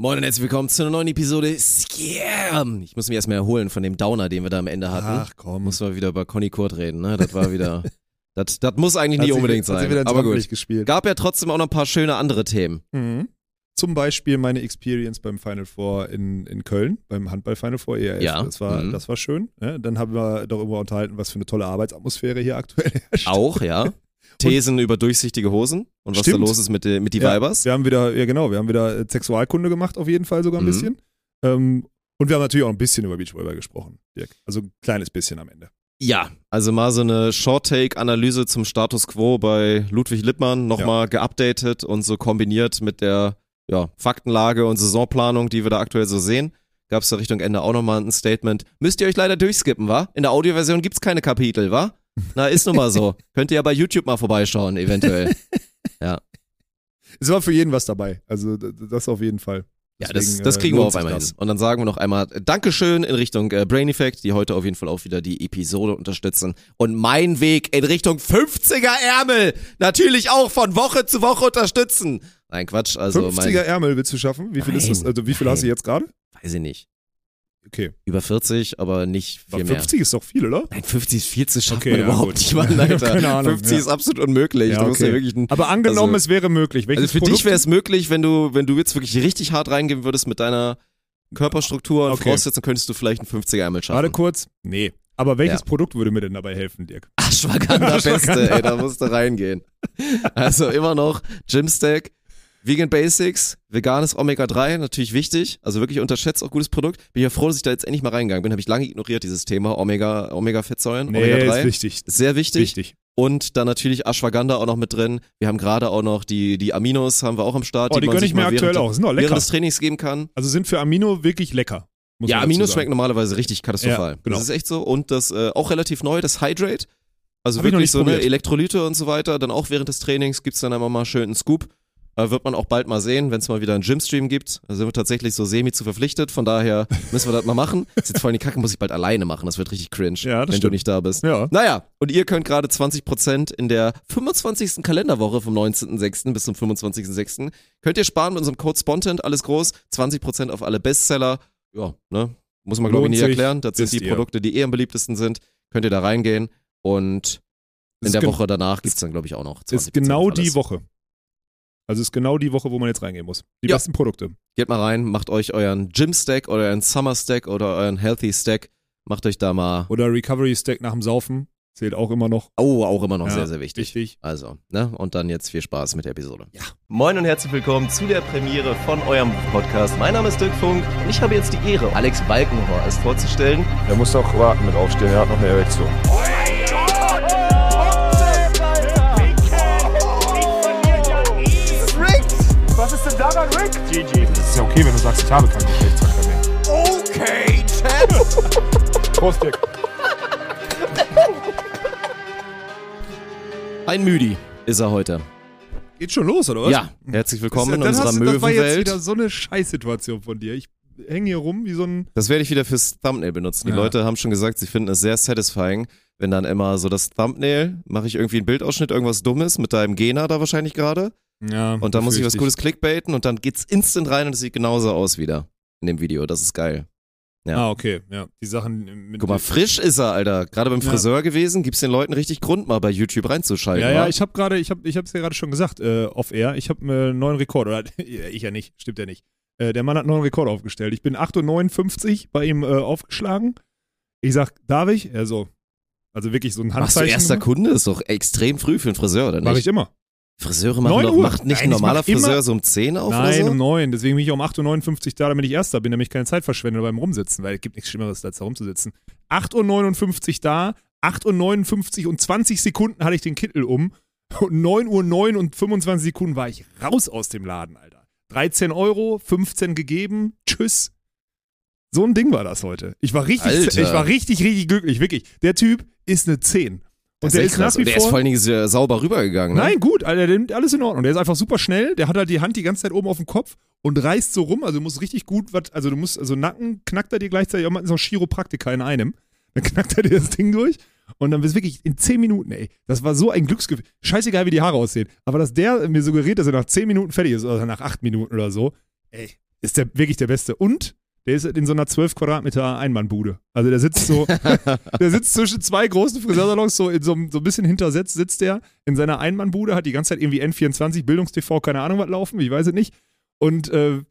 Moin und herzlich willkommen zu einer neuen Episode Scam. Ich muss mich erstmal erholen von dem Downer, den wir da am Ende hatten. Ach komm. Muss mal wieder über Conny Kurt reden, ne? Das war wieder. das, das muss eigentlich nicht unbedingt sein. wieder ins Aber gut. gespielt. Gab ja trotzdem auch noch ein paar schöne andere Themen. Mhm. Zum Beispiel meine Experience beim Final Four in, in Köln, beim Handball Final Four ERF. Ja. Das war, Mhm. das war schön. Ja, dann haben wir darüber unterhalten, was für eine tolle Arbeitsatmosphäre hier aktuell herrscht. Auch, ja. Thesen über durchsichtige Hosen und was Stimmt. da los ist mit, den- mit die ja, Vibers. Wir haben wieder, ja genau, wir haben wieder äh, Sexualkunde gemacht, auf jeden Fall sogar ein Mhm. bisschen. Ähm, und wir haben natürlich auch ein bisschen über Beachvolleyball gesprochen, Dirk. Also ein kleines bisschen am Ende. Ja, also mal so eine Short-Take-Analyse zum Status Quo bei Ludwig Lippmann nochmal geupdatet und so kombiniert mit der ja, Faktenlage und Saisonplanung, die wir da aktuell so sehen. Gab es da Richtung Ende auch nochmal ein Statement. Müsst ihr euch leider durchskippen, wa? In der Audioversion gibt's keine Kapitel, wa? Na, ist nun mal so. Könnt ihr ja bei YouTube mal vorbeischauen, eventuell. Es war für jeden was dabei. Also das auf jeden Fall. Ja, das, Deswegen, das äh, kriegen wir auf einmal hin. Und dann sagen wir noch einmal äh, Dankeschön in Richtung äh, Brain Effect, die heute auf jeden Fall auch wieder die Episode unterstützen. Und mein Weg in Richtung 50er Ärmel natürlich auch von Woche zu Woche unterstützen. Nein, Quatsch, also 50er Ärmel willst du schaffen? Wie viel ist das? Also wie viel hast du jetzt gerade? mein, weiß ich nicht. Okay. Über 40, aber nicht viel Aber mehr. 50 ist doch viel, oder? Nein, 50 ist viel zu schaffen Okay, man ja, überhaupt gut. nicht, Mann, Alter. Keine Ahnung, 50 ja. ist absolut unmöglich. Ja, okay. wirklich ein, Aber angenommen, Also- es wäre möglich. Welches also für Produkt? dich wäre es möglich, wenn du, wenn du jetzt wirklich richtig hart reingehen würdest mit deiner Körperstruktur und Okay. Voraussetzungen, könntest du vielleicht einen 50er Ärmel schaffen. Warte kurz. Nee. Aber welches Ja. Produkt würde mir denn dabei helfen, Dirk? Ashwagandha Beste, Ashwagandha. ey, da musst du reingehen. Also immer noch Gymstack, Vegan Basics, veganes Omega-3, natürlich wichtig, also wirklich unterschätzt, auch gutes Produkt. Bin ja froh, dass ich da jetzt endlich mal reingegangen bin, habe ich lange ignoriert, dieses Thema Omega, Omega-Fettsäuren, Omega-3. ist wichtig. Ist sehr wichtig. Wichtig. Und dann natürlich Ashwagandha auch noch mit drin. Wir haben gerade auch noch die, die Aminos haben wir auch am Start, Oh, die man gönne ich mir aktuell während, auch. Sind während lecker. des Trainings geben kann. Also sind für Amino wirklich lecker. Ja, Aminos schmecken normalerweise richtig katastrophal. Ja, genau. Das ist echt so. Und das äh, auch relativ neu, das Hydrate. Also Hab wirklich so eine probiert. Elektrolyte und so weiter. Dann auch während des Trainings gibt's dann einmal mal schön einen Scoop. Äh, wird man auch bald mal sehen, wenn es mal wieder einen Gymstream gibt. Da sind wir tatsächlich so semi zu verpflichtet. Von daher müssen wir das mal machen. Ist jetzt voll die Kacke, muss ich bald alleine machen. Das wird richtig cringe, Ja, das wenn du stimmt. nicht da bist. Ja. Naja, und ihr könnt gerade 20% in der 25. Kalenderwoche vom 19.06. bis zum 25.06. könnt ihr sparen mit unserem Code SPONTENT, alles groß, 20% auf alle Bestseller. Ja, ne? Muss man glaube ich nie erklären. Das sind die ihr. Produkte, die eh am beliebtesten sind. Könnt ihr da reingehen und in der Woche danach gibt's dann glaube ich auch noch 20% Ist genau die Woche. Also ist genau die Woche, wo man jetzt reingehen muss. Die Ja. besten Produkte. Geht mal rein, macht euch euren Gym Stack oder euren Summer Stack oder euren Healthy Stack. Macht euch da mal, Oder Recovery Stack nach dem Saufen. Zählt auch immer noch. oh, auch immer noch Ja, sehr, sehr wichtig. Wichtig. Also, ne? Und dann jetzt viel Spaß mit der Episode. Moin und herzlich willkommen zu der Premiere von eurem Podcast. Mein Name ist Dirk Funk und ich habe jetzt die Ehre, Alex Balkenhor als vorzustellen. Er muss auch warten mit aufstehen, er hat noch eine Erektion. Was Rick? GG. Das ist ja okay, wenn du sagst, ich habe keinen Geschlechtsverkehr mehr. Okay, Chat. Prost, Dirk. Ein Müdi ist er heute. Geht schon los, oder was? Ja, herzlich willkommen in Das- das unserer hast du- Das war jetzt Möwenwelt. wieder so eine Scheißsituation von dir. Ich hänge hier rum wie so ein. Das werde ich wieder fürs Thumbnail benutzen. Die Ja. Leute haben schon gesagt, sie finden es sehr satisfying, wenn dann immer so das Thumbnail, mache ich irgendwie einen Bildausschnitt, irgendwas Dummes mit deinem Gena da wahrscheinlich gerade. Ja, Und dann muss ich was Gutes clickbaiten und dann geht's instant rein und es sieht genauso aus wieder in dem Video. Das ist geil. Ja. Ah, okay. Ja, die Sachen. Guck mal, frisch ist er, Alter. Gerade beim Ja. Friseur gewesen, gibt's den Leuten richtig Grund, mal bei YouTube reinzuschalten. Ja, ja, ich habe gerade, ich habe, ich habe es ja gerade schon gesagt, äh, off air. Ich habe einen neuen Rekord oder ich ja nicht, stimmt ja nicht. Äh, der Mann hat einen neuen Rekord aufgestellt. Ich bin 8,59 bei ihm äh, aufgeschlagen. Ich sag, darf ich? Er so, also wirklich so ein Machst du Handzeichen. erster. Kunde? Ist doch extrem früh für einen Friseur, oder Mach nicht? ich immer. Friseure machen 9 doch, macht nicht Nein, ein normaler mach immer- Friseur so um 10 auf Nein, oder so? um 9. Deswegen bin ich um 8.59 Uhr da, damit ich erster bin, damit ich keine Zeit verschwende beim Rumsitzen, weil es gibt nichts Schlimmeres, als da rumzusitzen. 8.59 Uhr da, 8.59 Uhr und 20 Sekunden hatte ich den Kittel um und 9 Uhr 9 und 25 Sekunden war ich raus aus dem Laden, Alter. 13 Euro, 15 gegeben, tschüss. So ein Ding war das heute. Ich war richtig, Alter. ich war richtig, richtig glücklich, wirklich. Der Typ ist eine 10. Und Das der ist nach wie Und der ist vor. vor allen Dingen sehr sauber rübergegangen. Ne? Nein, gut, Alter, der nimmt alles in Ordnung. Der ist einfach super schnell, der hat halt die Hand die ganze Zeit oben auf dem Kopf und reißt so rum. Also du musst richtig gut, was, also du musst, also Nacken knackt er dir gleichzeitig, auch ist auch Chiropraktiker in einem. Dann knackt er dir das Ding durch und dann bist du wirklich in 10 Minuten, ey. Das war so ein Glücksgefühl. Scheißegal, wie die Haare aussehen. Aber dass der mir suggeriert, dass er nach 10 Minuten fertig ist oder nach 8 Minuten oder so, ey, ist der wirklich der Beste. Und der ist in so einer 12 Quadratmeter Einmannbude. Also der sitzt so, der sitzt zwischen zwei großen Friseursalons, so in so, so ein bisschen hintersetzt sitzt der in seiner Einmannbude, hat die ganze Zeit irgendwie N24, Bildungstv, keine Ahnung was laufen, ich weiß es nicht. Und äh,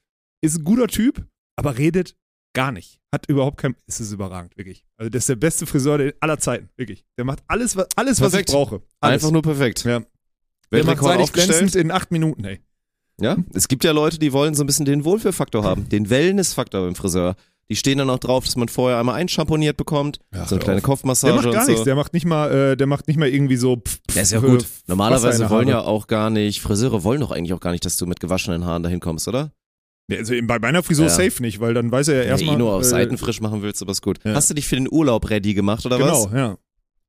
ist ein guter Typ, aber redet gar nicht. Hat überhaupt kein, es ist überragend, wirklich. Also das ist der beste Friseur der- aller Zeiten, wirklich. Der macht alles, was, alles, was ich brauche. Alles. Einfach nur perfekt. Ja. Der macht seinig aufgestellt. glänzend in acht Minuten, ey. Ja, es gibt ja Leute, die wollen so ein bisschen den Wohlfühlfaktor haben, den Wellness-Faktor beim Friseur. Die stehen dann auch drauf, dass man vorher einmal einschamponiert bekommt, Ja, so eine kleine auf. Kopfmassage Der macht gar und nichts, so. der macht nicht mal, äh, der macht nicht mal irgendwie so. Pff, Der ist ja äh, gut. Normalerweise wollen ja auch gar nicht, Friseure wollen doch eigentlich auch gar nicht, dass du mit gewaschenen Haaren dahin kommst, oder? Nee, Also bei meiner Frisur Ja. safe nicht, weil dann weiß er ja Wenn erstmal. du eh nur auf äh, Seiten frisch machen willst, aber ist gut. ja. Hast du dich für den Urlaub ready gemacht, oder Genau, was? ja.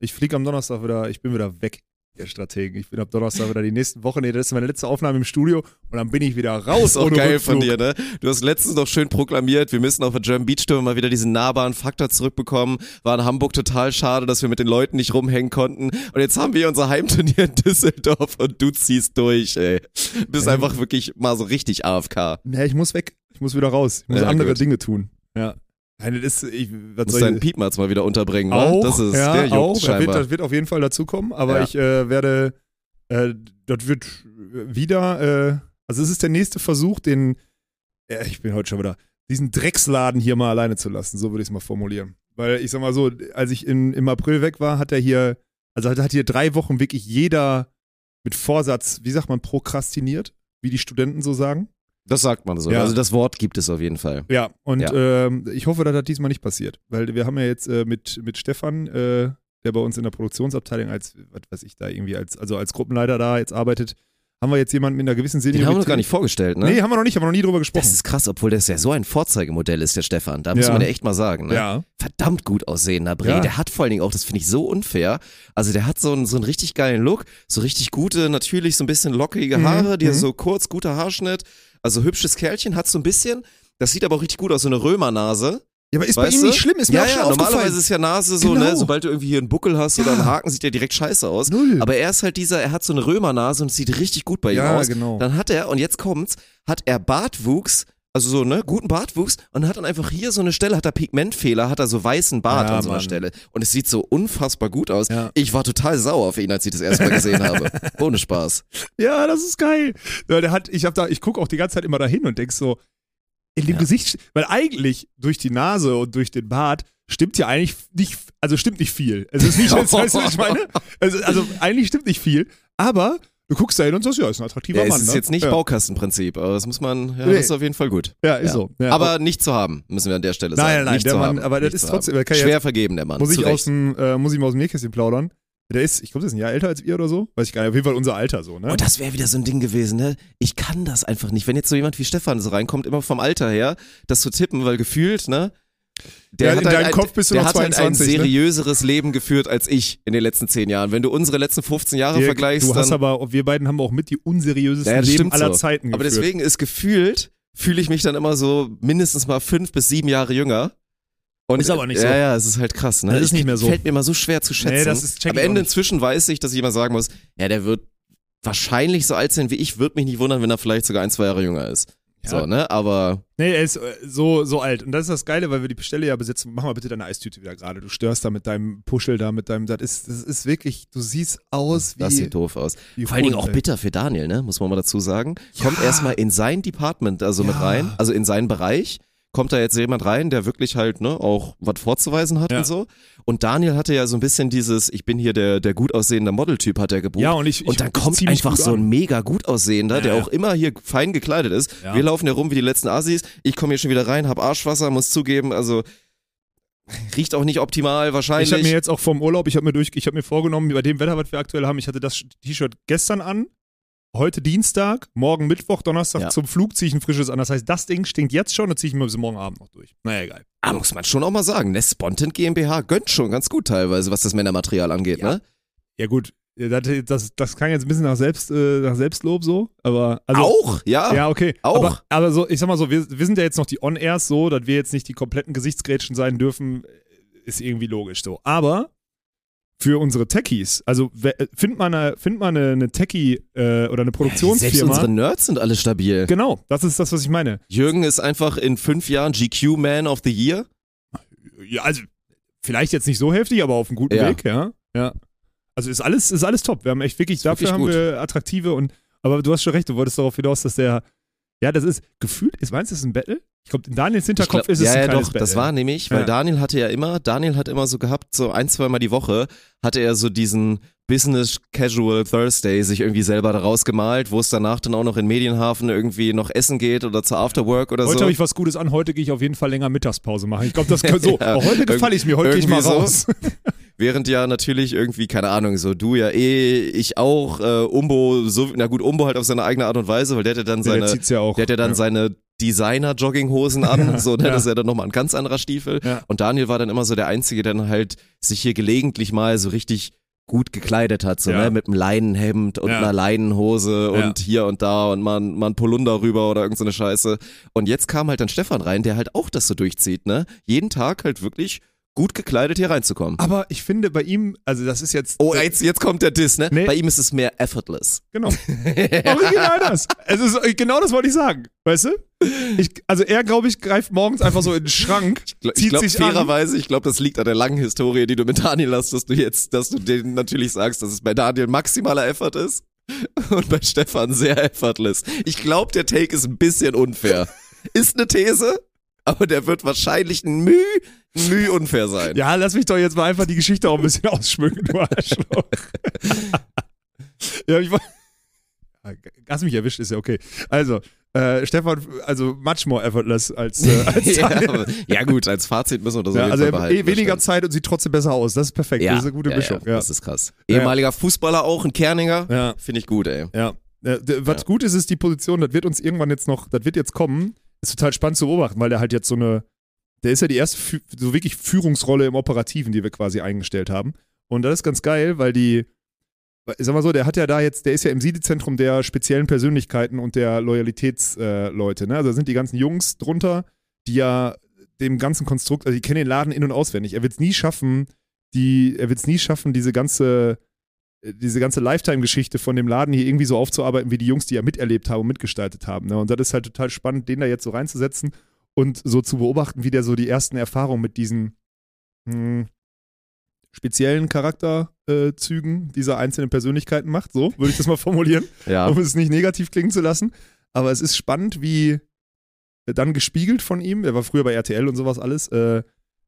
Ich fliege am Donnerstag wieder, ich bin wieder weg, ihr Strategen. Ich bin ab Donnerstag wieder die nächsten Wochen, nee, das ist meine letzte Aufnahme im Studio und dann bin ich wieder raus. ist auch geil Rückflug. von dir, ne? Du hast letztens noch schön proklamiert, wir müssen auf der German Beach Tour mal wieder diesen nahbaren Faktor zurückbekommen. War in Hamburg total schade, dass wir mit den Leuten nicht rumhängen konnten. Und jetzt haben wir unser Heimturnier in Düsseldorf und du ziehst durch, ey. Bist Ja. einfach wirklich mal so richtig AFK. Nee, ich muss weg. Ich muss wieder raus. Ich muss Ja, andere gut. Dinge tun. Ja. Nein, das ist, ich, was soll deinen Piepmatz mal wieder unterbringen, auch, ne? Das ist, ja, der juckt auch. Das wird, scheinbar. das wird auf jeden Fall dazukommen, aber Ja. ich äh, werde, äh, das wird wieder, äh, also es ist der nächste Versuch, den, ja, ich bin heute schon wieder, diesen Drecksladen hier mal alleine zu lassen, so würde ich es mal formulieren. Weil ich sag mal so, als ich in, im April weg war, hat er hier, also hat, hat hier drei Wochen wirklich jeder mit Vorsatz, wie sagt man, prokrastiniert, wie die Studenten so sagen. Das sagt man so. Ja. Also das Wort gibt es auf jeden Fall. Ja, und Ja. Ähm, ich hoffe, dass das diesmal nicht passiert. Weil wir haben ja jetzt äh, mit, mit Stefan, äh, der bei uns in der Produktionsabteilung als, was weiß ich da irgendwie, als, also als Gruppenleiter da jetzt arbeitet, haben wir jetzt jemanden mit einer gewissen Den Seniorität. haben wir noch gar nicht vorgestellt, ne? Nee, haben wir noch nicht, haben wir noch nie drüber gesprochen. Das ist krass, obwohl das ja so ein Vorzeigemodell ist, der Stefan. Da muss Ja. man ja echt mal sagen. Ne? ja. Verdammt gut aussehender Bre. Ja. Der hat vor allen Dingen auch, das finde ich so unfair. Also der hat so einen, so einen richtig geilen Look, so richtig gute, natürlich so ein bisschen lockige Mhm, Haare, die mhm. so kurz, guter Haarschnitt. Also hübsches Kerlchen, hat so ein bisschen, das sieht aber auch richtig gut aus, so eine Römernase. Ja, aber ist bei Weißt ihm du? nicht schlimm, ist mir ja, auch schon ja, normalerweise ist ja Nase so, Genau. ne, sobald du irgendwie hier einen Buckel hast oder Ja. einen Haken, sieht der direkt scheiße aus. Null. Aber er ist halt dieser, er hat so eine Römernase und sieht richtig gut bei ihm ja, aus. genau. Dann hat er, und jetzt kommt's, hat er Bartwuchs, also so, ne, guten Bartwuchs und hat dann einfach hier so eine Stelle, hat er Pigmentfehler, hat er so weißen Bart Ja, an so einer Mann. Stelle. Und es sieht so unfassbar gut aus. Ja. Ich war total sauer auf ihn, als ich das erste Mal gesehen habe. Ohne Spaß. Ja, das ist geil. Ja, der hat, ich hab da, ich gucke auch die ganze Zeit immer dahin und denk so, in dem. Gesicht, weil eigentlich durch die Nase und durch den Bart stimmt ja eigentlich nicht, also stimmt nicht viel. Es ist nicht, weißt du, was ich meine? Also, also eigentlich stimmt nicht viel, aber du guckst da hin und sagst, ja, ist ein attraktiver Ja, Mann. ist ne? jetzt nicht ja. Baukastenprinzip, aber das muss man, ja, Nee. das ist auf jeden Fall gut. Ja, ist so. Aber nicht zu haben, müssen wir an der Stelle Nein, sagen. nein, nein, nicht der zu Mann- haben. aber das ist trotzdem- Schwer vergeben, der Mann. muss ich, aus dem, äh, muss ich mal aus dem Nähkästchen plaudern. Der ist, ich glaube, der ist ein Jahr älter als ihr oder so. Weiß ich gar nicht. Auf jeden Fall unser Alter so, ne? Und das wäre wieder so ein Ding gewesen, ne? Ich kann das einfach nicht. Wenn jetzt so jemand wie Stefan so reinkommt, immer vom Alter her, das zu tippen, weil gefühlt, ne? Ja, in deinem ein, Kopf bist du der noch hat halt ein 22, ne? seriöseres Leben geführt als ich in den letzten zehn Jahren. Wenn du unsere letzten 15 Jahre Dirk, vergleichst, du hast aber, wir beiden haben auch mit die unseriösesten Ja, Leben aller so. Zeiten aber geführt. deswegen ist gefühlt, fühle ich mich dann immer so mindestens mal fünf bis sieben Jahre jünger. Und, Ist aber nicht so. Ja, ja, es ist halt krass, ne? Das ist Ich- nicht mehr so. Fällt mir immer so schwer zu schätzen. Nee, das ist- Am Ende inzwischen weiß ich, dass ich immer sagen muss, ja, der wird wahrscheinlich so alt sein wie ich, würde mich nicht wundern, wenn er vielleicht sogar ein, zwei Jahre jünger ist. Ja. So, ne? Aber Nee, er ist äh, so, so alt. Und das ist das Geile, weil wir die Stelle ja besitzen. Mach mal bitte deine Eistüte wieder gerade. Du störst da mit deinem Puschel da, mit deinem. Das ist, das ist wirklich, du siehst aus wie. das sieht doof aus. Vor allen Dingen auch bitter für Daniel, ne? Muss man mal dazu sagen. Kommt Ja. erstmal in sein Department, also mit Ja. rein, also in seinen Bereich. Kommt da jetzt jemand rein, der wirklich halt, ne, auch was vorzuweisen hat Ja. und so. Und Daniel hatte ja so ein bisschen dieses, ich bin hier der, der gut aussehende Modeltyp, hat er gebucht. Ja, und ich. ich Und dann kommt einfach so ein mega gut aussehender, Ja, der ja. auch immer hier fein gekleidet ist. Wir laufen ja rum wie die letzten Assis. Ich komme hier schon wieder rein, hab Arschwasser, muss zugeben, also riecht auch nicht optimal wahrscheinlich. Ich habe mir jetzt auch vom Urlaub, ich habe mir durch, ich habe mir vorgenommen, bei dem Wetter, was wir aktuell haben, ich hatte das T-Shirt gestern an, heute Dienstag, morgen Mittwoch, Donnerstag Ja. zum Flug ziehe ich ein frisches an. Das heißt, das Ding stinkt jetzt schon und ziehe ich mir bis morgen Abend noch durch. Naja, egal. ah, muss man schon auch mal sagen, ne? Spontan GmbH gönnt schon ganz gut teilweise, was das Männermaterial angeht, Ja. ne? Ja gut, das, das, das kann jetzt ein bisschen nach, Selbst, äh, nach Selbstlob so, aber also, auch, ja. Ja, okay. Auch. Aber, aber so, ich sag mal so, wir, wir sind ja jetzt noch die On-Airs so, dass wir jetzt nicht die kompletten Gesichtsgrätschen sein dürfen, ist irgendwie logisch so. Aber für unsere Techies. Also äh, find mal eine, find mal eine, eine Techie äh, oder eine Selbst Produktionsfirma. unsere Nerds sind alle stabil. genau, das ist das, was ich meine. Jürgen ist einfach in fünf Jahren GQ Man of the Year. Ja, also vielleicht jetzt nicht so heftig, aber auf einem guten Ja. Weg, ja. Ja. Also ist alles, ist alles top. Wir haben echt wirklich, dafür wirklich haben wir attraktive und, aber du hast schon recht, du wolltest darauf hinaus, dass der, ja, das ist, gefühlt, ist, meinst du, das ist ein Battle? Ich glaube, in Daniels Hinterkopf glaub- ist es ja, ein ja, kleines doch, Battle. das war nämlich, weil Ja. Daniel hatte ja immer, Daniel hat immer so gehabt, so ein, zwei Mal die Woche hatte er so diesen Business Casual Thursday sich irgendwie selber daraus gemalt, wo es danach dann auch noch in Medienhafen irgendwie noch essen geht oder zur Afterwork oder Heute so. habe ich was Gutes an, heute gehe ich auf jeden Fall länger Mittagspause machen. Ich glaube, das kann so. Ja, heute gefalle ich mir, heute gehe ich mal so. raus. Während ja natürlich irgendwie, keine Ahnung, so du ja eh, ich auch, äh, Umbo, so, na gut, Umbo halt auf seine eigene Art und Weise, weil der hat ja dann der seine, zieht's ja auch. der hat ja dann seine Designer-Jogginghosen an, so, ne, Ja. das ist ja dann nochmal ein ganz anderer Stiefel. Ja. Und Daniel war dann immer so der Einzige, der dann halt sich hier gelegentlich mal so richtig gut gekleidet hat, so, Ja. ne, mit einem Leinenhemd und Ja. einer Leinenhose Ja. und hier und da und mal, ein- Polunder rüber oder irgend so eine Scheiße. Und jetzt kam halt dann Stefan rein, der halt auch das so durchzieht, ne, jeden Tag halt wirklich gut gekleidet hier reinzukommen. Aber ich finde bei ihm, also das ist jetzt. Oh, jetzt, jetzt kommt der Diss, ne? Nee. Bei ihm ist es mehr effortless. Genau. Original das. Es ist, genau das wollte ich sagen. Weißt du? Ich, also er, glaube ich, greift morgens einfach so in den Schrank, Ich gl- zieht Ich glaube sich an. fairerweise, ich glaube, das liegt an der langen Historie, die du mit Daniel hast, dass du jetzt, dass du denen natürlich sagst, dass es bei Daniel maximaler Effort ist und bei Stefan sehr effortless. Ich glaube, der Take ist ein bisschen unfair. Ist eine These, aber der wird wahrscheinlich ein Müh, Müh unfair sein. Ja, lass mich doch jetzt mal einfach die Geschichte auch ein bisschen ausschmücken, du Arschloch. ja, ich war. Hast mich erwischt, ist ja okay. Also, äh, Stefan, also much more effortless als, äh, als ja, aber, ja gut, als Fazit müssen wir das Ja, auf jeden also Fall er eh weniger Zeit und sieht trotzdem besser aus. Das ist perfekt. stimmt. Das ist eine gute ja, Mischung. Ja, Ja, Das ist krass. Ja. Ehemaliger Fußballer auch, ein Kerninger. ja. Finde ich gut, ey. ja. Was Ja. gut ist, ist die Position, das wird uns irgendwann jetzt noch, das wird jetzt kommen. Ist total spannend zu beobachten, weil der halt jetzt so eine, der ist ja die erste, so wirklich Führungsrolle im Operativen, die wir quasi eingestellt haben. Und das ist ganz geil, weil die, ich sag mal so, der hat ja da jetzt, der ist ja im Siedezentrum der speziellen Persönlichkeiten und der Loyalitätsleute. Äh, ne? Also da sind die ganzen Jungs drunter, die ja dem ganzen Konstrukt, also die kennen den Laden in- und auswendig. Er wird es nie schaffen, die, er wird es nie schaffen, diese ganze, diese ganze Lifetime-Geschichte von dem Laden hier irgendwie so aufzuarbeiten, wie die Jungs, die ja miterlebt haben und mitgestaltet haben. Ne? Und das ist halt total spannend, den da jetzt so reinzusetzen und so zu beobachten, wie der so die ersten Erfahrungen mit diesen mh, speziellen Charakterzügen dieser einzelnen Persönlichkeiten macht. So würde ich das mal formulieren, Ja. um es nicht negativ klingen zu lassen. Aber es ist spannend, wie dann gespiegelt von ihm, er war früher bei RTL und sowas alles, äh,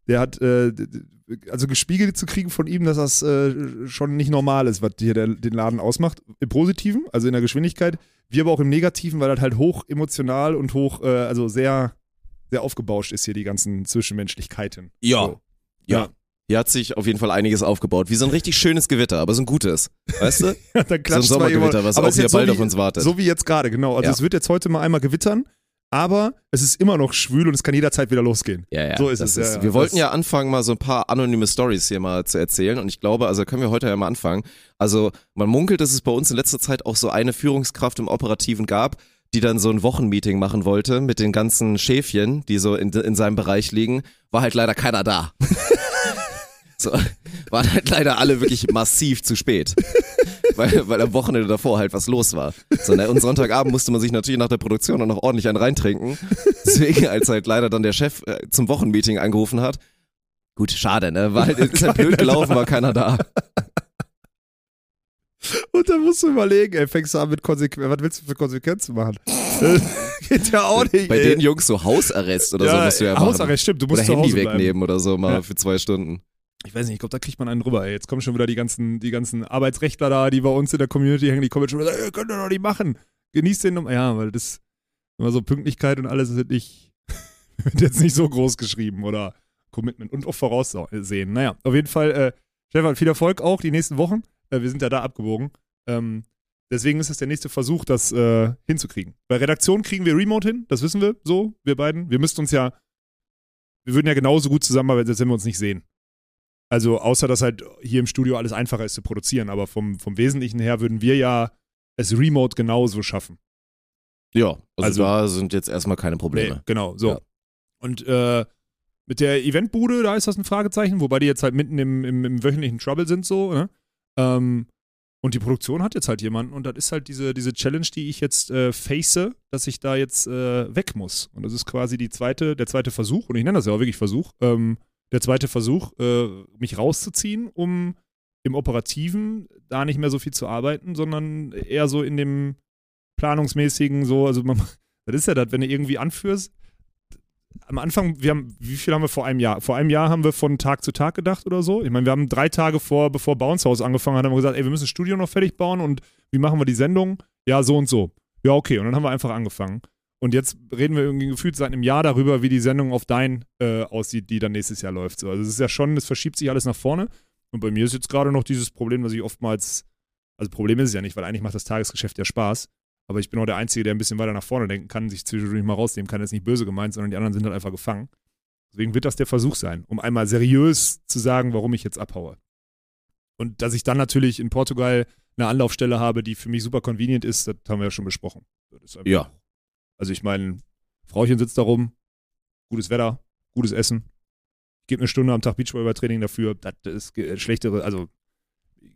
der hat, äh, also gespiegelt zu kriegen von ihm, dass das äh, schon nicht normal ist, was hier der, den Laden ausmacht. Im Positiven, also in der Geschwindigkeit, wie aber auch im Negativen, weil das halt hoch emotional und hoch, äh, also sehr, sehr aufgebauscht ist hier, die ganzen Zwischenmenschlichkeiten. Ja. So. Ja. Ja. Hier hat sich auf jeden Fall einiges aufgebaut. Wie so ein richtig schönes Gewitter, aber so ein gutes. Weißt du? dann So ein Sommergewitter, was auch hier jetzt bald so auf wie, uns wartet. So wie jetzt gerade, genau. Also Ja. es wird jetzt heute mal einmal gewittern, aber es ist immer noch schwül und es kann jederzeit wieder losgehen. Ja, ja. So ist es, ja, ja. wir wollten Das- ja anfangen, mal so ein paar anonyme Stories hier mal zu erzählen. Und ich glaube, also können wir heute ja mal anfangen. Also man munkelt, dass es bei uns in letzter Zeit auch so eine Führungskraft im Operativen gab, die dann so ein Wochenmeeting machen wollte mit den ganzen Schäfchen, die so in, in seinem Bereich liegen. War halt leider keiner da. so, waren halt leider alle wirklich massiv zu spät. Weil, weil am Wochenende davor halt was los war. So, ne? Und Sonntagabend musste man sich natürlich nach der Produktion auch noch ordentlich einen reintrinken. Deswegen, als halt leider dann der Chef äh, zum Wochenmeeting angerufen hat, gut, schade, ne? War halt, ist halt blöd gelaufen, war keiner da. Und dann musst du überlegen, ey, fängst du an mit Konsequenzen, was willst du für Konsequenzen machen? Geht ja auch nicht, Bei ey. den Jungs so Hausarrest oder so musst du ja machen. Hausarrest, stimmt, du musst Oder Handy wegnehmen oder so mal Ja. für zwei Stunden. Ich weiß nicht, ich glaube, da kriegt man einen rüber, ey. Jetzt kommen schon wieder die ganzen, die ganzen Arbeitsrechtler da, die bei uns in der Community hängen, die kommen jetzt schon wieder, ey, könnt ihr doch nicht machen. Genießt den, ja, weil das immer so Pünktlichkeit und alles wird nicht, wird jetzt nicht so groß geschrieben oder Commitment und auch voraussehen. Naja, auf jeden Fall, äh, Stefan, viel Erfolg auch die nächsten Wochen. Äh, wir sind ja da abgebogen. Ähm, deswegen ist es der nächste Versuch, das äh, hinzukriegen. Bei Redaktion kriegen wir Remote hin, das wissen wir so, wir beiden. Wir müssten uns ja, wir würden ja genauso gut zusammenarbeiten, als wenn wir uns nicht sehen. Also außer, dass halt hier im Studio alles einfacher ist zu produzieren, aber vom, vom Wesentlichen her würden wir ja es remote genauso schaffen. Ja, also, Also- da sind jetzt erstmal keine Probleme. Nee, genau, so. Ja. Und äh, Mit der Eventbude, da ist das ein Fragezeichen, wobei die jetzt halt mitten im, im, im wöchentlichen Trouble sind, so, ne? Ähm, und die Produktion hat jetzt halt jemanden und das ist halt diese, diese Challenge, die ich jetzt äh, face, dass ich da jetzt äh, weg muss. Und das ist quasi die zweite, der zweite Versuch, und ich nenne das ja auch wirklich Versuch, ähm, der zweite Versuch, äh, mich rauszuziehen, um im Operativen da nicht mehr so viel zu arbeiten, sondern eher so in dem planungsmäßigen, so, also man, das ist ja das, wenn du irgendwie anführst, am Anfang, wir haben, wie viel haben wir vor einem Jahr? Vor einem Jahr haben wir von Tag zu Tag gedacht oder so. Ich meine, wir haben drei Tage vor, bevor Bounce House angefangen hat, haben wir gesagt, ey, wir müssen das Studio noch fertig bauen und wie machen wir die Sendung? Ja, so und so. Ja, okay. Und dann haben wir einfach angefangen. Und jetzt reden wir irgendwie gefühlt seit einem Jahr darüber, wie die Sendung auf Dein äh, aussieht, die dann nächstes Jahr läuft. So, also es ist ja schon, es verschiebt sich alles nach vorne. Und bei mir ist jetzt gerade noch dieses Problem, was ich oftmals, also Problem ist es ja nicht, weil eigentlich macht das Tagesgeschäft ja Spaß. Aber ich bin auch der Einzige, der ein bisschen weiter nach vorne denken kann, sich zwischendurch mal rausnehmen kann. Das ist nicht böse gemeint, sondern die anderen sind halt einfach gefangen. Deswegen wird das der Versuch sein, um einmal seriös zu sagen, warum ich jetzt abhaue. Und dass ich dann natürlich in Portugal eine Anlaufstelle habe, die für mich super convenient ist, das haben wir ja schon besprochen. Ja. Also ich meine, Frauchen sitzt da rum, gutes Wetter, gutes Essen. Ich gebe eine Stunde am Tag Beachvolleyball-Training dafür. Das ist schlechtere, also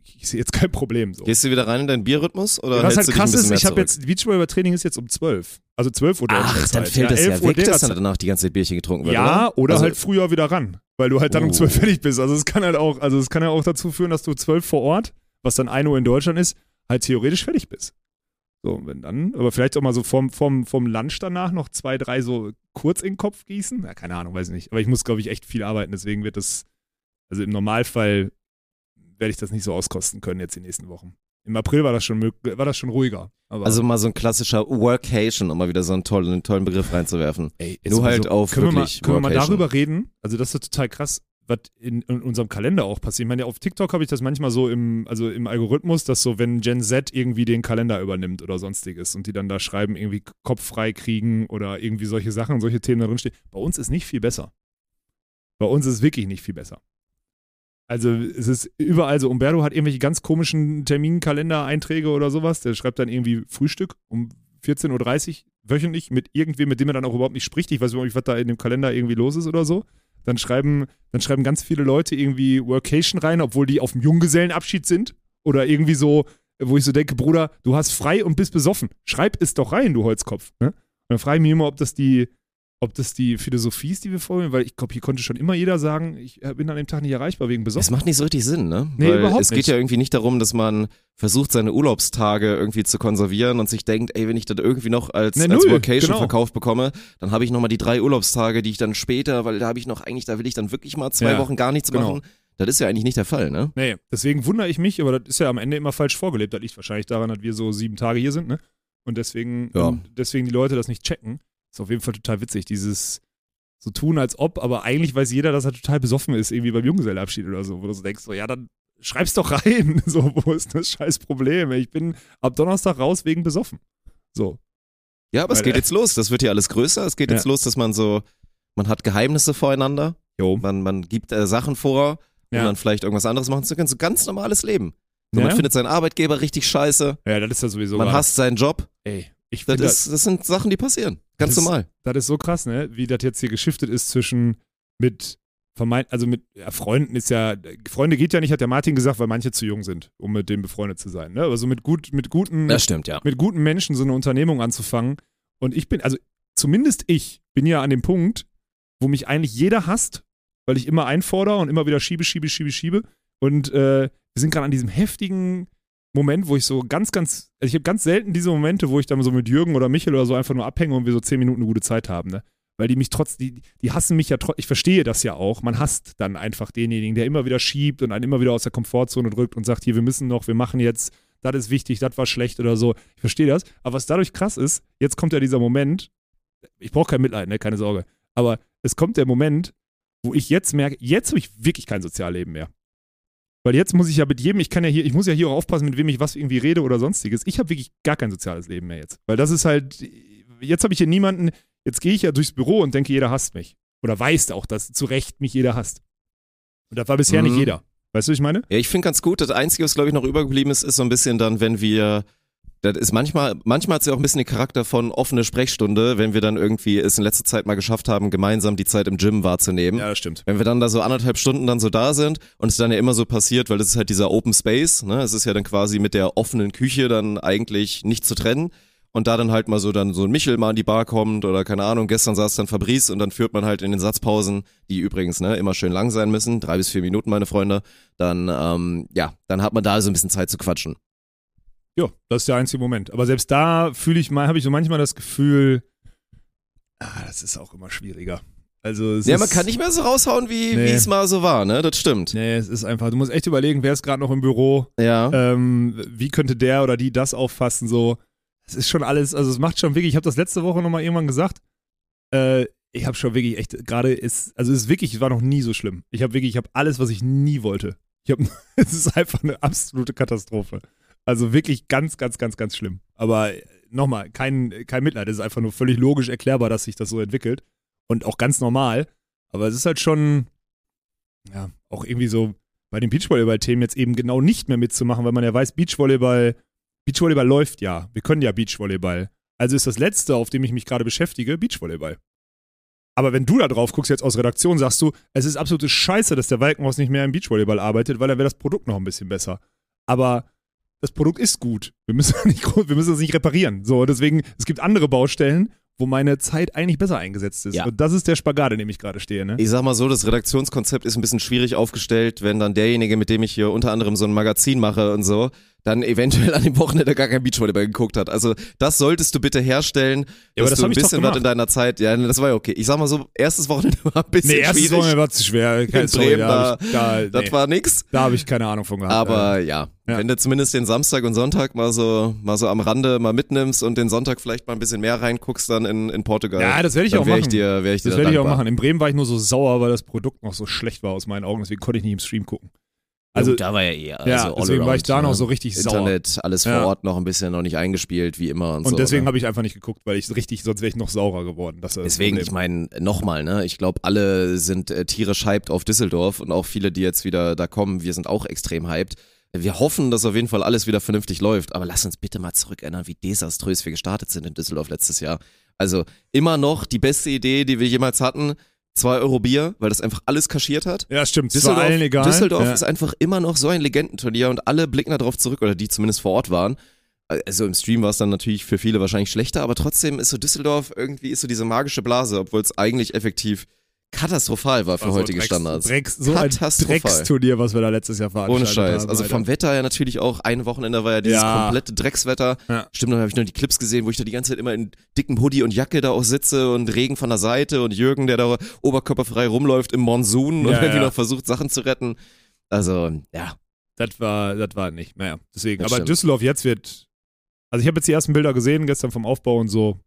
ich sehe jetzt kein Problem. So. Gehst du wieder rein in deinen Bierrhythmus oder Was hältst halt krass ist, ich habe jetzt, Beachvolleyball-Training ist jetzt um 12. Also 12 Uhr Ach, dann fällt das ja 11 Uhr weg, dass dann danach die ganze Zeit Bierchen getrunken wird, Ja, oder Also- halt früher wieder ran, weil du halt dann um Uh. 12 fertig bist. Also es kann halt auch, also es kann ja auch dazu führen, dass du 12 vor Ort, was dann 1 Uhr in Deutschland ist, halt theoretisch fertig bist. So, wenn dann, aber vielleicht auch mal so vom, vom, vom Lunch danach noch zwei, drei so kurz in den Kopf gießen. Ja, keine Ahnung, weiß ich nicht. Aber ich muss, glaube ich, echt viel arbeiten, deswegen wird das, also im Normalfall werde ich das nicht so auskosten können jetzt die nächsten Wochen. Im April war das schon, war das schon ruhiger. Aber Also mal so ein klassischer Workation, um mal wieder so einen tollen, einen tollen Begriff reinzuwerfen. Ey, Nur halt auf können wir mal, wirklich können wir mal darüber reden? Also das ist total krass, was in, in unserem Kalender auch passiert. Ich meine, auf TikTok habe ich das manchmal so im, also im Algorithmus, dass so, wenn Gen Z irgendwie den Kalender übernimmt oder sonstiges und die dann da schreiben, irgendwie Kopf frei kriegen oder irgendwie solche Sachen, solche Themen da drin stehen. Bei uns ist nicht viel besser. Bei uns ist wirklich nicht viel besser. Also es ist überall so, Umberto hat irgendwelche ganz komischen Terminkalender-Einträge oder sowas. Der schreibt dann irgendwie Frühstück um 14.30 Uhr wöchentlich mit irgendwem, mit dem er dann auch überhaupt nicht spricht. Ich weiß überhaupt nicht, was da in dem Kalender irgendwie los ist oder so. Dann schreiben, dann schreiben ganz viele Leute irgendwie Workation rein, obwohl die auf dem Junggesellenabschied sind. Oder irgendwie so, wo ich so denke, Bruder, du hast frei und bist besoffen. Schreib es doch rein, du Holzkopf. Ne? Und dann frage ich mich immer, ob das die, ob das die Philosophie ist, die wir vornehmen, weil ich glaube, hier konnte schon immer jeder sagen, ich äh, bin an dem Tag nicht erreichbar wegen Es besoffen. macht nicht so richtig Sinn, ne? Nee, Weil überhaupt es geht nicht. ja irgendwie nicht darum, dass man versucht, seine Urlaubstage irgendwie zu konservieren und sich denkt, ey, wenn ich das irgendwie noch als, Ne, als null, Vacation genau. verkauft bekomme, dann habe ich nochmal die drei Urlaubstage, die ich dann später, weil da habe ich noch eigentlich, da will ich dann wirklich mal zwei Ja, Wochen gar nichts genau. machen. Das ist ja eigentlich nicht der Fall, ne? Nee, deswegen wundere ich mich, aber das ist ja am Ende immer falsch vorgelebt. Das liegt wahrscheinlich daran, dass wir so sieben Tage hier sind, ne? Und deswegen, Ja. und deswegen die Leute das nicht checken. Ist auf jeden Fall total witzig, dieses so tun, als ob, aber eigentlich weiß jeder, dass er total besoffen ist, irgendwie beim Junggesellenabschied oder so, wo du so denkst, so, ja, dann schreib's doch rein. So, wo ist das scheiß Problem? Ich bin ab Donnerstag raus wegen besoffen. So. Ja, aber es Weil, geht äh, jetzt los. Das wird hier alles größer. Es geht Ja. jetzt los, dass man so, man hat Geheimnisse voreinander. Jo. Man, man gibt äh, Sachen vor, um Ja. dann vielleicht irgendwas anderes machen zu können. So ganz normales Leben. So, Ja. Man findet seinen Arbeitgeber richtig scheiße. Ja, das ist ja sowieso. man hasst seinen Job. Ey, ich Das, ist, das sind Sachen, die passieren. Ganz Das- normal. das ist so krass, ne? Wie das jetzt hier geschiftet ist zwischen mit vermeint, also mit ja, Freunden ist ja, Freunde geht ja nicht, hat der Martin gesagt, weil manche zu jung sind, um mit dem befreundet zu sein. Ne? Aber so mit gut, mit guten, Das stimmt, ja. mit guten Menschen so eine Unternehmung anzufangen. Und ich bin, also zumindest ich bin ja an dem Punkt, wo mich eigentlich jeder hasst, weil ich immer einfordere und immer wieder schiebe, schiebe, schiebe, schiebe. Und äh, wir sind gerade an diesem heftigen Moment, wo ich so ganz, ganz, also ich habe ganz selten diese Momente, wo ich dann so mit Jürgen oder Michel oder so einfach nur abhänge und wir so zehn Minuten eine gute Zeit haben, ne? Weil die mich trotz, die, die hassen mich ja trotz, ich verstehe das ja auch. Man hasst dann einfach denjenigen, der immer wieder schiebt und einen immer wieder aus der Komfortzone drückt und sagt, hier, wir müssen noch, wir machen jetzt, das ist wichtig, das war schlecht oder so. Ich verstehe das. Aber was dadurch krass ist, jetzt kommt ja dieser Moment, ich brauche kein Mitleid, ne, keine Sorge. Aber es kommt der Moment, wo ich jetzt merke, jetzt habe ich wirklich kein Sozialleben mehr. Weil jetzt muss ich ja mit jedem, ich kann ja hier, ich muss ja hier auch aufpassen, mit wem ich was irgendwie rede oder sonstiges. Ich habe wirklich gar kein soziales Leben mehr jetzt. Weil das ist halt, jetzt habe ich hier niemanden, jetzt gehe ich ja durchs Büro und denke, jeder hasst mich. Oder weiß auch, dass zu Recht mich jeder hasst. Und das war bisher Mhm. nicht jeder. Weißt du, was ich meine? Ja, ich finde ganz gut, das Einzige, was glaube ich noch übergeblieben ist, ist so ein bisschen dann, wenn wir Das ist manchmal, manchmal hat sie auch ein bisschen den Charakter von offene Sprechstunde, wenn wir dann irgendwie es in letzter Zeit mal geschafft haben, gemeinsam die Zeit im Gym wahrzunehmen. Ja, das stimmt. Wenn wir dann da so anderthalb Stunden dann so da sind und es dann ja immer so passiert, weil das ist halt dieser Open Space, ne? Es ist ja dann quasi mit der offenen Küche dann eigentlich nicht zu trennen. Und da dann halt mal so dann so ein Michel mal an die Bar kommt oder keine Ahnung, gestern saß dann Fabrice und dann führt man halt in den Satzpausen, die übrigens ne, immer schön lang sein müssen, drei bis vier Minuten, meine Freunde, dann ähm, ja, dann hat man da so ein bisschen Zeit zu quatschen. Ja, das ist der einzige Moment. Aber selbst da fühle ich mal, habe ich so manchmal das Gefühl, ah, das ist auch immer schwieriger. Also es Ja, man kann nicht mehr so raushauen, wie Nee. wie es mal so war, ne? Das stimmt. Nee, es ist einfach, du musst echt überlegen, wer ist gerade noch im Büro, Ja. ähm, wie könnte der oder die das auffassen, so. Es ist schon alles, also es macht schon wirklich, ich habe das letzte Woche nochmal irgendwann gesagt, äh, ich habe schon wirklich echt, gerade ist, also es ist wirklich, es war noch nie so schlimm. Ich habe wirklich, ich habe alles, was ich nie wollte. Ich habe, es ist einfach eine absolute Katastrophe. Also wirklich ganz, ganz, ganz, ganz schlimm. Aber äh, nochmal, kein, kein Mitleid, es ist einfach nur völlig logisch erklärbar, dass sich das so entwickelt. Und auch ganz normal. Aber es ist halt schon, ja, auch irgendwie so bei den Beachvolleyball-Themen jetzt eben genau nicht mehr mitzumachen, weil man ja weiß, Beachvolleyball, Beachvolleyball läuft ja. Wir können ja Beachvolleyball. Also ist das Letzte, auf dem ich mich gerade beschäftige, Beachvolleyball. Aber wenn du da drauf guckst, jetzt aus Redaktion, sagst du, es ist absolute Scheiße, dass der Walkenhaus nicht mehr im Beachvolleyball arbeitet, weil dann wäre das Produkt noch ein bisschen besser. Aber das Produkt ist gut. Wir müssen, nicht, wir müssen das nicht reparieren. So, deswegen, es gibt andere Baustellen, wo meine Zeit eigentlich besser eingesetzt ist. Ja. Und das ist der Spagat, in dem ich gerade stehe. Ne? Ich sag mal so, das Redaktionskonzept ist ein bisschen schwierig aufgestellt, wenn dann derjenige, mit dem ich hier unter anderem so ein Magazin mache und so, dann eventuell an dem Wochenende gar kein Beachvolleyball geguckt hat. Also das solltest du bitte herstellen, Ja, aber dass das du ein bisschen was in deiner Zeit, ja, das war ja okay. Ich sag mal so, erstes Wochenende war ein bisschen Nee, erstes schwierig. Wochenende war zu schwer. Keine in Sorry, Bremen, da, ich, da, nee, das war nix. da habe ich keine Ahnung von gehabt. Aber ja, Ja. wenn du zumindest den Samstag und Sonntag mal so, mal so am Rande mal mitnimmst und den Sonntag vielleicht mal ein bisschen mehr reinguckst dann in, in Portugal. Ja, das werde ich auch machen. Ich dir, ich das da werde ich auch machen. In Bremen war ich nur so sauer, weil das Produkt noch so schlecht war aus meinen Augen. Deswegen konnte ich nicht im Stream gucken. Also, Also da war ja eher. ja, also deswegen war ich da noch ne? so richtig sauer. Internet, alles Ja. vor Ort noch ein bisschen noch nicht eingespielt, wie immer und, Und so. deswegen ne? habe ich einfach nicht geguckt, weil ich richtig, sonst wäre ich noch saurer geworden. Deswegen, ich meine, nochmal, ne, ich glaube, alle sind äh, tierisch hyped auf Düsseldorf und auch viele, die jetzt wieder da kommen, wir sind auch extrem hyped. Wir hoffen, dass auf jeden Fall alles wieder vernünftig läuft, aber lass uns bitte mal zurückerinnern, wie desaströs wir gestartet sind in Düsseldorf letztes Jahr. Also immer noch die beste Idee, die wir jemals hatten, zwei Euro Bier, weil das einfach alles kaschiert hat. Ja, stimmt. Düsseldorf, allen egal. Düsseldorf ja. ist einfach immer noch so ein Legendenturnier und alle blicken darauf zurück, oder die zumindest vor Ort waren. Also im Stream war es dann natürlich für viele wahrscheinlich schlechter, aber trotzdem ist so Düsseldorf irgendwie ist so diese magische Blase, obwohl es eigentlich effektiv katastrophal war für War so heutige Drecks- Standards. Drecks, so ein. Drecksturnier, was wir da letztes Jahr Ohne veranstaltet Scheiß. haben. Also vom. Wetter ja natürlich auch, ein Wochenende war ja dieses Ja. komplette Dreckswetter. Ja. Stimmt, dann habe ich noch die Clips gesehen, wo ich da die ganze Zeit immer in dickem Hoodie und Jacke da auch sitze und Regen von der Seite und Jürgen, der da oberkörperfrei rumläuft im Monsun und Ja, irgendwie ja. noch versucht, Sachen zu retten. Also, ja. Das war, das war nicht. Naja, deswegen. Das Aber stimmt. Düsseldorf jetzt wird. Also ich habe jetzt die ersten Bilder gesehen, gestern vom Aufbau und so.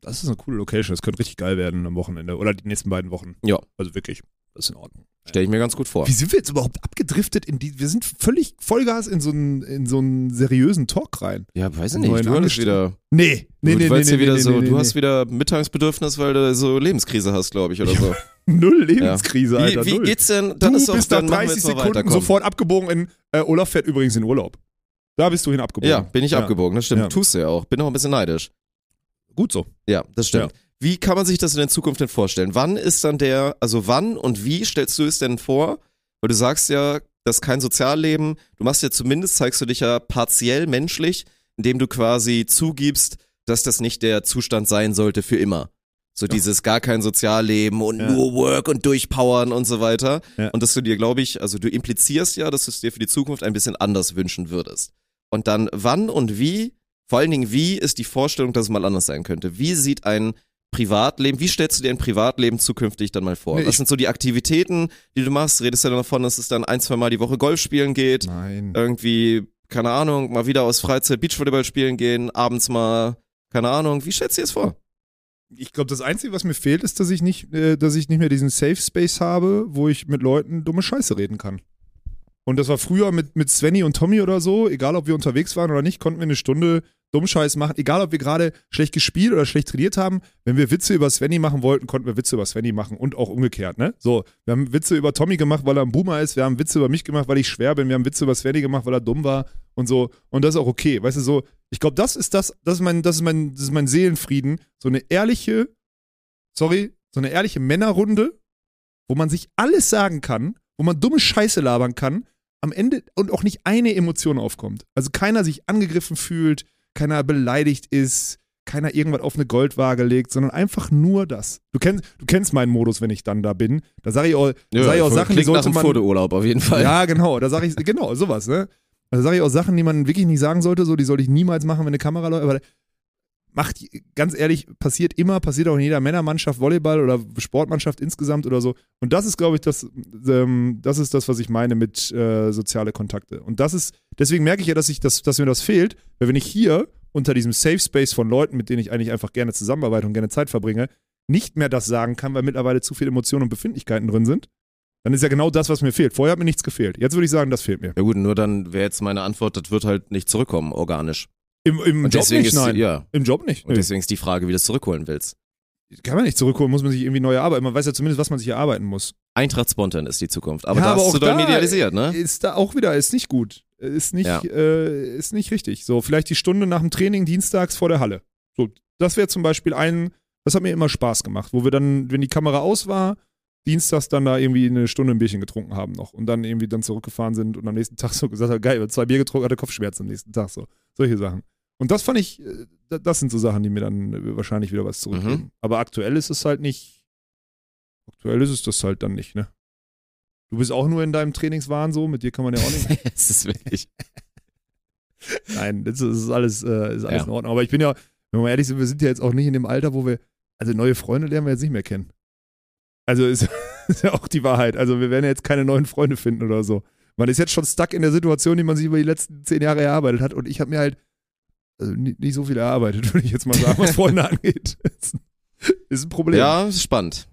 Das ist eine coole Location. Das könnte richtig geil werden am Wochenende. Oder die nächsten beiden Wochen. Ja. Also wirklich. Das ist in Ordnung. Stelle ich mir ganz gut vor. Wie sind wir jetzt überhaupt abgedriftet in die. Wir sind völlig Vollgas in so einen, in so einen seriösen Talk rein. Ja, weiß ich nicht. Du hattest wieder. Nee, nee, du nee, nee, nee, ja wieder nee, so, nee, du hast wieder Mitteilungsbedürfnis, weil du so Lebenskrise hast, glaube ich, oder so. Null Lebenskrise, Alter. wie, wie null. geht's denn? Dann du ist doch, bist nach dann machen wir 30 jetzt mal Sekunden sofort abgebogen in. Äh, Olaf fährt übrigens in Urlaub. Da bist du hin abgebogen. Ja, bin ich abgebogen, das stimmt. Ja. Tust du ja auch. Bin auch ein bisschen neidisch. Gut so. Ja, das stimmt. Wie kann man sich das in der Zukunft denn vorstellen? Wann ist dann der, also wann und wie stellst du es denn vor? Weil du sagst ja, das ist kein Sozialleben. Du machst ja zumindest, zeigst du dich ja partiell menschlich, indem du quasi zugibst, dass das nicht der Zustand sein sollte für immer. So dieses gar kein Sozialleben und Ja. nur Work und durchpowern und so weiter. Ja. Und dass du dir, glaube ich, also du implizierst ja, dass du es dir für die Zukunft ein bisschen anders wünschen würdest. Und dann wann und wie, vor allen Dingen wie ist die Vorstellung, dass es mal anders sein könnte? Wie sieht ein Privatleben, wie stellst du dir ein Privatleben zukünftig dann mal vor? Nee, Was sind so die Aktivitäten, die du machst? Redest du dann davon, dass es dann ein, zwei Mal die Woche Golf spielen geht? Nein. Irgendwie, keine Ahnung, mal wieder aus Freizeit Beachvolleyball spielen gehen, abends mal, keine Ahnung, wie stellst du dir das vor? Ich glaube, das Einzige, was mir fehlt, ist, dass ich nicht, äh, dass ich nicht mehr diesen Safe Space habe, wo ich mit Leuten dumme Scheiße reden kann. Und das war früher mit, mit Svenny und Tommy oder so, egal ob wir unterwegs waren oder nicht, konnten wir eine Stunde Dummscheiß machen, egal ob wir gerade schlecht gespielt oder schlecht trainiert haben, wenn wir Witze über Svenny machen wollten, konnten wir Witze über Svenny machen und auch umgekehrt, ne? So, wir haben Witze über Tommy gemacht, weil er ein Boomer ist, wir haben Witze über mich gemacht, weil ich schwer bin, wir haben Witze über Svenny gemacht, weil er dumm war und so. Und das ist auch okay, weißt du, so, ich glaube, das ist das, das ist mein, das ist mein, das ist mein Seelenfrieden, so eine ehrliche, sorry, so eine ehrliche Männerrunde, wo man sich alles sagen kann, wo man dumme Scheiße labern kann, am Ende und auch nicht eine Emotion aufkommt. Also keiner sich angegriffen fühlt, keiner beleidigt ist, keiner irgendwas auf eine Goldwaage legt, sondern einfach nur das. Du kennst, du kennst meinen Modus, wenn ich dann da bin. Da sage ich auch, Ja, sag ich auch Sachen, die sollte man. Fotourlaub auf jeden Fall. Ja, genau. Da sage ich, genau, sowas, ne? Da sage ich auch Sachen, die man wirklich nicht sagen sollte, so, die sollte ich niemals machen, wenn eine Kamera läuft, aber macht, ganz ehrlich, passiert immer, passiert auch in jeder Männermannschaft, Volleyball oder Sportmannschaft insgesamt oder so. Und das ist, glaube ich, das, ähm, das ist das, was ich meine mit äh, soziale Kontakte. Und das ist, deswegen merke ich ja, dass ich das, dass mir das fehlt, weil wenn ich hier unter diesem Safe Space von Leuten, mit denen ich eigentlich einfach gerne zusammenarbeite und gerne Zeit verbringe, nicht mehr das sagen kann, weil mittlerweile zu viele Emotionen und Befindlichkeiten drin sind, dann ist ja genau das, was mir fehlt. Vorher hat mir nichts gefehlt. Jetzt würde ich sagen, das fehlt mir. Ja gut, nur dann wäre jetzt meine Antwort, das wird halt nicht zurückkommen, organisch. Im, im Und Job deswegen nicht, ist, nein. ja, Im Job nicht. und Nö. deswegen ist die Frage, wie du es zurückholen willst. Kann man nicht zurückholen, muss man sich irgendwie neu erarbeiten. Man weiß ja zumindest, was man sich erarbeiten muss. Eintracht Spontan ist die Zukunft. Aber Ja, da aber hast auch du dann da idealisiert, ne? Ist da auch wieder, ist nicht gut. Ist nicht, Ja. äh, ist nicht richtig. So, vielleicht die Stunde nach dem Training dienstags vor der Halle. So, das wäre zum Beispiel ein, das hat mir immer Spaß gemacht, wo wir dann, wenn die Kamera aus war, dienstags dann da irgendwie eine Stunde ein Bierchen getrunken haben noch und dann irgendwie dann zurückgefahren sind und am nächsten Tag so gesagt haben, geil, zwei Bier getrunken, hatte Kopfschmerzen am nächsten Tag so. Solche Sachen. Und das fand ich, äh, da- das sind so Sachen, die mir dann äh, wahrscheinlich wieder was zurückgeben. Mhm. Aber aktuell ist es halt nicht, aktuell ist es das halt dann nicht, ne? Du bist auch nur in deinem Trainingswahn so, mit dir kann man ja auch nicht. es ist wirklich. Nein, das ist, das ist alles, äh, ist alles Ja. in Ordnung. Aber ich bin ja, wenn wir mal ehrlich sind, wir sind ja jetzt auch nicht in dem Alter, wo wir, also neue Freunde lernen wir jetzt nicht mehr kennen. Also ist, ist ja auch die Wahrheit. Also wir werden ja jetzt keine neuen Freunde finden oder so. Man ist jetzt schon stuck in der Situation, die man sich über die letzten zehn Jahre erarbeitet hat. Und ich habe mir halt also nicht, so viel erarbeitet, würde ich jetzt mal sagen, was Freunde angeht. Ist, ist ein Problem. Ja, ist spannend.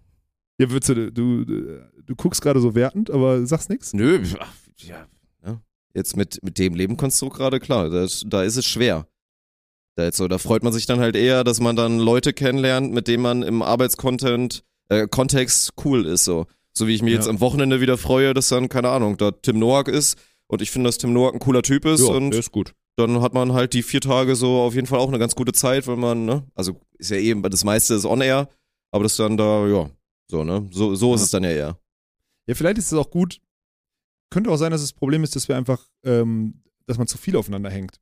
Ja, Würze, du, du, du guckst gerade so wertend, aber sagst nichts. Nö, ach, ja. ne? Jetzt mit, mit dem Lebenkonstrukt gerade, klar, das, da ist es schwer. Da, jetzt so, da freut man sich dann halt eher, dass man dann Leute kennenlernt, mit denen man im Arbeitskontent, äh, Kontext cool ist, so. So wie ich mich jetzt Ja. am Wochenende wieder freue, dass dann, keine Ahnung, da Tim Noack ist und ich finde, dass Tim Noack ein cooler Typ ist und ist gut. Dann hat man halt die vier Tage so auf jeden Fall auch eine ganz gute Zeit, wenn man, ne, also ist ja eben, das meiste ist on-air, aber das dann da, ja, so, ne, so, so ist Ja. es dann ja eher. Ja, vielleicht ist es auch gut. Könnte auch sein, dass das Problem ist, dass wir einfach, ähm, dass man zu viel aufeinander hängt.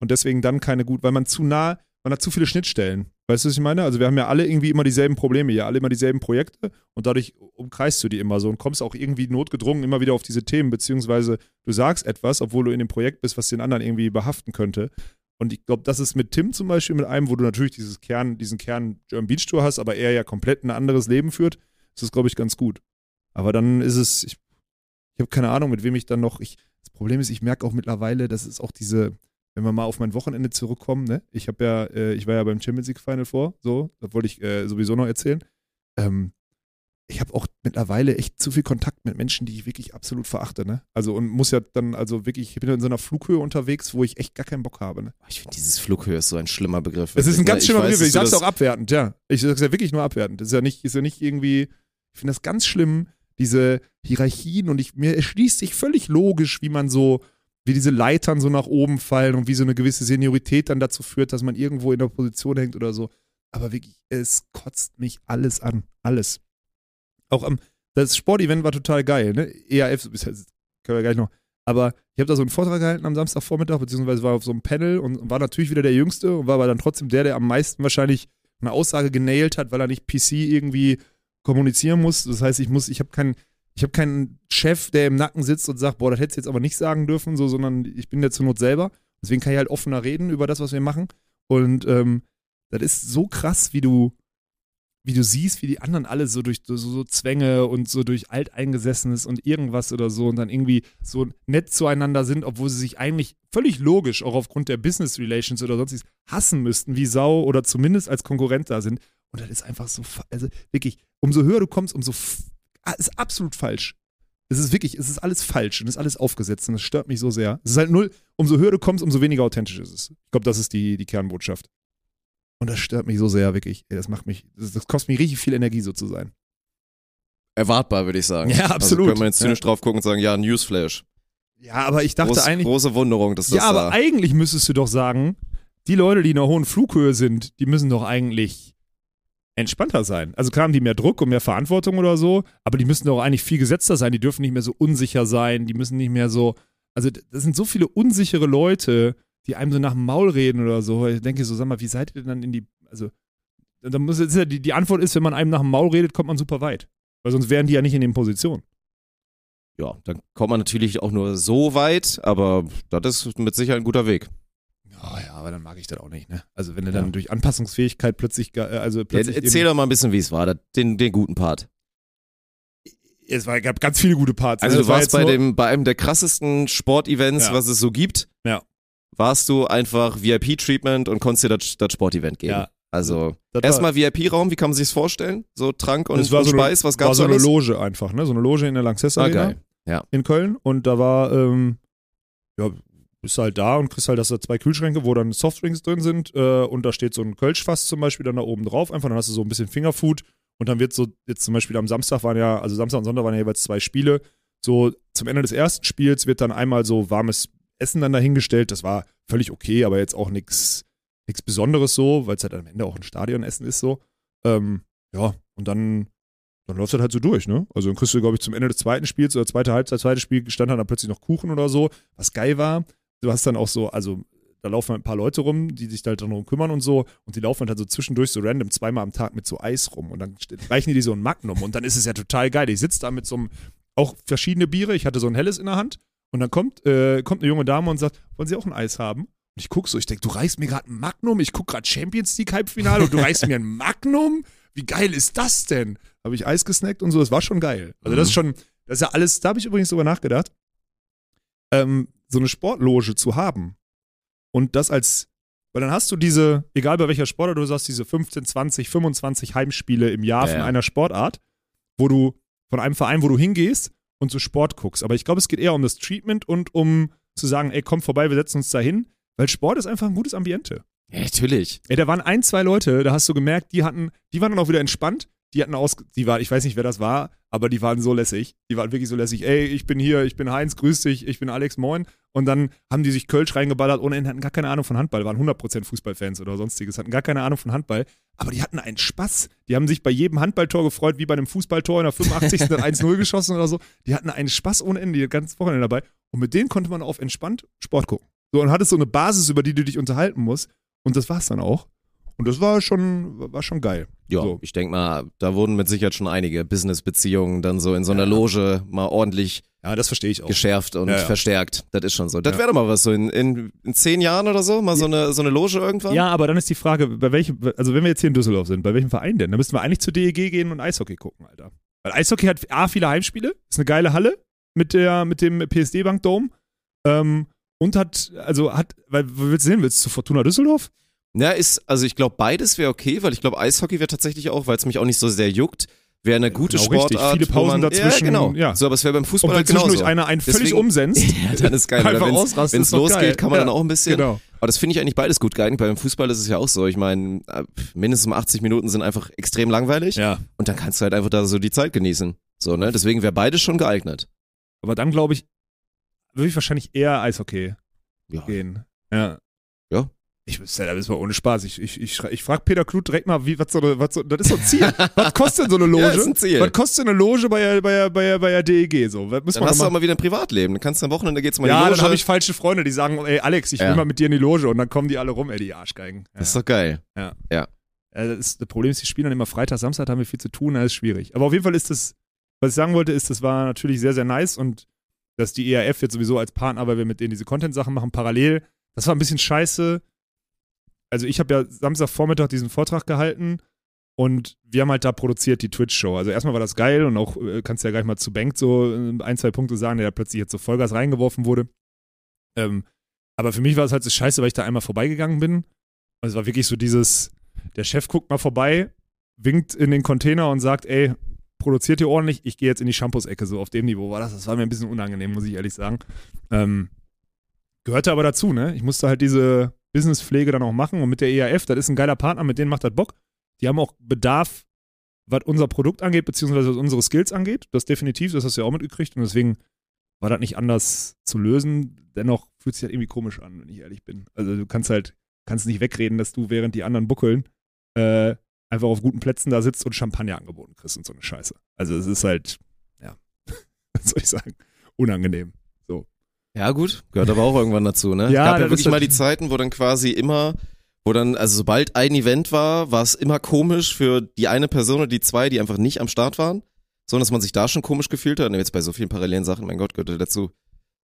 Und deswegen dann keine gut, weil man zu nah, man hat zu viele Schnittstellen. Weißt du, was ich meine? Also wir haben ja alle irgendwie immer dieselben Probleme hier, alle immer dieselben Projekte und dadurch umkreist du die immer so und kommst auch irgendwie notgedrungen immer wieder auf diese Themen, beziehungsweise du sagst etwas, obwohl du in dem Projekt bist, was den anderen irgendwie behaften könnte. Und ich glaube, das ist mit Tim zum Beispiel mit einem, wo du natürlich dieses Kern, diesen Kern German Beach Tour hast, aber er ja komplett ein anderes Leben führt, ist das, glaube ich, ganz gut. Aber dann ist es, ich, ich habe keine Ahnung, mit wem ich dann noch, ich, das Problem ist, ich merke auch mittlerweile, dass es auch diese, wenn wir mal auf mein Wochenende zurückkommen, ne? Ich habe ja, äh, ich war ja beim Champions League Final vor, so, das wollte ich äh, sowieso noch erzählen. Ähm, ich habe auch mittlerweile echt zu viel Kontakt mit Menschen, die ich wirklich absolut verachte, ne? Also und muss ja dann, also wirklich, ich bin in so einer Flughöhe unterwegs, wo ich echt gar keinen Bock habe, ne? Ich finde, dieses Flughöhe ist so ein schlimmer Begriff. Es ist ein wirklich, ganz ne? schlimmer weiß, Begriff. Ich sag's auch abwertend, ja. Ich sag's ja wirklich nur abwertend. Das ist ja nicht, ist ja nicht irgendwie, ich finde das ganz schlimm, diese Hierarchien und ich, mir erschließt sich völlig logisch, wie man so, wie diese Leitern so nach oben fallen und wie so eine gewisse Seniorität dann dazu führt, dass man irgendwo in der Position hängt oder so. Aber wirklich, es kotzt mich alles an. Alles. Auch am, das Sportevent war total geil, ne? EAF, können wir gleich noch. Aber ich habe da so einen Vortrag gehalten am Samstagvormittag, beziehungsweise war auf so einem Panel und war natürlich wieder der Jüngste und war aber dann trotzdem der, der am meisten wahrscheinlich eine Aussage genailt hat, weil er nicht PC irgendwie kommunizieren muss. Das heißt, ich muss, ich habe keinen, ich habe keinen Chef, der im Nacken sitzt und sagt, boah, das hättest du jetzt aber nicht sagen dürfen, so, sondern ich bin der zur Not selber. Deswegen kann ich halt offener reden über das, was wir machen. Und ähm, das ist so krass, wie du, wie du siehst, wie die anderen alle so durch so, so Zwänge und so durch Alteingesessenes und irgendwas oder so und dann irgendwie so nett zueinander sind, obwohl sie sich eigentlich völlig logisch, auch aufgrund der Business Relations oder sonstiges, hassen müssten wie Sau oder zumindest als Konkurrent da sind. Und das ist einfach so, also wirklich, umso höher du kommst, umso, ist absolut falsch. Es ist wirklich, es ist alles falsch und es ist alles aufgesetzt und es stört mich so sehr. Es ist halt null, umso höher du kommst, umso weniger authentisch ist es. Ich glaube, das ist die, die Kernbotschaft. Und das stört mich so sehr, wirklich. Ey, das macht mich, das, das kostet mich richtig viel Energie, so zu sein. Erwartbar, würde ich sagen. Ja, absolut. Also können wir jetzt zynisch Ja. drauf gucken und sagen, ja, Newsflash. Ja, aber ich dachte Groß, eigentlich. Große Wunderung, dass das Ja, aber da. eigentlich müsstest du doch sagen, die Leute, die in einer hohen Flughöhe sind, die müssen doch eigentlich entspannter sein. Also klar haben die mehr Druck und mehr Verantwortung oder so, aber die müssen doch eigentlich viel gesetzter sein. Die dürfen nicht mehr so unsicher sein, die müssen nicht mehr so. Also das sind so viele unsichere Leute, die einem so nach dem Maul reden oder so. Ich denke so, sag mal, wie seid ihr denn dann in die. Also, da muss ja, die, die Antwort ist, wenn man einem nach dem Maul redet, kommt man super weit. Weil sonst wären die ja nicht in den Positionen. Ja, dann kommt man natürlich auch nur so weit, aber das ist mit Sicherheit ein guter Weg. Ja, ja, aber dann mag ich das auch nicht, ne? Also wenn du dann durch Anpassungsfähigkeit plötzlich, äh, also Ja, plötzlich erzähl doch mal ein bisschen, wie es war, da- den, den guten Part. es war, gab ganz viele gute Parts. Also ne? du Das war warst jetzt bei, dem, bei einem der krassesten Sportevents, Ja. was es so gibt. Ja. Warst du einfach VIP-Treatment und konntest dir das, das Sportevent geben. Ja. Also Das war- erstmal VIP-Raum, wie kann man sich's vorstellen? So Trank und, das war und so eine, Speis, was war gab's so eine alles? Loge einfach, ne? So eine Loge in der Lanxess Ah, Arena geil. in Köln und da war, ähm, ja, bist halt da und kriegst halt, dass da zwei Kühlschränke, wo dann Softdrinks drin sind äh, und da steht so ein Kölschfass zum Beispiel dann da oben drauf einfach, dann hast du so ein bisschen Fingerfood und dann wird so, jetzt zum Beispiel am Samstag waren ja, also Samstag und Sonntag waren ja jeweils zwei Spiele, so zum Ende des ersten Spiels wird dann einmal so warmes Essen dann dahingestellt, das war völlig okay, aber jetzt auch nichts Besonderes so, weil es halt am Ende auch ein Stadionessen ist so. Ähm, ja, und dann, dann läuft das halt so durch, ne? Also dann kriegst du, glaube ich, zum Ende des zweiten Spiels oder zweite Halbzeit, zweites Spiel stand dann, dann plötzlich noch Kuchen oder so, was geil war. Du hast dann auch so, also da laufen halt ein paar Leute rum, die sich da halt darum kümmern und so und die laufen halt so zwischendurch so random zweimal am Tag mit so Eis rum und dann reichen die dir so ein Magnum und dann ist es ja total geil. Ich sitze da mit so einem, auch verschiedene Biere, ich hatte so ein helles in der Hand und dann kommt, äh, kommt eine junge Dame und sagt, wollen Sie auch ein Eis haben? Und ich guck so, ich denke, du reichst mir gerade ein Magnum, ich guck gerade Champions League Halbfinale und du reichst mir ein Magnum? Wie geil ist das denn? Habe ich Eis gesnackt und so, das war schon geil. Also das ist schon, das ist ja alles, da habe ich übrigens drüber nachgedacht, ähm, so eine Sportloge zu haben und das als, weil dann hast du diese, egal bei welcher Sportart du sagst, diese 15, 20, 25 Heimspiele im Jahr Ja, von ja. einer Sportart, wo du, von einem Verein, wo du hingehst und so Sport guckst. Aber ich glaube, es geht eher um das Treatment und um zu sagen, ey, komm vorbei, wir setzen uns da hin, weil Sport ist einfach ein gutes Ambiente. Ja, natürlich. Ey, da waren ein, zwei Leute, da hast du gemerkt, die hatten, die waren dann auch wieder entspannt. Die hatten aus, die war, ich weiß nicht, wer das war, aber die waren so lässig. Die waren wirklich so lässig. Ey, ich bin hier, ich bin Heinz, grüß dich, ich bin Alex, moin. Und dann haben die sich Kölsch reingeballert ohne Ende, hatten gar keine Ahnung von Handball, waren 100% Fußballfans oder sonstiges, hatten gar keine Ahnung von Handball. Aber die hatten einen Spaß. Die haben sich bei jedem Handballtor gefreut, wie bei einem Fußballtor in der 85. dann 1-0 geschossen oder so. Die hatten einen Spaß ohne Ende, die ganze Wochenende dabei. Und mit denen konnte man auf entspannt Sport gucken. So, und hattest so eine Basis, über die du dich unterhalten musst. Und das war's dann auch. Und das war schon, war schon geil. Ja, So. ich denke mal, da wurden mit Sicherheit schon einige Business-Beziehungen dann so in so einer Loge mal ordentlich Ja, das verstehe ich auch. geschärft und Ja, ja. verstärkt. Das ist schon so. Das Ja. wäre doch mal was, so in, in, in zehn Jahren oder so, mal so eine, so eine Loge irgendwann. Ja, aber dann ist die Frage, bei welchem, also wenn wir jetzt hier in Düsseldorf sind, bei welchem Verein denn? Dann müssten wir eigentlich zur DEG gehen und Eishockey gucken, Alter. Weil Eishockey hat A, viele Heimspiele, ist eine geile Halle mit, der, mit dem PSD-Bank-Dome ähm, und hat, also hat, weil, willst du sehen, willst du zu Fortuna Düsseldorf? Ja, ist, also ich glaube, beides wäre okay, weil ich glaube, Eishockey wäre tatsächlich auch, weil es mich auch nicht so sehr juckt, wäre eine gute genau richtig. Sportart. Viele wo Pausen man, dazwischen, Ja, genau. ja. So, aber es wäre beim Fußball wenn halt genauso. zwischendurch einer einen völlig Deswegen- umsenzt, ja, dann ist geil. Wenn es losgeht, geil. kann man Ja, dann auch ein bisschen. genau. Aber das finde ich eigentlich beides gut geeignet. Beim Fußball ist es ja auch so. Ich meine, äh, mindestens 80 Minuten sind einfach extrem langweilig. Ja. Und dann kannst du halt einfach da so die Zeit genießen. So, ne? Deswegen wäre beides schon geeignet. Aber dann glaube ich, würde ich wahrscheinlich eher Eishockey Ja. gehen. Ja. Ja. Ich wüsste, da ist mal ohne Spaß. Ich, ich, ich, ich frage Peter Kluth direkt mal, wie, was so eine, was so, das ist so ein Ziel. was kostet denn so eine Loge? Ja, ist ein Ziel. Was kostet eine Loge bei der, bei der, bei der, bei der DEG? So, was muss Dann man hast du auch mal wieder ein Privatleben. Dann kannst du am Wochenende geht's mal in ja, die dann Loge. habe ich falsche Freunde, die sagen, ey Alex, ich will Ja. mal mit dir in die Loge und dann kommen die alle rum, ey, die Arschgeigen. Ja. das ist doch geil. Äh, das, ist, das Problem ist, die spielen dann immer Freitag, Samstag, haben wir viel zu tun, das ist schwierig. Aber auf jeden Fall ist das, was ich sagen wollte, ist, das war natürlich sehr, sehr nice und dass die ERF jetzt sowieso als Partner, weil wir mit denen diese Content-Sachen machen, parallel, das war ein bisschen scheiße. Also ich habe ja Samstagvormittag diesen Vortrag gehalten und wir haben halt da produziert die Twitch-Show. Also erstmal war das geil und auch äh, kannst du ja gleich mal zu Bank so äh, ein, zwei Punkte sagen, der da plötzlich jetzt so Vollgas reingeworfen wurde. Ähm, aber für mich war es halt so scheiße, weil ich da einmal vorbeigegangen bin. Also es war wirklich so dieses, der Chef guckt mal vorbei, winkt in den Container und sagt, ey, produziert ihr ordentlich, ich gehe jetzt in die Shampoos-Ecke, so auf dem Niveau war das. Das war mir ein bisschen unangenehm, muss ich ehrlich sagen. Ähm, gehörte aber dazu, ne? Ich musste halt diese Businesspflege dann auch machen und mit der EAF, das ist ein geiler Partner, mit denen macht das Bock. Die haben auch Bedarf, was unser Produkt angeht, beziehungsweise was unsere Skills angeht. Das definitiv, das hast du ja auch mitgekriegt und deswegen war das nicht anders zu lösen. Dennoch fühlt sich halt irgendwie komisch an, wenn ich ehrlich bin. Also du kannst halt, kannst nicht wegreden, dass du während die anderen buckeln, äh, einfach auf guten Plätzen da sitzt und Champagner angeboten kriegst und so eine Scheiße. Also es ist halt, ja, was soll ich sagen, unangenehm. Ja, gut, gehört aber auch irgendwann dazu, ne? Ja, es gab ja wirklich mal die Zeiten, wo dann quasi immer, wo dann, also sobald ein Event war, war es immer komisch für die eine Person oder die zwei, die einfach nicht am Start waren. So, dass man sich da schon komisch gefühlt hat. Und jetzt bei so vielen parallelen Sachen, mein Gott, gehört dazu.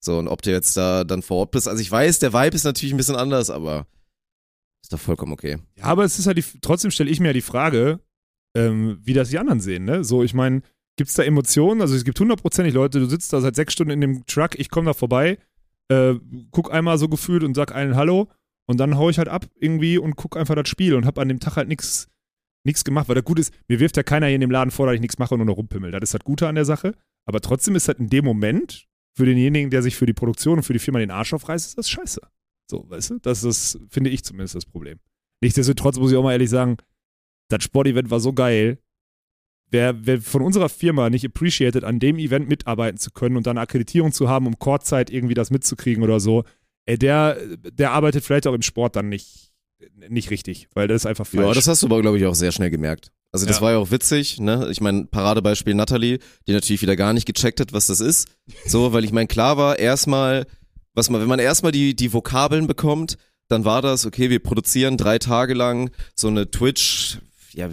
So, und ob du jetzt da dann vor Ort bist. Also ich weiß, der Vibe ist natürlich ein bisschen anders, aber ist doch vollkommen okay. Ja, aber es ist halt die, trotzdem stelle ich mir ja die Frage, ähm, wie das die anderen sehen, ne? So, ich meine, gibt es da Emotionen? Also es gibt hundertprozentig Leute, du sitzt da seit sechs Stunden in dem Truck, ich komme da vorbei, äh, guck einmal so gefühlt und sag einen Hallo und dann hau ich halt ab irgendwie und guck einfach das Spiel und hab an dem Tag halt nichts nichts gemacht, weil das gut ist, mir wirft ja keiner hier in dem Laden vor, dass ich nichts mache und nur noch rumpimmel. Das ist das Gute an der Sache. Aber trotzdem ist das in dem Moment für denjenigen, der sich für die Produktion und für die Firma den Arsch aufreißt, ist das scheiße. So, weißt du? Das ist, finde ich zumindest, das Problem. Nichtsdestotrotz muss ich auch mal ehrlich sagen, das Sportevent war so geil. Wer, wer von unserer Firma nicht appreciated, an dem Event mitarbeiten zu können und dann Akkreditierung zu haben, um Kurzzeit irgendwie das mitzukriegen oder so, ey, der, der arbeitet vielleicht auch im Sport dann nicht, nicht richtig, weil das ist einfach falsch. Ja, das hast du aber, glaube ich, auch sehr schnell gemerkt. Also das Ja. war ja auch witzig, ne? Ich meine, Paradebeispiel Natalie, die natürlich wieder gar nicht gecheckt hat, was das ist. So, weil ich meine, klar war erstmal, was man, wenn man erstmal die, die Vokabeln bekommt, dann war das, okay, wir produzieren drei Tage lang so eine Twitch, ja,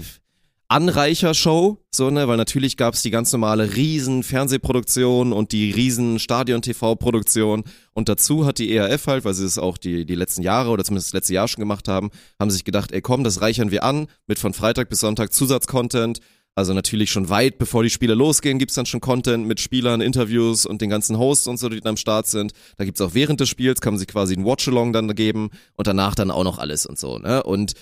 Anreichershow, so, ne, weil natürlich gab's die ganz normale riesen Fernsehproduktion und die riesen Stadion-TV-Produktion und dazu hat die ERF halt, weil sie es auch die, die letzten Jahre oder zumindest das letzte Jahr schon gemacht haben, haben sich gedacht, ey komm, das reichern wir an mit von Freitag bis Sonntag Zusatzcontent. Also natürlich schon weit bevor die Spiele losgehen, gibt's dann schon Content mit Spielern, Interviews und den ganzen Hosts und so, die dann am Start sind. Da gibt's auch während des Spiels, kann man sich quasi ein Watchalong dann geben und danach dann auch noch alles und so, ne? Und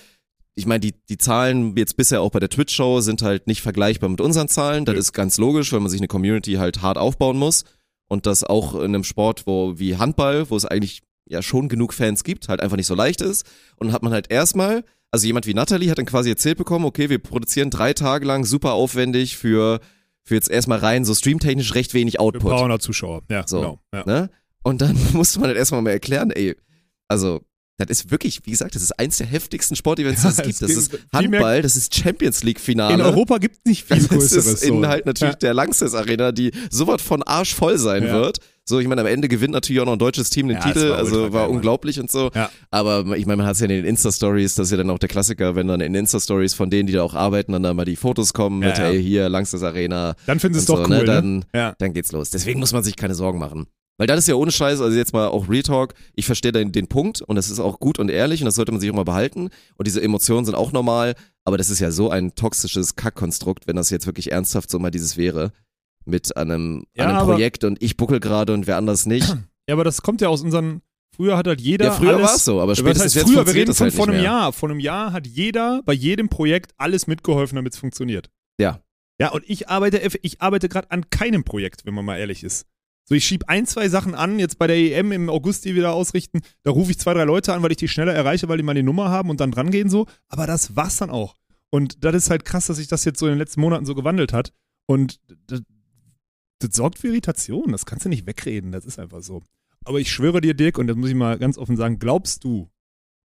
ich meine, die, die Zahlen jetzt bisher auch bei der Twitch-Show sind halt nicht vergleichbar mit unseren Zahlen. Das Nö. ist ganz logisch, weil man sich eine Community halt hart aufbauen muss. Und das auch in einem Sport, wo wie Handball, wo es eigentlich ja schon genug Fans gibt, halt einfach nicht so leicht ist. Und dann hat man halt erstmal, also jemand wie Natalie hat dann quasi erzählt bekommen, okay, wir produzieren drei Tage lang super aufwendig für, für jetzt erstmal rein so streamtechnisch recht wenig Für Output. 300 Zuschauer. Ja, So, genau. Ja. Ne? Und dann musste man halt erstmal mal erklären, ey, also das ist wirklich, wie gesagt, das ist eins der heftigsten Sportevents, Ja, das es gibt. Das ist Handball, das ist Champions League Finale. In Europa gibt es nicht viel das Größeres. ist in so. halt natürlich Ja. der Langsess Arena, die sowas von Arsch voll sein Ja. wird. So, ich meine, am Ende gewinnt natürlich auch noch ein deutsches Team den Titel, war also war geil, Mann. unglaublich und so. Aber ich meine, man hat es ja in den Insta-Stories, das ist ja dann auch der Klassiker, wenn dann in Insta-Stories von denen, die da auch arbeiten, dann da mal die Fotos kommen mit, hey, hier, Langsess Arena, Dann finden sie es doch so, cool, ne, ne? dann- Ja. dann geht's los. Deswegen muss man sich keine Sorgen machen. Weil das ist ja ohne Scheiß, also jetzt mal auch Real Talk, ich verstehe den, den Punkt und das ist auch gut und ehrlich und das sollte man sich auch mal behalten und diese Emotionen sind auch normal, aber das ist ja so ein toxisches Kackkonstrukt, wenn das jetzt wirklich ernsthaft so mal dieses wäre mit einem, Ja, einem Projekt und ich buckel gerade und wer anders nicht. ja, aber das kommt ja aus unseren. Früher hat halt jeder. Ja, früher war es so, aber spätestens heißt jetzt früher? Wir reden das von halt vor einem mehr. Jahr. Vor einem Jahr hat jeder bei jedem Projekt alles mitgeholfen, damit es funktioniert. Ja. Ja, und ich arbeite, ich arbeite gerade an keinem Projekt, wenn man mal ehrlich ist. So, ich schieb ein, zwei Sachen an, jetzt bei der EM im August, die wir da ausrichten. Da rufe ich zwei, drei Leute an, weil ich die schneller erreiche, weil die mal die Nummer haben und dann dran gehen so. Aber das war's dann auch. Und das ist halt krass, dass sich das jetzt so in den letzten Monaten so gewandelt hat. Und das, das sorgt für Irritation. Das kannst du nicht wegreden. Das ist einfach so. Aber ich schwöre dir, Dirk, und das muss ich mal ganz offen sagen, glaubst du,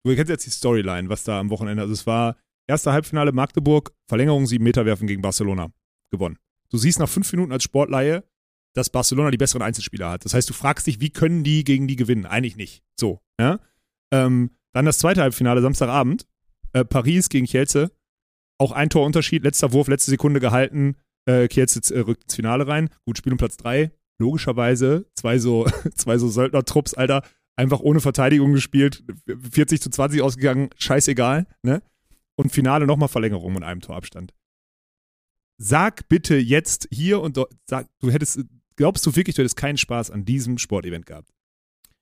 du kennst jetzt die Storyline, was da am Wochenende, also es war erste Halbfinale Magdeburg, Verlängerung sieben Meter werfen gegen Barcelona, gewonnen. Du siehst nach fünf Minuten als Sportleihe, dass Barcelona die besseren Einzelspieler hat. Das heißt, du fragst dich, wie können die gegen die gewinnen? Eigentlich nicht. So, ja. Ähm, dann das zweite Halbfinale, Samstagabend, äh, Paris gegen Kielce, auch ein Torunterschied, letzter Wurf, letzte Sekunde gehalten, äh, Kielce äh, rückt ins Finale rein, gut Spiel um Platz drei, logischerweise zwei so, zwei so Söldner-Trupps, Alter, einfach ohne Verteidigung gespielt, 40 zu 20 ausgegangen, scheißegal, ne? Und Finale nochmal Verlängerung mit einem Torabstand. Sag bitte jetzt hier und dort, sag, du hättest, glaubst du wirklich, du hättest keinen Spaß an diesem Sportevent gehabt?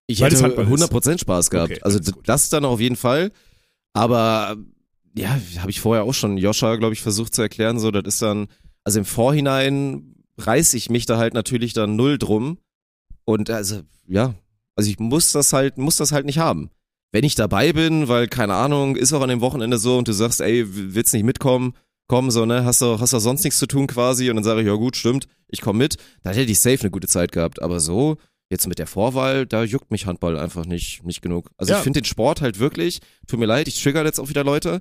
Ich Weil hätte ist. 100% Spaß gehabt. Okay, also das dann auf jeden Fall. Aber ja, habe ich vorher auch schon Joscha, glaube ich, versucht zu erklären. So, das ist dann Also im Vorhinein reiß ich mich da halt natürlich dann null drum. Und also, ja, also ich muss das halt, muss das halt nicht haben. Wenn ich dabei bin, weil, keine Ahnung, ist auch an dem Wochenende so und du sagst, ey, willst nicht mitkommen, komm, so, ne, hast du, hast du sonst nichts zu tun quasi und dann sage ich, ja gut, stimmt, ich komme mit, dann hätte ich safe eine gute Zeit gehabt. Aber so, jetzt mit der Vorwahl, da juckt mich Handball einfach nicht, nicht genug. Also Ja. ich finde den Sport halt wirklich, tut mir leid, ich trigger jetzt auch wieder Leute,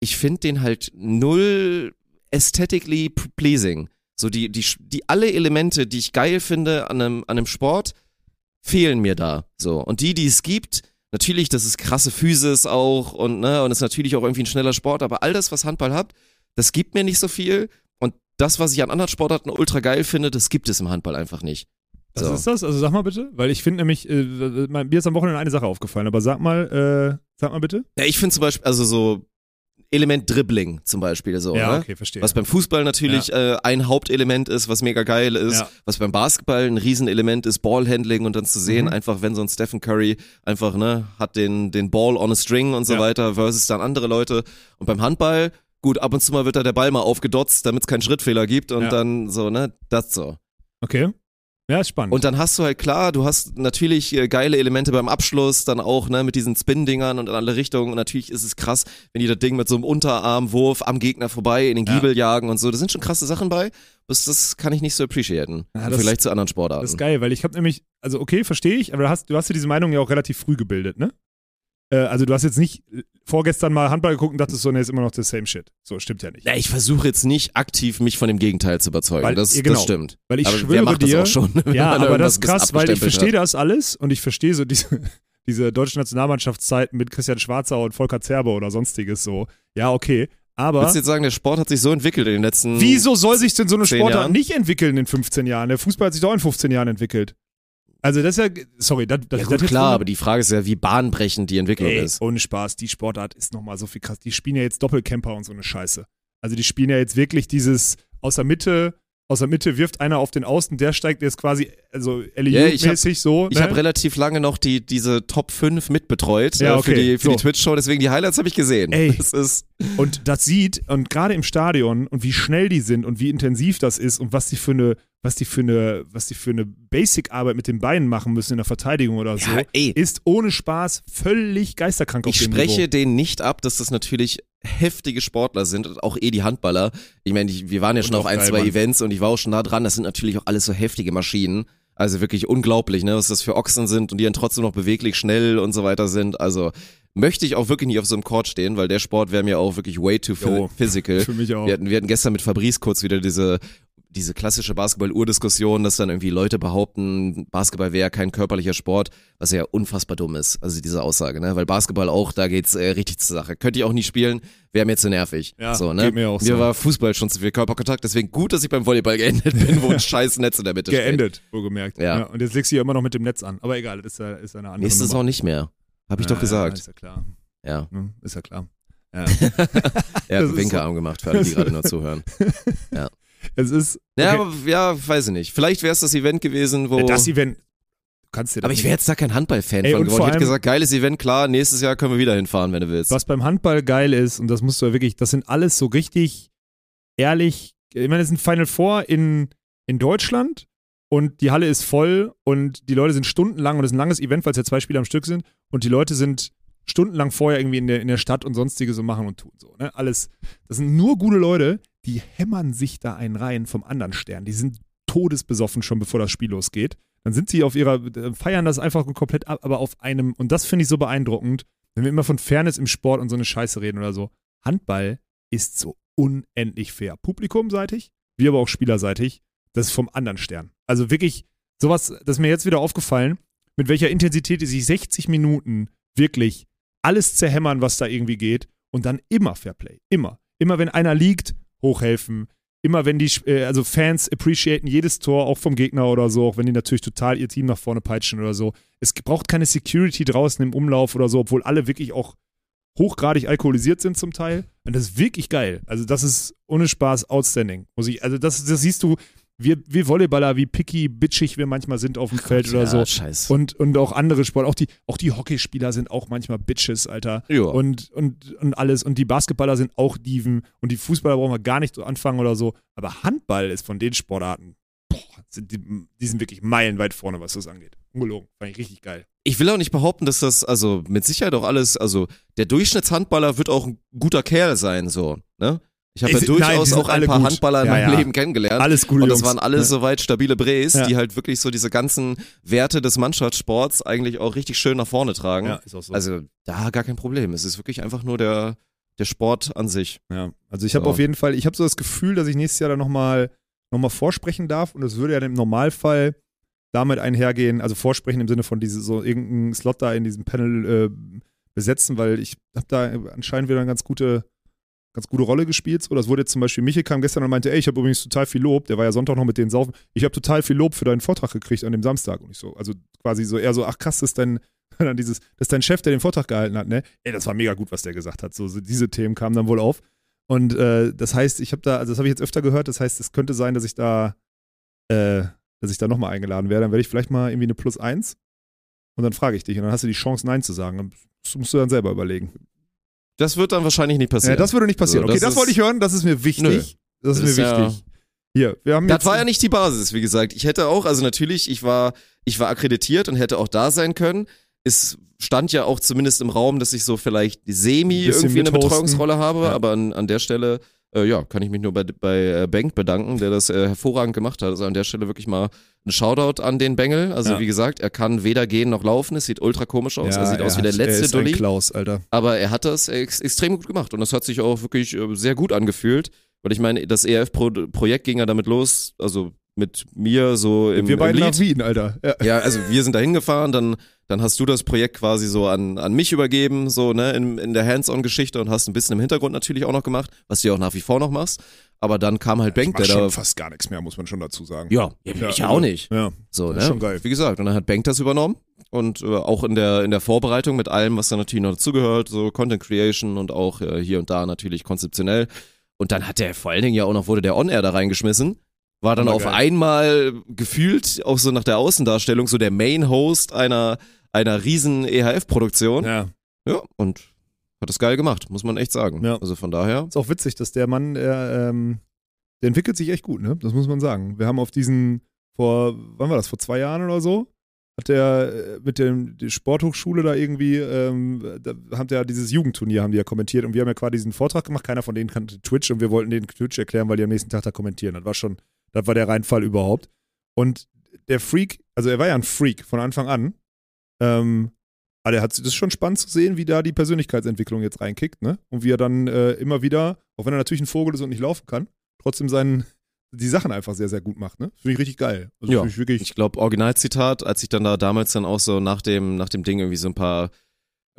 ich finde den halt null aesthetically pleasing. So die, die, die alle Elemente, die ich geil finde an einem, an einem Sport, fehlen mir da. So. Und die, die es gibt, natürlich, das ist krasse Physis auch und, ne, und ist natürlich auch irgendwie ein schneller Sport, aber all das, was Handball hat, das gibt mir nicht so viel. Und das, was ich an anderen Sportarten ultra geil finde, das gibt es im Handball einfach nicht. Was So. ist das? Also sag mal bitte, weil ich finde nämlich, äh, mir ist am Wochenende eine Sache aufgefallen, aber sag mal, äh, sag mal bitte. Ja, ich finde zum Beispiel, also so Element Dribbling zum Beispiel so, ne? okay, verstehe. Was beim Fußball natürlich äh, ein Hauptelement ist, was mega geil ist, Ja. was beim Basketball ein Riesenelement ist, Ballhandling und dann zu sehen, Mhm. einfach wenn so ein Stephen Curry einfach, ne, hat den, den Ball on a string und so Ja. weiter, versus dann andere Leute. Und beim Handball, gut, ab und zu mal wird da der Ball mal aufgedotzt, damit es keinen Schrittfehler gibt und Ja. dann so, ne, das so. okay. Ja, ist spannend. Und dann hast du halt klar, du hast natürlich äh, geile Elemente beim Abschluss, dann auch ne, mit diesen Spin-Dingern und in alle Richtungen. Und natürlich ist es krass, wenn die das Ding mit so einem Unterarmwurf am Gegner vorbei in den Ja. Giebel jagen und so. Da sind schon krasse Sachen bei. Das, das kann ich nicht so appreciaten. Ja, das- Vergleich zu anderen Sportarten. Das ist geil, weil ich habe nämlich, also okay, verstehe ich, aber du hast, du hast dir diese Meinung ja auch relativ früh gebildet, ne? Äh, also du hast jetzt nicht äh, vorgestern mal Handball geguckt und dachtest so, ne, ist immer noch the same shit. So, stimmt ja nicht. ja, ich versuche jetzt nicht aktiv mich von dem Gegenteil zu überzeugen. Weil- das, genau. das stimmt. Weil ich aber schwöre dir, das auch schon? ja, aber das ist krass, weil ich verstehe das alles und ich verstehe so diese, diese deutsche Nationalmannschaftszeiten mit Christian Schwarzer und Volker Zerbe oder sonstiges so. Ja, okay. Aber Willst du jetzt sagen, der Sport hat sich so entwickelt in den letzten. wieso soll sich denn so eine Sportart Jahren? nicht entwickeln in 15 Jahren? Der Fußball hat sich doch in 15 Jahren entwickelt. Also das ist ja, sorry, das, das Ja, das gut, jetzt klar, aber die Frage ist ja, wie bahnbrechend die Entwicklung Ey, ist. ohne Spaß, die Sportart ist nochmal so viel krass. Die spielen ja jetzt Doppelcamper und so eine Scheiße. Also die spielen ja jetzt wirklich dieses aus der Mitte, aus der Mitte wirft einer auf den Außen, der steigt jetzt quasi, also Ja, ich hab- mäßig so. Ich ne? habe relativ lange noch die, diese Top 5 mitbetreut Ja, äh, für okay, die, für so. die Twitch-Show, deswegen die Highlights habe ich gesehen. Ey. Das ist, Und das sieht, und gerade im Stadion und wie schnell die sind und wie intensiv das ist und was die für eine, was die für eine, was die für eine Basic-Arbeit mit den Beinen machen müssen in der Verteidigung oder so, Ja, ist ohne Spaß völlig geisterkrank auf ich spreche Niveau. denen nicht ab, dass das natürlich heftige Sportler sind und auch eh die Handballer. Ich meine, ich- wir waren ja Und schon auf ein, zwei Mann. Events und ich war auch schon nah dran. Das sind natürlich auch alles so heftige Maschinen. Also wirklich unglaublich, ne, was das für Ochsen sind und die dann trotzdem noch beweglich, schnell und so weiter sind. Also möchte ich auch wirklich nicht auf so einem Court stehen, weil der Sport wäre mir auch wirklich way too Jo, phy- physical. Für mich auch. Wir hatten, wir hatten gestern mit Fabrice kurz wieder diese, diese klassische Basketball-Urdiskussion, dass dann irgendwie Leute behaupten, Basketball wäre kein körperlicher Sport, was ja unfassbar dumm ist, also diese Aussage, ne? Weil Basketball auch, da geht's äh, richtig zur Sache. Könnte ich auch nie spielen, wäre mir zu nervig. Ja, so, ne? geht mir auch so. war Fußball schon zu viel Körperkontakt, deswegen gut, dass ich beim Volleyball geendet bin, wo ein scheiß Netz in der Mitte steht. Geendet, wohlgemerkt. Ja. Und jetzt legst du ja immer noch mit dem Netz an. Aber egal, das ist ja, ist ja eine andere Nächste Nummer. Saison nicht mehr. Hab ich Ja, doch gesagt. Ja, ist ja klar. Ja. Ne? Ist ja klar. Ja. Er hat einen Winkerarm gemacht, für alle, die gerade nur zuhören. es ist. Ja, okay. aber, ja, weiß ich nicht. Vielleicht wäre es das Event gewesen, wo. Das Event. Du kannst dir aber ich wäre jetzt da kein Handball-Fan von geworden. Ich hätte gesagt, geiles Event, klar, nächstes Jahr können wir wieder hinfahren, wenn du willst. Was beim Handball geil ist, und das musst du ja wirklich, das sind alles so richtig ehrlich, ich meine, es sind Final Four in, in Deutschland und die Halle ist voll und die Leute sind stundenlang und es ist ein langes Event, weil es ja zwei Spiele am Stück sind und die Leute sind stundenlang vorher irgendwie in der, in der Stadt und sonstiges so machen und tun so. Ne? Alles, das sind nur gute Leute, die hämmern sich da einen rein vom anderen Stern. Die sind todesbesoffen schon, bevor das Spiel losgeht. Dann sind sie auf ihrer, äh, feiern das einfach komplett ab, aber auf einem, und das finde ich so beeindruckend, wenn wir immer von Fairness im Sport und so eine Scheiße reden oder so. Handball ist so unendlich fair. Publikumseitig, wie aber auch spielerseitig. Das ist vom anderen Stern. Also wirklich, sowas, das ist mir jetzt wieder aufgefallen, mit welcher Intensität sich 60 Minuten wirklich alles zerhämmern, was da irgendwie geht. Und dann immer Fairplay. Immer. Immer wenn einer liegt, hochhelfen. Immer wenn die, äh, also Fans appreciaten jedes Tor, auch vom Gegner oder so, auch wenn die natürlich total ihr Team nach vorne peitschen oder so. Es braucht keine Security draußen im Umlauf oder so, obwohl alle wirklich auch hochgradig alkoholisiert sind zum Teil. Und das ist wirklich geil. Also das ist ohne Spaß outstanding. Muss ich, also das, das siehst du, wir, wir Volleyballer, wie picky, bitchig wir manchmal sind auf dem Feld oder so. Scheiße. Und, und auch andere Sport, auch die, auch die Hockeyspieler sind auch manchmal Bitches, Alter. Ja. Und, und, und alles. Und die Basketballer sind auch Dieven. Und die Fußballer brauchen wir gar nicht so anfangen oder so. Aber Handball ist von den Sportarten, boah, sind die, die sind wirklich meilenweit vorne, was das angeht. Ungelogen. Fand ich richtig geil. Ich will auch nicht behaupten, dass das, also mit Sicherheit auch alles, also der Durchschnittshandballer wird auch ein guter Kerl sein, so, ne? Ich habe ja nein, durchaus sind auch ein alle paar gut. Handballer in Ja, meinem ja. Leben kennengelernt. Alles gute und das Jungs. waren alles Ja. soweit stabile Brees, die halt wirklich so diese ganzen Werte des Mannschaftssports eigentlich auch richtig schön nach vorne tragen. Ja, ist auch so. Also da gar kein Problem. Es ist wirklich einfach nur der, der Sport an sich. Ja, also ich habe So. auf jeden Fall, ich habe so das Gefühl, dass ich nächstes Jahr dann nochmal noch mal vorsprechen darf und es würde ja im Normalfall damit einhergehen, also vorsprechen im Sinne von diese, so irgendeinen Slot da in diesem Panel äh, besetzen, weil ich habe da anscheinend wieder eine ganz gute, ganz gute Rolle gespielt. Oder es wurde jetzt zum Beispiel, Michael kam gestern und meinte, ey, ich habe übrigens total viel Lob, der war ja Sonntag noch mit denen saufen, ich habe total viel Lob für deinen Vortrag gekriegt an dem Samstag und ich so, also quasi so eher so, ach krass, das ist dein, dann dieses, das ist dein Chef, der den Vortrag gehalten hat, ne? Ey, das war mega gut, was der gesagt hat. So, so diese Themen kamen dann wohl auf. Und äh, das heißt, ich habe da, also das habe ich jetzt öfter gehört, das heißt, es könnte sein, dass ich da, äh, dass ich da nochmal eingeladen werde. Dann werde ich vielleicht mal irgendwie eine Plus eins und dann frage ich dich und dann hast du die Chance, Nein zu sagen. Das musst du dann selber überlegen. Das wird dann wahrscheinlich nicht passieren. Ja, das würde nicht passieren. So, okay, das das, wollte ist- ich hören, das ist mir wichtig. Nö. Das ist Das ist mir ja- wichtig. Hier, wir haben Das war ja nicht die Basis, wie gesagt. Ich hätte auch, also natürlich, ich war, ich war akkreditiert und hätte auch da sein können. Es stand ja auch zumindest im Raum, dass ich so vielleicht semi irgendwie eine. Betreuungsrolle habe, Ja. aber an, an der Stelle, äh, ja, kann ich mich nur bei, bei äh, Bank bedanken, der das äh, hervorragend gemacht hat. Also an der Stelle wirklich mal ein Shoutout an den Bengel. Also Ja. wie gesagt, er kann weder gehen noch laufen. Es sieht ultra komisch aus. ja, er sieht aus wie der hat- er letzte ist ein Dulli. Klaus, Alter. Aber er hat das ex extrem gut gemacht und das hat sich auch wirklich äh, sehr gut angefühlt. Weil ich meine, das ERF-Projekt ging ja damit los, also mit mir so im, wir im beiden Lied. nach Wien, Alter. Ja. Ja, also wir sind da hingefahren, dann, dann hast du das Projekt quasi so an, an mich übergeben, so, ne, in, in der Hands-on-Geschichte und hast ein bisschen im Hintergrund natürlich auch noch gemacht, was du ja auch nach wie vor noch machst. Aber dann kam halt Bank, der schon da. fast gar nichts mehr, muss man schon dazu sagen. Ja, ja, Ja, ich ja also- auch nicht. Ja. So, ne? schon geil. Wie gesagt, und dann hat Bank das übernommen und äh, auch in der, in der Vorbereitung mit allem, was da natürlich noch dazugehört, so Content Creation und auch äh, hier und da natürlich konzeptionell. Und dann hat der vor allen Dingen ja auch noch, wurde der On-Air da reingeschmissen. War dann auf geil. einmal gefühlt, auch so nach der Außendarstellung, so der Main-Host einer, einer riesen EHF-Produktion. Ja. ja. und hat das geil gemacht, muss man echt sagen. Ja. Also von daher. Ist auch witzig, dass der Mann, der, ähm, der entwickelt sich echt gut, ne? Das muss man sagen. Wir haben auf diesen, vor, wann war das, vor zwei Jahren oder so, hat der äh, mit dem, die Sporthochschule da irgendwie, ähm, da hat der dieses Jugendturnier, haben die ja kommentiert und wir haben ja quasi diesen Vortrag gemacht, keiner von denen kannte Twitch und wir wollten den Twitch erklären, weil die am nächsten Tag da kommentieren. Das war schon, das war der Reinfall überhaupt. Und der Freak, also er war ja ein Freak von Anfang an, ähm, aber der hat, das ist schon spannend zu sehen, wie da die Persönlichkeitsentwicklung jetzt reinkickt, ne? Und wie er dann äh, immer wieder, auch wenn er natürlich ein Vogel ist und nicht laufen kann, trotzdem seinen, die Sachen einfach sehr, sehr gut macht, ne? Finde ich richtig geil. Also Ja. ich Ich glaube, Originalzitat, als ich dann da damals dann auch so nach dem, nach dem Ding irgendwie so ein paar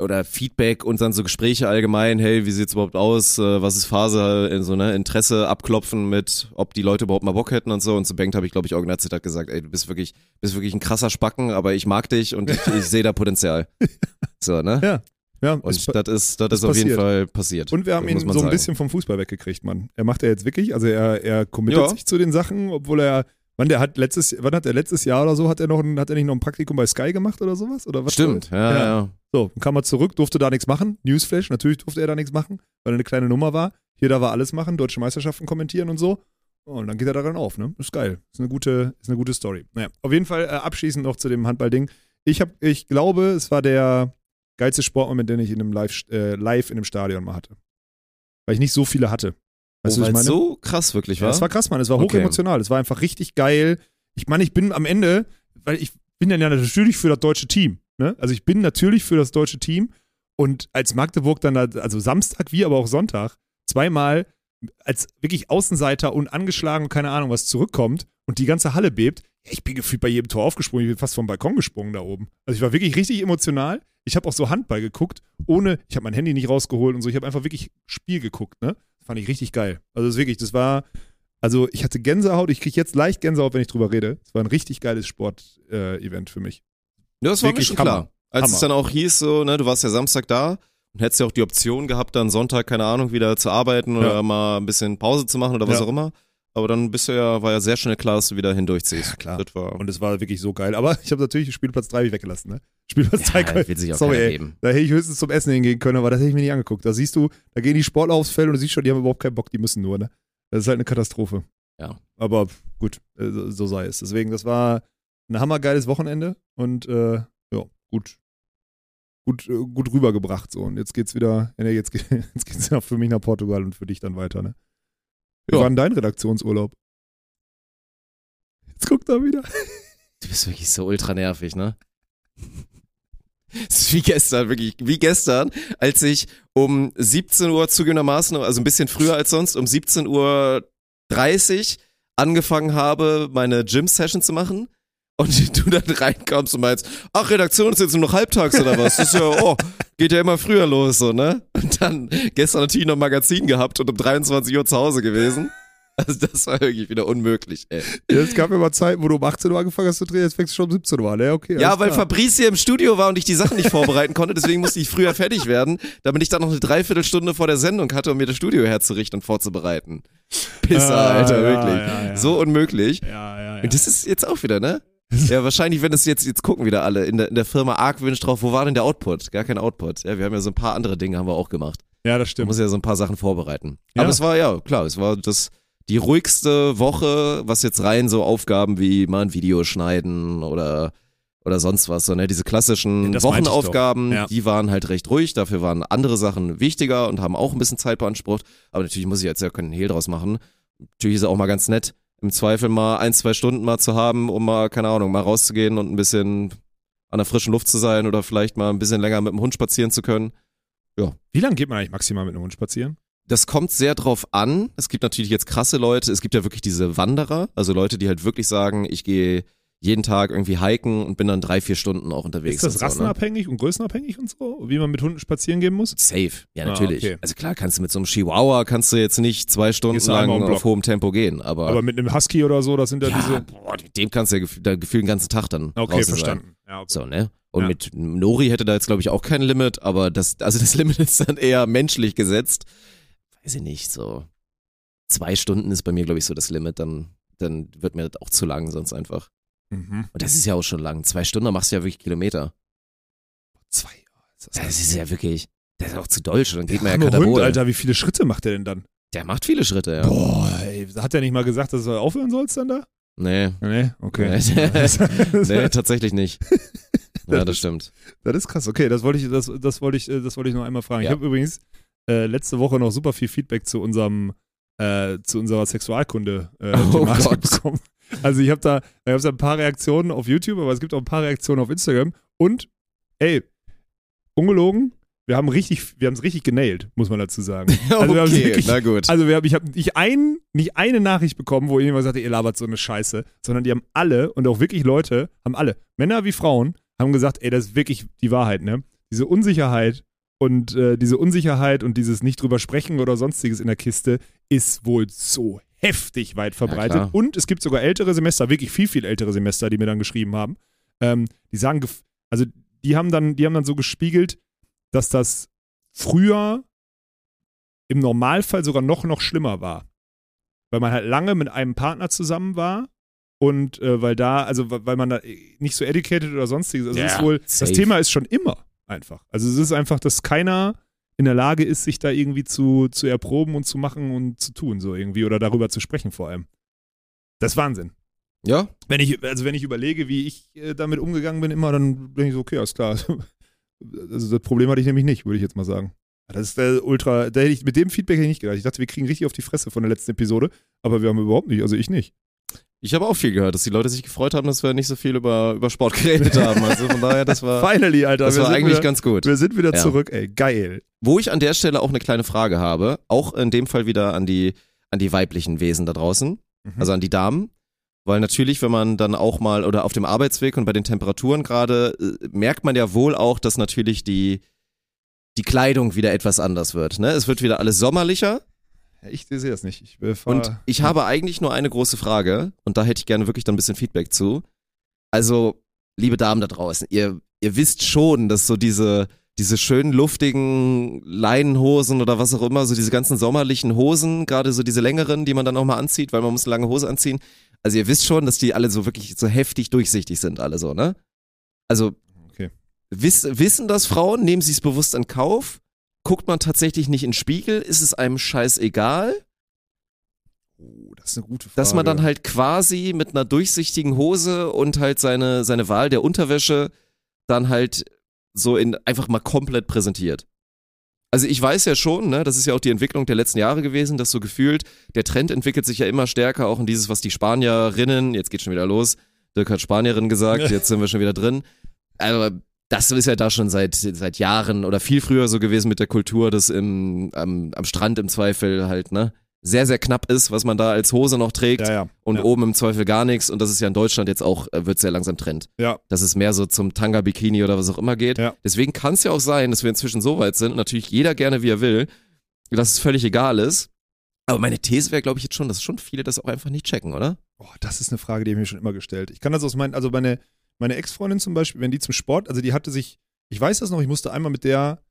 oder Feedback und dann so Gespräche allgemein, hey, wie sieht's überhaupt aus, äh, was ist Phase, in so ne Interesse abklopfen mit, ob die Leute überhaupt mal Bock hätten und so. Und zu Bank habe ich, glaube ich, Originalzitat gesagt, ey, du bist wirklich, bist wirklich ein krasser Spacken, aber ich mag dich und ich, ich sehe da Potenzial. So, ne? Ja, ja. Und ist- das ist, das ist ist auf jeden passiert. Fall passiert. Und wir haben ihn so ein sagen. bisschen vom Fußball weggekriegt, Mann. Er macht er jetzt wirklich, also er, er committet Ja. sich zu den Sachen, obwohl er, wann der hat letztes, wann hat er letztes Jahr oder so, hat er noch ein, hat er nicht noch ein Praktikum bei Sky gemacht oder sowas? Oder was? Stimmt, ja, Ja. ja. So, dann kam er zurück, durfte da nichts machen. Newsflash, natürlich durfte er da nichts machen, weil er eine kleine Nummer war. Hier, da war alles machen, deutsche Meisterschaften kommentieren und so. Oh, und dann geht er daran auf, ne? Ist geil. Ist eine gute, ist eine gute Story. Naja, auf jeden Fall äh, abschließend noch zu dem Handballding. Ich, hab, ich glaube, es war der geilste Sportmoment, den ich in einem Live, äh, live in einem Stadion mal hatte. Weil ich nicht so viele hatte. Weißt oh, du, was ich meine? so krass wirklich Ja, war. es war krass, Mann. Es war Okay. hochemotional. Es war einfach richtig geil. Ich meine, ich bin am Ende, weil ich bin dann ja natürlich für das deutsche Team. Ne? Also ich bin natürlich für das deutsche Team. Und als Magdeburg dann, da- also Samstag wie aber auch Sonntag, zweimal als wirklich Außenseiter und angeschlagen und keine Ahnung was zurückkommt und die ganze Halle bebt, ich bin gefühlt bei jedem Tor aufgesprungen, ich bin fast vom Balkon gesprungen da oben. Also ich war wirklich richtig emotional. Ich habe auch so Handball geguckt, ohne, ich habe mein Handy nicht rausgeholt und so, ich habe einfach wirklich Spiel geguckt, ne? Fand ich richtig geil. Also das wirklich, das war, also ich hatte Gänsehaut, ich kriege jetzt leicht Gänsehaut, wenn ich drüber rede. Es war ein richtig geiles Sport-Event für mich. Ja, das war mir Wirklich schon Hammer. klar. Als Hammer. es dann auch hieß, so, ne, du warst ja Samstag da und hättest ja auch die Option gehabt, dann Sonntag, keine Ahnung, wieder zu arbeiten oder Ja. mal ein bisschen Pause zu machen oder was Ja. auch immer. aber dann bist du ja, war ja sehr schnell klar, dass du wieder hindurchziehst. Ja, klar. Das war, Und es war wirklich so geil. Aber ich habe natürlich Spielplatz 3 weggelassen, ne? Spielplatz 3 ja, will sich auch Sorry, ey. Da hätte ich höchstens zum Essen hingehen können, aber das hätte ich mir nicht angeguckt. Da siehst du, da gehen die Sportler aufs Feld und du siehst schon, die haben überhaupt keinen Bock, die müssen nur, ne? Das ist halt eine Katastrophe. Ja. Aber gut, äh, so sei es. Deswegen, das war ein hammergeiles Wochenende und äh, ja, gut. Gut, äh, gut rübergebracht so. Und jetzt geht's wieder, nee, jetzt, geht, jetzt geht's ja für mich nach Portugal und für dich dann weiter, ne? Wie Ja. war denn dein Redaktionsurlaub? Jetzt guckt er wieder. Du bist wirklich so ultra nervig, ne? Es ist wie gestern, wirklich, wie gestern, als ich um 17 Uhr zugegebenermaßen, also ein bisschen früher als sonst, um 17 Uhr 30 angefangen habe, meine Gym-Session zu machen. Und du dann reinkommst und meinst, ach, Redaktion ist jetzt nur noch halbtags oder was? Das ist ja, oh, geht ja immer früher los, so, ne? Und dann gestern natürlich noch Magazin gehabt und um 23 Uhr zu Hause gewesen. Also das war wirklich wieder unmöglich, ey. Ja, es gab immer Zeiten, wo du um 18 Uhr angefangen hast zu drehen, jetzt fängst du schon um 17 Uhr an, ne? Okay. Ja, weil klar. Fabrice hier im Studio war und ich die Sachen nicht vorbereiten konnte, deswegen musste ich früher fertig werden, damit ich dann noch eine Dreiviertelstunde vor der Sendung hatte, um mir das Studio herzurichten und vorzubereiten. Pisser, Ah, Alter, ja, wirklich. ja, ja. So unmöglich. Ja, ja, ja. Und das ist jetzt auch wieder, ne? Ja, wahrscheinlich, wenn es jetzt, jetzt gucken wieder alle in der, in der Firma argwünsch drauf, wo war denn der Output? Gar kein Output. Ja, wir haben ja so ein paar andere Dinge haben wir auch gemacht. ja, das Man stimmt. muss ja so ein paar Sachen vorbereiten. Ja. Aber es war, ja, klar, es war das, die ruhigste Woche, was jetzt rein so Aufgaben wie mal ein Video schneiden oder, oder sonst was, so, ne, diese klassischen Ja. Wochenaufgaben, Ja. die waren halt recht ruhig, dafür waren andere Sachen wichtiger und haben auch ein bisschen Zeit beansprucht. Aber natürlich muss ich jetzt ja keinen Hehl draus machen. Natürlich ist es auch mal ganz nett, im Zweifel mal ein, zwei Stunden mal zu haben, um mal, keine Ahnung, mal rauszugehen und ein bisschen an der frischen Luft zu sein oder vielleicht mal ein bisschen länger mit dem Hund spazieren zu können. Wie lange geht man eigentlich maximal mit einem Hund spazieren? Das kommt sehr drauf an. Es gibt natürlich jetzt krasse Leute. Es gibt ja wirklich diese Wanderer, also Leute, die halt wirklich sagen, ich gehe jeden Tag irgendwie hiken und bin dann drei, vier Stunden auch unterwegs. Ist das und so, ne? rassenabhängig und größenabhängig und so? Wie man mit Hunden spazieren gehen muss? Safe, ja Ah, natürlich. okay. Also klar, kannst du mit so einem Chihuahua kannst du jetzt nicht zwei Stunden lang auf hohem Tempo gehen, aber, Aber mit einem Husky oder so, das sind ja, ja, diese. boah, dem kannst du ja da gefühlt den ganzen Tag dann Okay, verstanden. Ja, okay. So, ne? Und Ja. mit Nori hätte da jetzt, glaube ich, auch kein Limit, aber das, also das Limit ist dann eher menschlich gesetzt. Weiß ich nicht, so zwei Stunden ist bei mir, glaube ich, so das Limit, dann, dann wird mir das auch zu lang sonst einfach. Mhm. Und das ist ja auch schon lang. Zwei Stunden machst du ja wirklich Kilometer. Zwei. Ist das Das ist ja wirklich, das ist auch zu deutsch, dann geht man ja arme Hund. Alter, wie viele Schritte macht der denn dann? Der macht viele Schritte, ja. Boah, ey, hat der nicht mal gesagt, dass du aufhören sollst dann da? Nee. Nee, okay. Nee. Nee, tatsächlich nicht. Ja, das stimmt. das ist krass. Okay, das wollte ich, das, das wollte ich, das wollte ich noch einmal fragen. Ja. Ich habe übrigens äh, letzte Woche noch super viel Feedback zu unserem, äh, zu unserer Sexualkunde äh, Oh Gott. bekommen. Also ich habe da, da gab's ja ein paar Reaktionen auf YouTube, aber es gibt auch ein paar Reaktionen auf Instagram. Und, ey, ungelogen, wir haben richtig, wir haben es richtig genailt, muss man dazu sagen. Also wir haben okay, wirklich- na gut. Also wir haben, ich habe nicht ein, nicht eine Nachricht bekommen, wo jemand sagte, ihr labert so eine Scheiße, sondern die haben alle und auch wirklich Leute, haben alle, Männer wie Frauen, haben gesagt, ey, das ist wirklich die Wahrheit, ne? Diese Unsicherheit und äh, diese Unsicherheit und dieses nicht drüber sprechen oder sonstiges in der Kiste ist wohl so heftig weit verbreitet. klar. und es gibt sogar ältere Semester, wirklich viel, viel ältere Semester, die mir dann geschrieben haben. Ähm, die sagen, also die haben dann, die haben dann so gespiegelt, dass das früher im Normalfall sogar noch, noch schlimmer war. Weil man halt lange mit einem Partner zusammen war und äh, weil da, also weil man da nicht so educated oder sonstiges, also Ja, ist wohl, safe. das Thema ist schon immer einfach. Also es ist einfach, dass keiner in der Lage ist, sich da irgendwie zu, zu erproben und zu machen und zu tun, so irgendwie, oder darüber zu sprechen vor allem. Das ist Wahnsinn. Ja, Wenn ich, also wenn ich überlege, wie ich äh, damit umgegangen bin, immer, dann bin ich so, okay, alles klar. Also das Problem hatte ich nämlich nicht, würde ich jetzt mal sagen. Das ist der Ultra, da hätte ich, mit dem Feedback hätte ich nicht gedacht. Ich dachte, wir kriegen richtig auf die Fresse von der letzten Episode, aber wir haben überhaupt nicht, also ich nicht. Ich habe auch viel gehört, dass die Leute sich gefreut haben, dass wir nicht so viel über, über Sport geredet haben. Also von daher, das war, Finally, Alter. das wir war sind eigentlich wieder, ganz gut. Wir sind wieder Ja. zurück, ey. Geil. Wo ich an der Stelle auch eine kleine Frage habe, auch in dem Fall wieder an die, an die weiblichen Wesen da draußen, Mhm. also an die Damen. Weil natürlich, wenn man dann auch mal oder auf dem Arbeitsweg und bei den Temperaturen gerade, äh, merkt man ja wohl auch, dass natürlich die, die Kleidung wieder etwas anders wird. Ne? Es wird wieder alles sommerlicher. Ich sehe das nicht. Ich Und ich habe eigentlich nur eine große Frage und da hätte ich gerne wirklich dann ein bisschen Feedback zu. Also, liebe Damen da draußen, ihr, ihr wisst schon, dass so diese diese schönen luftigen Leinenhosen oder was auch immer, so diese ganzen sommerlichen Hosen, gerade so diese längeren, die man dann auch mal anzieht, weil man muss eine lange Hose anziehen. Also ihr wisst schon, dass die alle so wirklich so heftig durchsichtig sind, alle so, ne? Also Okay. wiss, wissen das Frauen, nehmen sie es bewusst in Kauf? Guckt man tatsächlich nicht in den Spiegel? Ist es einem scheißegal? Oh, das ist eine gute Frage. Dass man dann halt quasi mit einer durchsichtigen Hose und halt seine, seine Wahl der Unterwäsche dann halt so in einfach mal komplett präsentiert. Also ich weiß ja schon, ne, das ist ja auch die Entwicklung der letzten Jahre gewesen, dass so gefühlt, der Trend entwickelt sich ja immer stärker, auch in dieses, was die Spanierinnen, jetzt geht schon wieder los, Dirk hat Spanierin gesagt, jetzt sind wir schon wieder drin. Aber das ist ja da schon seit, seit Jahren oder viel früher so gewesen mit der Kultur, dass im, am, am Strand im Zweifel halt, ne, sehr, sehr knapp ist, was man da als Hose noch trägt Ja, ja. und ja. oben im Zweifel gar nichts. Und das ist ja in Deutschland jetzt auch, äh, wird sehr langsam Trend. Ja. Dass es mehr so zum Tanga-Bikini oder was auch immer geht. Ja. Deswegen kann es ja auch sein, dass wir inzwischen so weit sind, natürlich jeder gerne wie er will, dass es völlig egal ist. Aber meine These wäre, glaube ich, jetzt schon, dass schon viele das auch einfach nicht checken, oder? Oh, das ist eine Frage, die ich mir schon immer gestellt. Ich kann das aus meinen, also meine, meine Ex-Freundin zum Beispiel, wenn die zum Sport, also die hatte sich, ich weiß das noch, ich musste einmal mit der,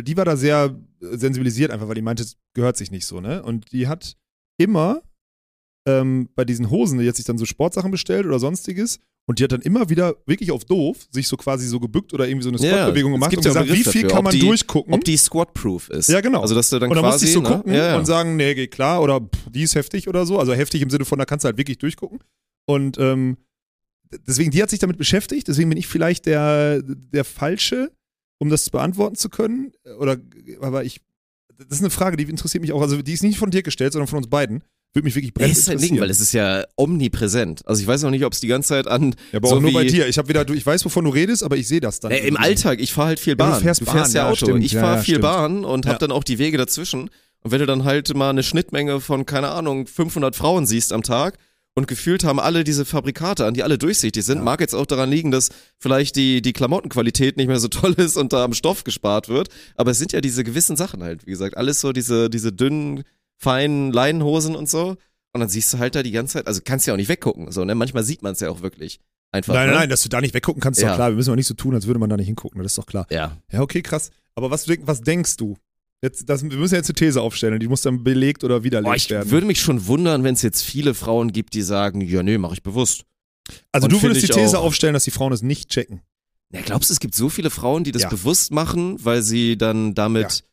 die war da sehr sensibilisiert einfach, weil die meinte, es gehört sich nicht so, ne? Und die hat immer ähm, bei diesen Hosen, die hat sich dann so Sportsachen bestellt oder sonstiges und die hat dann immer wieder wirklich auf doof sich so quasi so gebückt oder irgendwie so eine Squat-Bewegung es gemacht und gesagt, wie viel dafür, kann man die- durchgucken. Ob die squat-proof ist. Ja, genau. Also, dass du dann und dann quasi, musste ich so ne? gucken ja, ja. und sagen, nee, geht klar oder pff, die ist heftig oder so. Also heftig im Sinne von, da kannst du halt wirklich durchgucken. Und ähm, deswegen, die hat sich damit beschäftigt, deswegen bin ich vielleicht der, der Falsche, um das beantworten zu können. Oder, aber ich, das ist eine Frage, die interessiert mich auch. Also die ist nicht von dir gestellt, sondern von uns beiden. Würde mich wirklich Das brennend ist ein interessieren. Ding, weil es ist ja omnipräsent. Also ich weiß auch nicht, ob es die ganze Zeit an ja, aber so auch nur bei dir. Ich habe wieder, du, ich weiß, wovon du redest, aber ich sehe das dann. Nee, Im Alltag, ich fahre halt viel Ja, du Bahn. fährst Bahn, ja ja, Auto. stimmt. Ich fahre ja, viel stimmt. Bahn und Ja. hab dann auch die Wege dazwischen. Und wenn du dann halt mal eine Schnittmenge von, keine Ahnung, 500 Frauen siehst am Tag und gefühlt haben alle diese Fabrikate an, die alle durchsichtig sind, Ja. mag jetzt auch daran liegen, dass vielleicht die, die Klamottenqualität nicht mehr so toll ist und da am Stoff gespart wird. Aber es sind ja diese gewissen Sachen halt, wie gesagt, alles so diese, diese dünnen, feinen Leinenhosen und so. Und dann siehst du halt da die ganze Zeit, also kannst ja auch nicht weggucken, so, ne? Manchmal sieht man es ja auch wirklich. Einfach. Nein, ne? nein, nein, dass du da nicht weggucken kannst, ist Ja. doch klar. Wir müssen auch nicht so tun, als würde man da nicht hingucken. Das ist doch klar. Ja. Ja, okay, krass. Aber was, was denkst du? Jetzt, das, wir müssen jetzt eine These aufstellen und die muss dann belegt oder widerlegt Boah, ich werden. würde mich schon wundern, wenn es jetzt viele Frauen gibt, die sagen, ja, nee, mache ich bewusst. also und du würdest die ich These aufstellen, dass die Frauen es nicht checken. Ja, glaubst du, es gibt so viele Frauen, die das Ja. bewusst machen, weil sie dann damit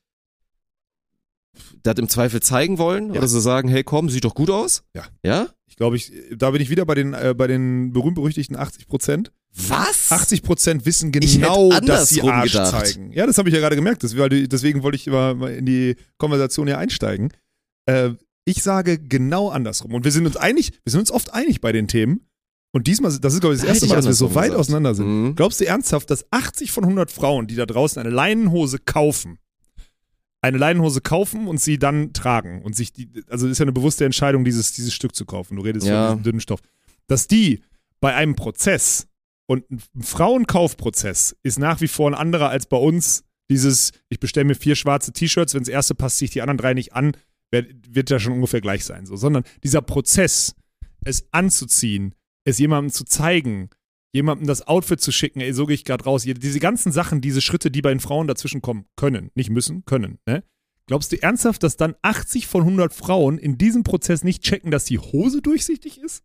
das im Zweifel zeigen wollen? Ja. Oder so sagen, hey, komm, sieht doch gut aus? Ja. Ja? Ich glaube, ich, da bin ich wieder bei den, äh, bei den berühmt-berüchtigten 80 Prozent. Was? 80 Prozent wissen genau, dass sie Arsch gedacht. zeigen. Ja, das habe ich ja gerade gemerkt. Deswegen wollte ich immer mal in die Konversation hier einsteigen. Äh, ich sage genau andersrum. Und wir sind uns einig, wir sind uns oft einig bei den Themen. Und diesmal, das ist, glaube ich, das erste Mal, dass wir so weit gesagt. auseinander sind. Mhm. Glaubst du ernsthaft, dass 80 von 100 Frauen, die da draußen eine Leinenhose kaufen, eine Leinenhose kaufen und sie dann tragen und sich die, also ist ja eine bewusste Entscheidung, dieses, dieses Stück zu kaufen. Du redest Ja. von diesem dünnen Stoff. Dass die bei einem Prozess und ein Frauenkaufprozess ist nach wie vor ein anderer als bei uns dieses, ich bestelle mir vier schwarze T-Shirts, wenn das erste passt, ziehe ich die anderen drei nicht an, wird, wird ja schon ungefähr gleich sein. So. Sondern dieser Prozess, es anzuziehen, es jemandem zu zeigen, jemandem das Outfit zu schicken, ey, so gehe ich gerade raus. Diese ganzen Sachen, diese Schritte, die bei den Frauen dazwischen kommen, können, nicht müssen, können. Ne? Glaubst du ernsthaft, dass dann 80 von 100 Frauen in diesem Prozess nicht checken, dass die Hose durchsichtig ist?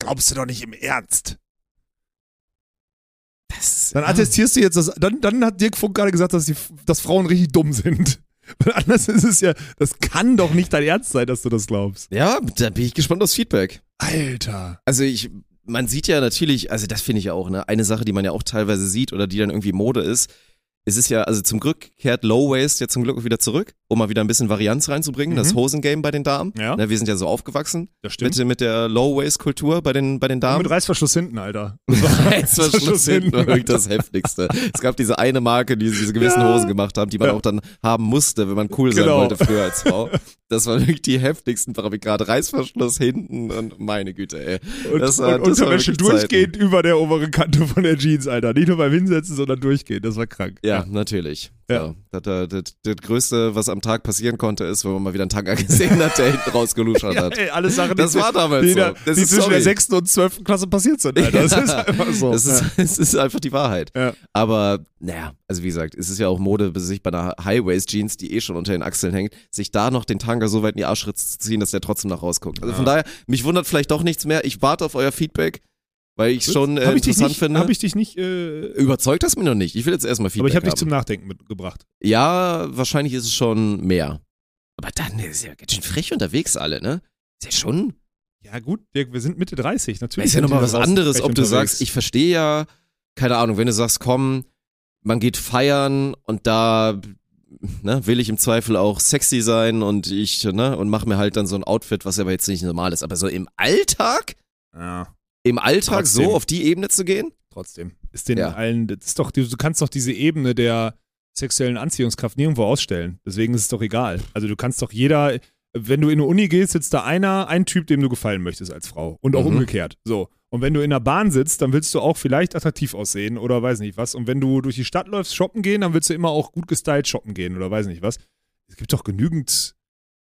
Glaubst du doch nicht im Ernst. Dann attestierst du jetzt, dass, dann, dann hat Dirk Funk gerade gesagt, dass, die, dass Frauen richtig dumm sind. Weil anders ist es ja, das kann doch nicht dein Ernst sein, dass du das glaubst. Ja, da bin ich gespannt aufs Feedback. Alter. Also ich, man sieht ja natürlich, also das finde ich auch, ne, eine Sache, die man ja auch teilweise sieht oder die dann irgendwie Mode ist. Es ist ja, also zum Glück kehrt Low Waist jetzt zum Glück wieder zurück, um mal wieder ein bisschen Varianz reinzubringen, das Mhm. Hosengame bei den Damen. Ja. Ne, wir sind ja so aufgewachsen Das mit, mit der Low Waist Kultur bei den, bei den Damen. Mit Reißverschluss hinten, Alter. Reißverschluss hinten war wirklich das Heftigste. Es gab diese eine Marke, die diese gewissen Ja. Hosen gemacht haben, die man Ja. auch dann haben musste, wenn man cool sein Genau. wollte früher als Frau. Das waren wirklich die heftigsten Fabrikate. Reißverschluss hinten und meine Güte, ey. Und, Das war- und das war Unterwäsche durchgehend über der oberen Kante von der Jeans, Alter. Nicht nur beim Hinsetzen, sondern durchgehend. Das war krank. Ja, Ja, Ja. natürlich. Ja. Ja. Das, das, das, das Größte, was am Tag passieren konnte, ist, wenn man mal wieder einen Tanker gesehen hat, der hinten rausgeluschert hat. ey, alle Sachen, Das war damals die, so. die ist zwischen der sorry. 6. und 12. Klasse passiert sind. Alter. Das ist einfach so. Das ist, es ist einfach die Wahrheit. Ja. Aber, naja, also wie gesagt, es ist ja auch Mode, sich bei einer High-Waist-Jeans, die eh schon unter den Achseln hängt, sich da noch den Tanker so weit in die Arschritze zu ziehen, dass der trotzdem noch rausguckt. Also von daher, mich wundert vielleicht doch nichts mehr. Ich warte auf euer Feedback, weil ich schon äh, ich dich interessant nicht, finde. Hab ich dich nicht, äh, Überzeugt das mir noch nicht. Ich will jetzt erstmal Feedback aber ich habe dich zum Nachdenken mitgebracht. Ja, wahrscheinlich ist es schon mehr. Aber dann ist ja ganz schön frech unterwegs alle, ne? Ist ja schon. Ja gut, Dirk, wir sind Mitte 30, natürlich. ist ja nochmal was anderes, ob du unterwegs. sagst, ich verstehe ja, keine Ahnung, wenn du sagst, komm, man geht feiern und da ne, will ich im Zweifel auch sexy sein und ich, ne, und mach mir halt dann so ein Outfit, was aber jetzt nicht normal ist. Aber so im Alltag, Ja, im Alltag Trotzdem. so auf die Ebene zu gehen? trotzdem. Ist den Ja. allen, das ist doch, du kannst doch diese Ebene der sexuellen Anziehungskraft nirgendwo ausstellen. Deswegen ist es doch egal. Also du kannst doch jeder, wenn du in eine Uni gehst, sitzt da einer, ein Typ, dem du gefallen möchtest als Frau. Und auch Mhm. umgekehrt. So. Und wenn du in der Bahn sitzt, dann willst du auch vielleicht attraktiv aussehen oder weiß nicht was. Und wenn du durch die Stadt läufst, shoppen gehen, dann willst du immer auch gut gestylt shoppen gehen oder weiß nicht was. Es gibt doch genügend,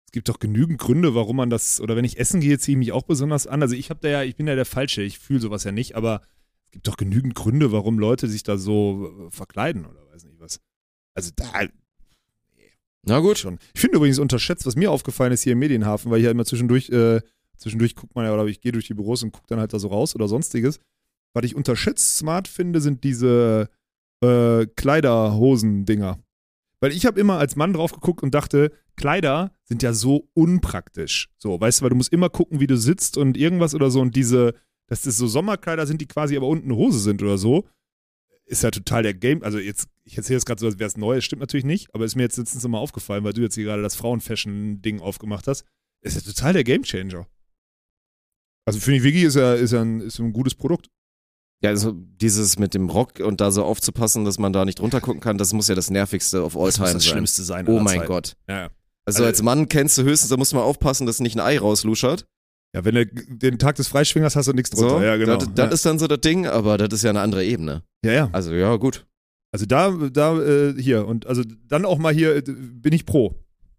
es gibt doch genügend Gründe, warum man das, oder wenn ich essen gehe, ziehe ich mich auch besonders an. Also ich habe da ja, ich bin ja der Falsche, ich fühle sowas ja nicht, aber es gibt doch genügend Gründe, warum Leute sich da so äh, verkleiden oder weiß nicht was. Also da Na gut. schon. Ich finde übrigens unterschätzt, was mir aufgefallen ist hier im Medienhafen, weil ich ja immer zwischendurch, äh, zwischendurch guckt man ja, oder ich gehe durch die Büros und gucke dann halt da so raus oder sonstiges. Was ich unterschätzt smart finde, sind diese äh, Kleiderhosen-Dinger. Weil ich habe immer als Mann drauf geguckt und dachte, Kleider sind ja so unpraktisch. So, weißt du, weil du musst immer gucken, wie du sitzt und irgendwas oder so. Und diese, dass das so Sommerkleider sind, die quasi aber unten eine Hose sind oder so, ist ja total der Game. Also jetzt, ich erzähle das gerade so, als wäre es neu, das stimmt natürlich nicht, aber ist mir jetzt letztens immer aufgefallen, weil du jetzt hier gerade das Frauenfashion-Ding aufgemacht hast. Ist ja total der Gamechanger. Also finde ich, Wiggy ist ja, ist ja ein, ist ein gutes Produkt. Ja, also dieses mit dem Rock und da so aufzupassen, dass man da nicht runter gucken kann, das muss ja das nervigste of all time sein. sein. Oh mein Zeiten. Gott. Ja, ja. Also als Mann kennst du höchstens, da muss man aufpassen, dass nicht ein Ei rausluschert. ja, wenn du den Tag des Freischwingers hast du nichts drunter. So, ja, genau. Das, das ja. ist dann so das Ding, aber das ist ja eine andere Ebene. ja, ja. Also ja, gut. Also da, da, äh, hier und also dann auch mal hier äh, bin ich pro.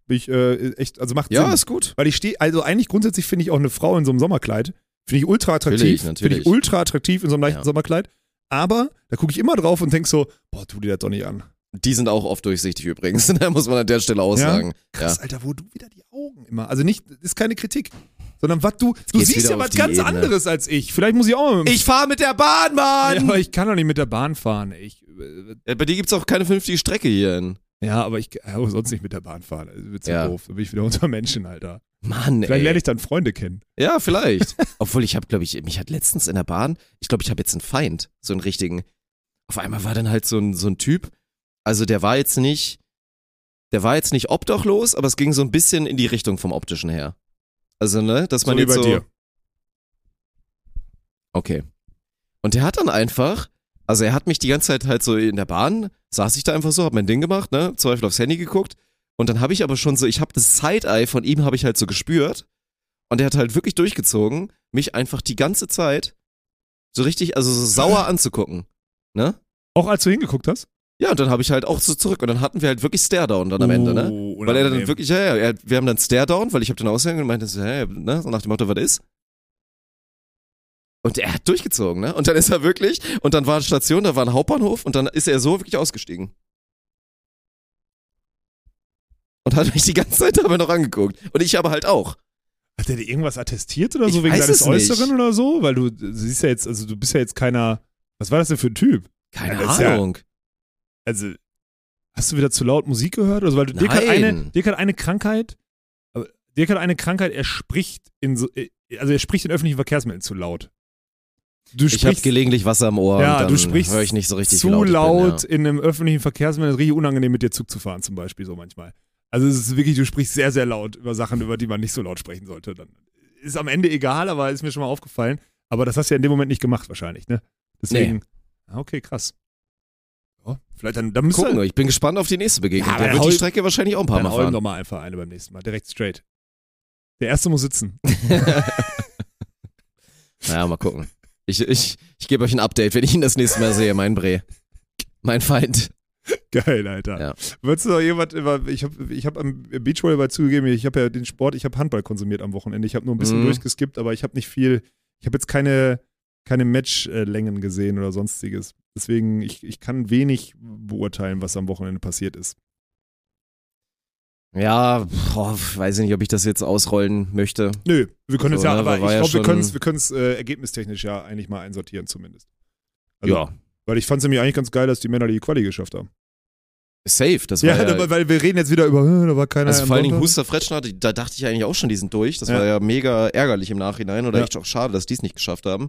Bin ich äh, echt, also macht Ja, Sinn. ist gut. Weil ich stehe, also eigentlich grundsätzlich finde ich auch eine Frau in so einem Sommerkleid, finde ich ultra attraktiv. Natürlich, Finde ich ultra attraktiv in so einem leichten Ja. Sommerkleid. Aber da gucke ich immer drauf und denke so, boah, tu dir das doch nicht an. Die sind auch oft durchsichtig übrigens. Da muss man an der Stelle aussagen. Krass, Alter, wo du wieder die Augen immer. Also nicht, ist keine Kritik, sondern was du, du geht's siehst ja was ganz Ebene. anderes als ich. Vielleicht muss ich auch mit dem Ich fahr mit der Bahn, ja, Mann! aber ich kann doch nicht mit der Bahn fahren. Ich, äh, Ja, bei dir gibt's auch keine vernünftige Strecke hierhin. ja, aber ich kann auch sonst nicht mit der Bahn fahren. Also, wird Ja. doof. Da bin ich wieder unter Menschen, Alter. Mann, Vielleicht ey. lerne ich dann Freunde kennen. Ja, vielleicht. Obwohl ich habe, glaube ich, mich hat letztens in der Bahn, ich glaube, ich habe jetzt einen Feind, so einen richtigen. Auf einmal war dann halt so ein, so ein Typ, also der war jetzt nicht, der war jetzt nicht obdachlos, aber es ging so ein bisschen in die Richtung vom optischen her. Also, ne, dass So man wie jetzt bei so, dir. Okay. Und der hat dann einfach, also er hat mich die ganze Zeit halt so in der Bahn, saß ich da einfach so, hab mein Ding gemacht, ne, zum Beispiel aufs Handy geguckt und dann habe ich aber schon so, ich habe das Side-Eye von ihm habe ich halt so gespürt und er hat halt wirklich durchgezogen, mich einfach die ganze Zeit so richtig, also so sauer anzugucken, ne? Auch als du hingeguckt hast? Ja, und dann habe ich halt auch so zurück und dann hatten wir halt wirklich Stare-Down dann am Ende, ne? Oh, Weil er dann wirklich, ja, ja, er, wir haben dann Stare-Down, weil ich habe den ausgehängt und meinte so, hä, ne, so nach dem Motto, was ist? Und er hat durchgezogen, ne? Und dann ist er wirklich, und dann war eine Station, da war ein Hauptbahnhof und dann ist er so wirklich ausgestiegen. Und hat mich die ganze Zeit dabei noch angeguckt. Und ich aber halt auch. Hat der dir irgendwas attestiert oder Ich so wegen weiß deines es nicht. Äußeren oder so? Weil du siehst ja jetzt, also du bist ja jetzt keiner. Was war das denn für ein Typ? Keine Ja, ist ja- Ahnung. Also, hast du wieder zu laut Musik gehört? Also, weil du, Dirk, hat eine, Dirk hat eine Krankheit. Dirk hat eine Krankheit, er spricht in so, äh, also er spricht in öffentlichen Verkehrsmitteln zu laut. Du Ich habe gelegentlich Wasser im Ohr Ja, du sprichst höre ich nicht so richtig, zu laut, ich bin, in einem öffentlichen Verkehrsmittel. Es ist richtig unangenehm, mit dir Zug zu fahren, zum Beispiel, so manchmal. Also, es ist wirklich, du sprichst sehr, sehr laut über Sachen, über die man nicht so laut sprechen sollte. Dann ist am Ende egal, aber ist mir schon mal aufgefallen. Aber das hast du ja in dem Moment nicht gemacht, wahrscheinlich, ne? Deswegen. Ah, okay, krass. Ja, vielleicht dann, dann Gucken wir, ich bin gespannt auf die nächste Begegnung. Ja, dann wird die Strecke wahrscheinlich auch ein paar Dann Mal fahren. doch mal einfach eine beim nächsten Mal. Direkt straight. Der erste muss sitzen. Naja, mal gucken. Ich, ich, ich gebe euch ein Update, wenn ich ihn das nächste Mal sehe, mein Bre. Mein Feind. Geil, Alter. Ja. Würdest du noch jemand immer, ich habe ich hab am Beachvolleyball zugegeben, ich habe ja den Sport, ich habe Handball konsumiert am Wochenende. Ich habe nur ein bisschen Mhm. durchgeskippt, aber ich habe nicht viel, ich habe jetzt keine, keine Matchlängen gesehen oder sonstiges. Deswegen, ich, ich kann wenig beurteilen, was am Wochenende passiert ist. Ja, boah, weiß ich nicht, ob ich das jetzt ausrollen möchte. Nö, wir können es So, ja, ne, aber ich ja glaube, wir können es wir können's, äh, ergebnistechnisch ja eigentlich mal einsortieren zumindest. Also, ja, Weil ich fand es nämlich eigentlich ganz geil, dass die Männer die Quali geschafft haben. Safe. Das Ja, war ja, aber- weil wir reden jetzt wieder über, äh, da war keiner also vor allen Dingen. Huster Fretschner, da dachte ich eigentlich auch schon, die sind durch. Das Ja. war ja mega ärgerlich im Nachhinein oder Ja. echt auch schade, dass die es nicht geschafft haben.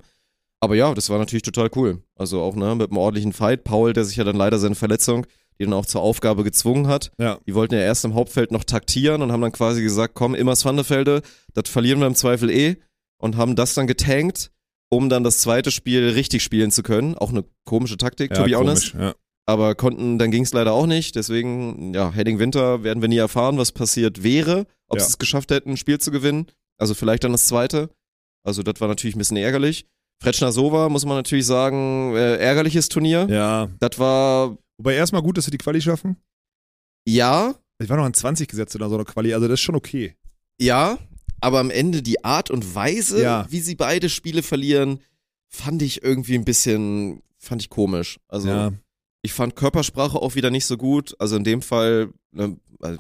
Aber ja, das war natürlich total cool. Also auch ne, mit einem ordentlichen Fight. Paul, der sich ja dann leider seine Verletzung, die dann auch zur Aufgabe gezwungen hat. Ja. Die wollten ja erst im Hauptfeld noch taktieren und haben dann quasi gesagt, komm, immer Svanderfelde, das verlieren wir im Zweifel eh. Und haben das dann getankt, um dann das zweite Spiel richtig spielen zu können. Auch eine komische Taktik, to be honest. komisch, ja. Aber konnten, dann ging es leider auch nicht. Deswegen, ja, Heading Winter werden wir nie erfahren, was passiert wäre, ob Ja. sie es geschafft hätten, ein Spiel zu gewinnen. Also vielleicht dann das zweite. Also das war natürlich ein bisschen ärgerlich. Fretschner Sova, muss man natürlich sagen, äh, ärgerliches Turnier. ja. Das war, Wobei erstmal gut, dass sie die Quali schaffen. ja, Ich war noch an 20 gesetzt oder so eine Quali, also das ist schon okay. ja, aber am Ende die Art und Weise, Ja. wie sie beide Spiele verlieren, fand ich irgendwie ein bisschen, fand ich komisch. Also ja. Ich fand Körpersprache auch wieder nicht so gut. Also in dem Fall, ne, also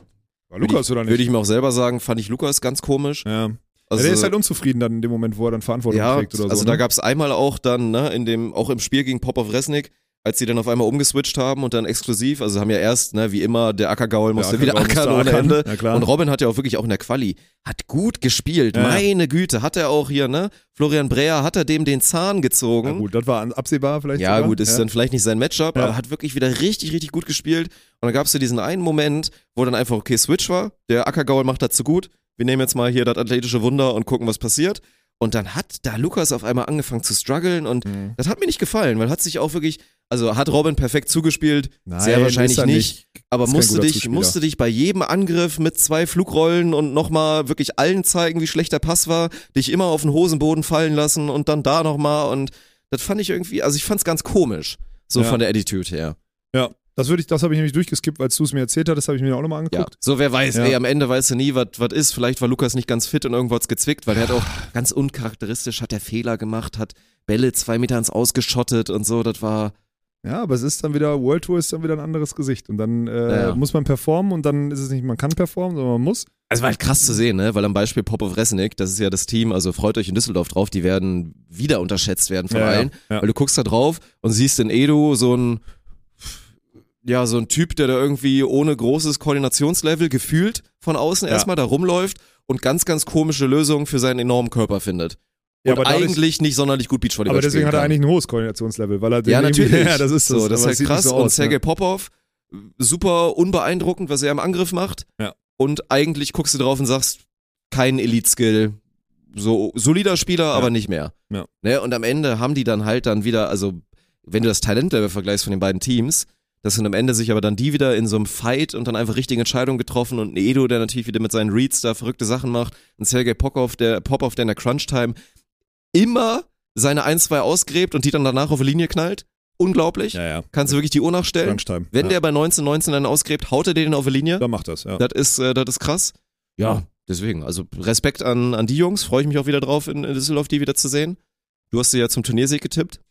War Lukas oder nicht? würde ich mir auch selber sagen, fand ich Lukas ganz komisch. ja. Also, ja. Der ist halt unzufrieden dann in dem Moment, wo er dann Verantwortung ja, trägt oder so. also ne? da gab es einmal auch dann, ne, in dem, auch im Spiel gegen Popov Resnick, als sie dann auf einmal umgeswitcht haben und dann exklusiv, also haben ja erst, ne, wie immer, der Ackergaul musste Der wieder ackern ohne. Ende. Ja. Und Robin hat ja auch wirklich auch in der Quali, hat gut gespielt, Ja. meine Güte, hat er auch hier, ne, Florian Breer, hat er dem den Zahn gezogen. ja, gut, das war absehbar vielleicht Ja, sogar. gut, ist dann vielleicht nicht sein Matchup, aber hat wirklich wieder richtig, richtig gut gespielt. Und dann gab es ja diesen einen Moment, wo dann einfach, okay, Switch war, der Ackergaul macht dazu gut. Wir nehmen jetzt mal hier das athletische Wunder und gucken, was passiert. Und dann hat da Lukas auf einmal angefangen zu strugglen und Mhm. das hat mir nicht gefallen, weil hat sich auch wirklich, also hat Robin perfekt zugespielt, Nein, sehr wahrscheinlich er nicht, aber musste dich, Zuspieler. musste dich bei jedem Angriff mit zwei Flugrollen und nochmal wirklich allen zeigen, wie schlecht der Pass war, dich immer auf den Hosenboden fallen lassen und dann da nochmal und das fand ich irgendwie, also ich fand's ganz komisch, so Ja. von der Attitude her. Ja, das würde ich, das habe ich nämlich durchgeskippt, als du es mir erzählt hattest, habe ich mir auch nochmal Ja. angeguckt. So, wer weiß, Ja. ey, am Ende weißt du nie, was ist. Vielleicht war Lukas nicht ganz fit und irgendwo hat's gezwickt, weil der hat auch ganz uncharakteristisch, hat der Fehler gemacht, hat Bälle zwei Meter ins Ausgeschottet und so, das war, Ja, aber es ist dann wieder, World Tour ist dann wieder ein anderes Gesicht. Und dann äh, Ja, ja. muss man performen und dann ist es nicht, man kann performen, sondern man muss. Es war halt krass zu sehen, ne? Weil am Beispiel Popov Resnick, das ist ja das Team, also freut euch in Düsseldorf drauf, die werden wieder unterschätzt werden von Ja, ja, allen. ja. Weil du guckst da drauf und siehst in Edu so ein, ja, so ein Typ, der da irgendwie ohne großes Koordinationslevel gefühlt von außen Ja. erstmal da rumläuft und ganz, ganz komische Lösungen für seinen enormen Körper findet. Ja, und aber eigentlich nicht sonderlich gut Beachvolleyball Aber deswegen hat er eigentlich ein hohes Koordinationslevel, weil er den Ja, natürlich. Ja, das ist so, das ist aber halt krass. so und aus, Sergei ne? Popov, super unbeeindruckend, was er im Angriff macht. Ja. Und eigentlich guckst du drauf und sagst, kein Elite-Skill. So solider Spieler, aber nicht mehr. Ja. Ne? Und am Ende haben die dann halt dann wieder, also wenn du das Talentlevel vergleichst von den beiden Teams, das sind am Ende sich aber dann die wieder in so einem Fight und dann einfach richtige Entscheidungen getroffen und ein Edo, der natürlich wieder mit seinen Reads da verrückte Sachen macht, ein Sergei Popov, der Popov, der in der Crunch-Time immer seine 1-2 ausgräbt und die dann danach auf die Linie knallt. Unglaublich. Ja, ja. Kannst du wirklich die Uhr nachstellen? Crunch-Time. Wenn ja. der bei 19-19 dann ausgräbt, haut er den auf die Linie. Dann macht das, ja. Das ist, äh, das ist krass. Ja, deswegen. Also Respekt an, an die Jungs. Freue ich mich auch wieder drauf, in, in Düsseldorf die wieder zu sehen. Du hast sie ja zum Turniersieg getippt.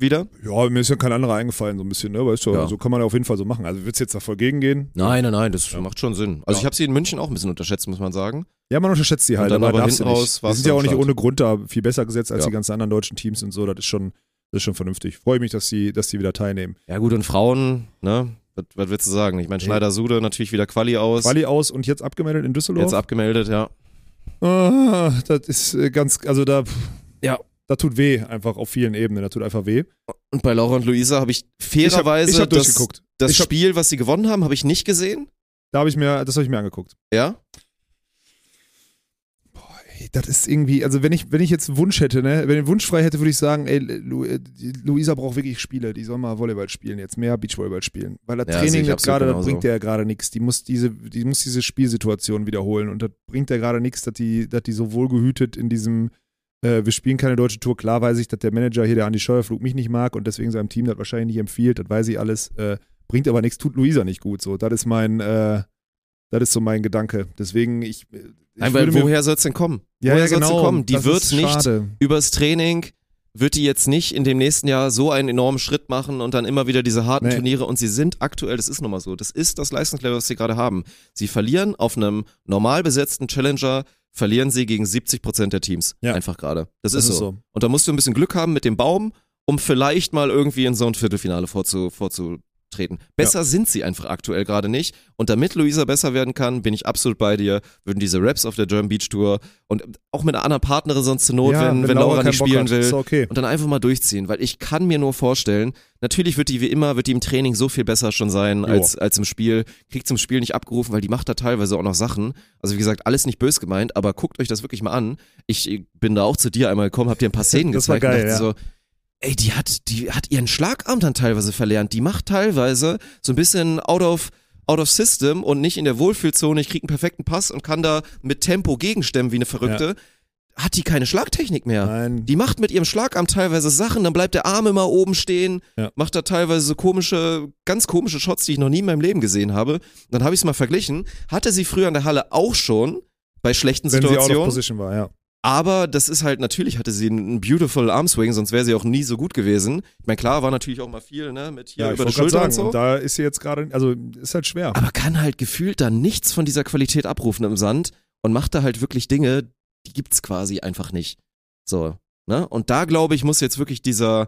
Wieder? Ja, mir ist ja kein anderer eingefallen, so ein bisschen, ne? Weißt du, Ja. so kann man auf jeden Fall so machen. Also wird's jetzt da voll gegen gehen? Nein, nein, nein, das macht schon Sinn. Also Ja. ich habe sie in München auch ein bisschen unterschätzt, muss man sagen. Ja, man unterschätzt Und halt, aber aber darfst du nicht. Die sind ja auch nicht ohne Grund da viel besser gesetzt als Ja. die ganzen anderen deutschen Teams und so. Das ist schon, das ist schon vernünftig. Freue mich, dass die, dass die wieder teilnehmen. Ja gut, und Frauen, ne? Was, was willst du sagen? Ich meine, Schneider-Sude natürlich wieder Quali aus. Quali aus und jetzt abgemeldet in Düsseldorf. Jetzt abgemeldet, ja. Ah, das ist äh, ganz, also da, Ja. Da tut weh einfach auf vielen Ebenen. Da tut einfach weh. Und bei Laura und Luisa habe ich fairerweise ich hab das, durchgeguckt. das Ich hab- Spiel, was sie gewonnen haben, habe ich nicht gesehen. Da habe ich mir, das habe ich mir angeguckt. Ja? Ey, Das ist irgendwie, also wenn ich, wenn ich jetzt einen Wunsch hätte, ne, wenn ich einen Wunsch frei hätte, würde ich sagen, ey, Lu, äh, Luisa braucht wirklich Spiele, die soll mal Volleyball spielen, jetzt mehr Beachvolleyball spielen. Weil das Ja, Training ich das gerade, das bringt der ja gerade nichts. Die muss diese, die muss diese Spielsituation wiederholen und das bringt ja gerade nichts, dass die, dass die so wohlgehütet in diesem, äh, wir spielen keine deutsche Tour. Klar weiß ich, dass der Manager hier, der Andi Scheuerflug, mich nicht mag und deswegen seinem Team das wahrscheinlich nicht empfiehlt, das weiß ich alles. Äh, bringt aber nichts, tut Luisa nicht gut. So, das ist mein, äh, das ist so mein Gedanke. Deswegen, ich. ich Nein, weil woher soll es denn kommen? ja, woher ja, genau, denn kommen? Die wird nicht schade. übers Training wird die jetzt nicht in dem nächsten Jahr so einen enormen Schritt machen und dann immer wieder diese harten Nee. Turniere und sie sind aktuell, das ist nun mal so, das ist das Leistungslevel, was sie gerade haben. Sie verlieren auf einem normal besetzten Challenger, verlieren sie gegen 70 Prozent der Teams. Ja. Einfach gerade. Das, Das ist, ist so. so. Und da musst du ein bisschen Glück haben mit dem Baum, um vielleicht mal irgendwie in so ein Viertelfinale vorzu, vorzutreten. Besser sind sie einfach aktuell gerade nicht. Und damit Luisa besser werden kann, bin ich absolut bei dir, würden diese Raps auf der German Beach Tour und auch mit einer anderen Partnerin sonst zur Not, Ja, wenn, wenn Laura, keinen nicht Bock spielen hat, will. Okay. Und dann einfach mal durchziehen, weil ich kann mir nur vorstellen, natürlich wird die wie immer, wird die im Training so viel besser schon sein Jo. als, als im Spiel, kriegt zum Spiel nicht abgerufen, weil die macht da teilweise auch noch Sachen. Also wie gesagt, alles nicht bös gemeint, aber guckt euch das wirklich mal an. Ich bin da auch zu dir einmal gekommen, hab dir ein paar Szenen Das war gezeigt geil, und dachte ja. so, ey, die hat, die hat ihren Schlagarm dann teilweise verlernt. Die macht teilweise so ein bisschen out of, out of system und nicht in der Wohlfühlzone. Ich krieg einen perfekten Pass und kann da mit Tempo gegenstemmen wie eine Verrückte. Hat die keine Schlagtechnik mehr. Nein. Die macht mit ihrem Schlagarm teilweise Sachen, dann bleibt der Arm immer oben stehen, Ja. macht da teilweise so komische, ganz komische Shots, die ich noch nie in meinem Leben gesehen habe. Dann habe ich es mal verglichen. Hatte sie früher in der Halle auch schon bei schlechten Wenn sie out of Situationen. position war, ja. Aber das ist halt, natürlich hatte sie einen beautiful Armswing, sonst wäre sie auch nie so gut gewesen. Ich meine, klar, war natürlich auch mal viel, ne, mit hier Ja, über die Schulter sagen, und und so. da ist sie jetzt gerade, also ist halt schwer. Aber kann halt gefühlt dann nichts von dieser Qualität abrufen im Sand und macht da halt wirklich Dinge, die gibt's quasi einfach nicht. So, ne? Und da glaube ich, muss jetzt wirklich dieser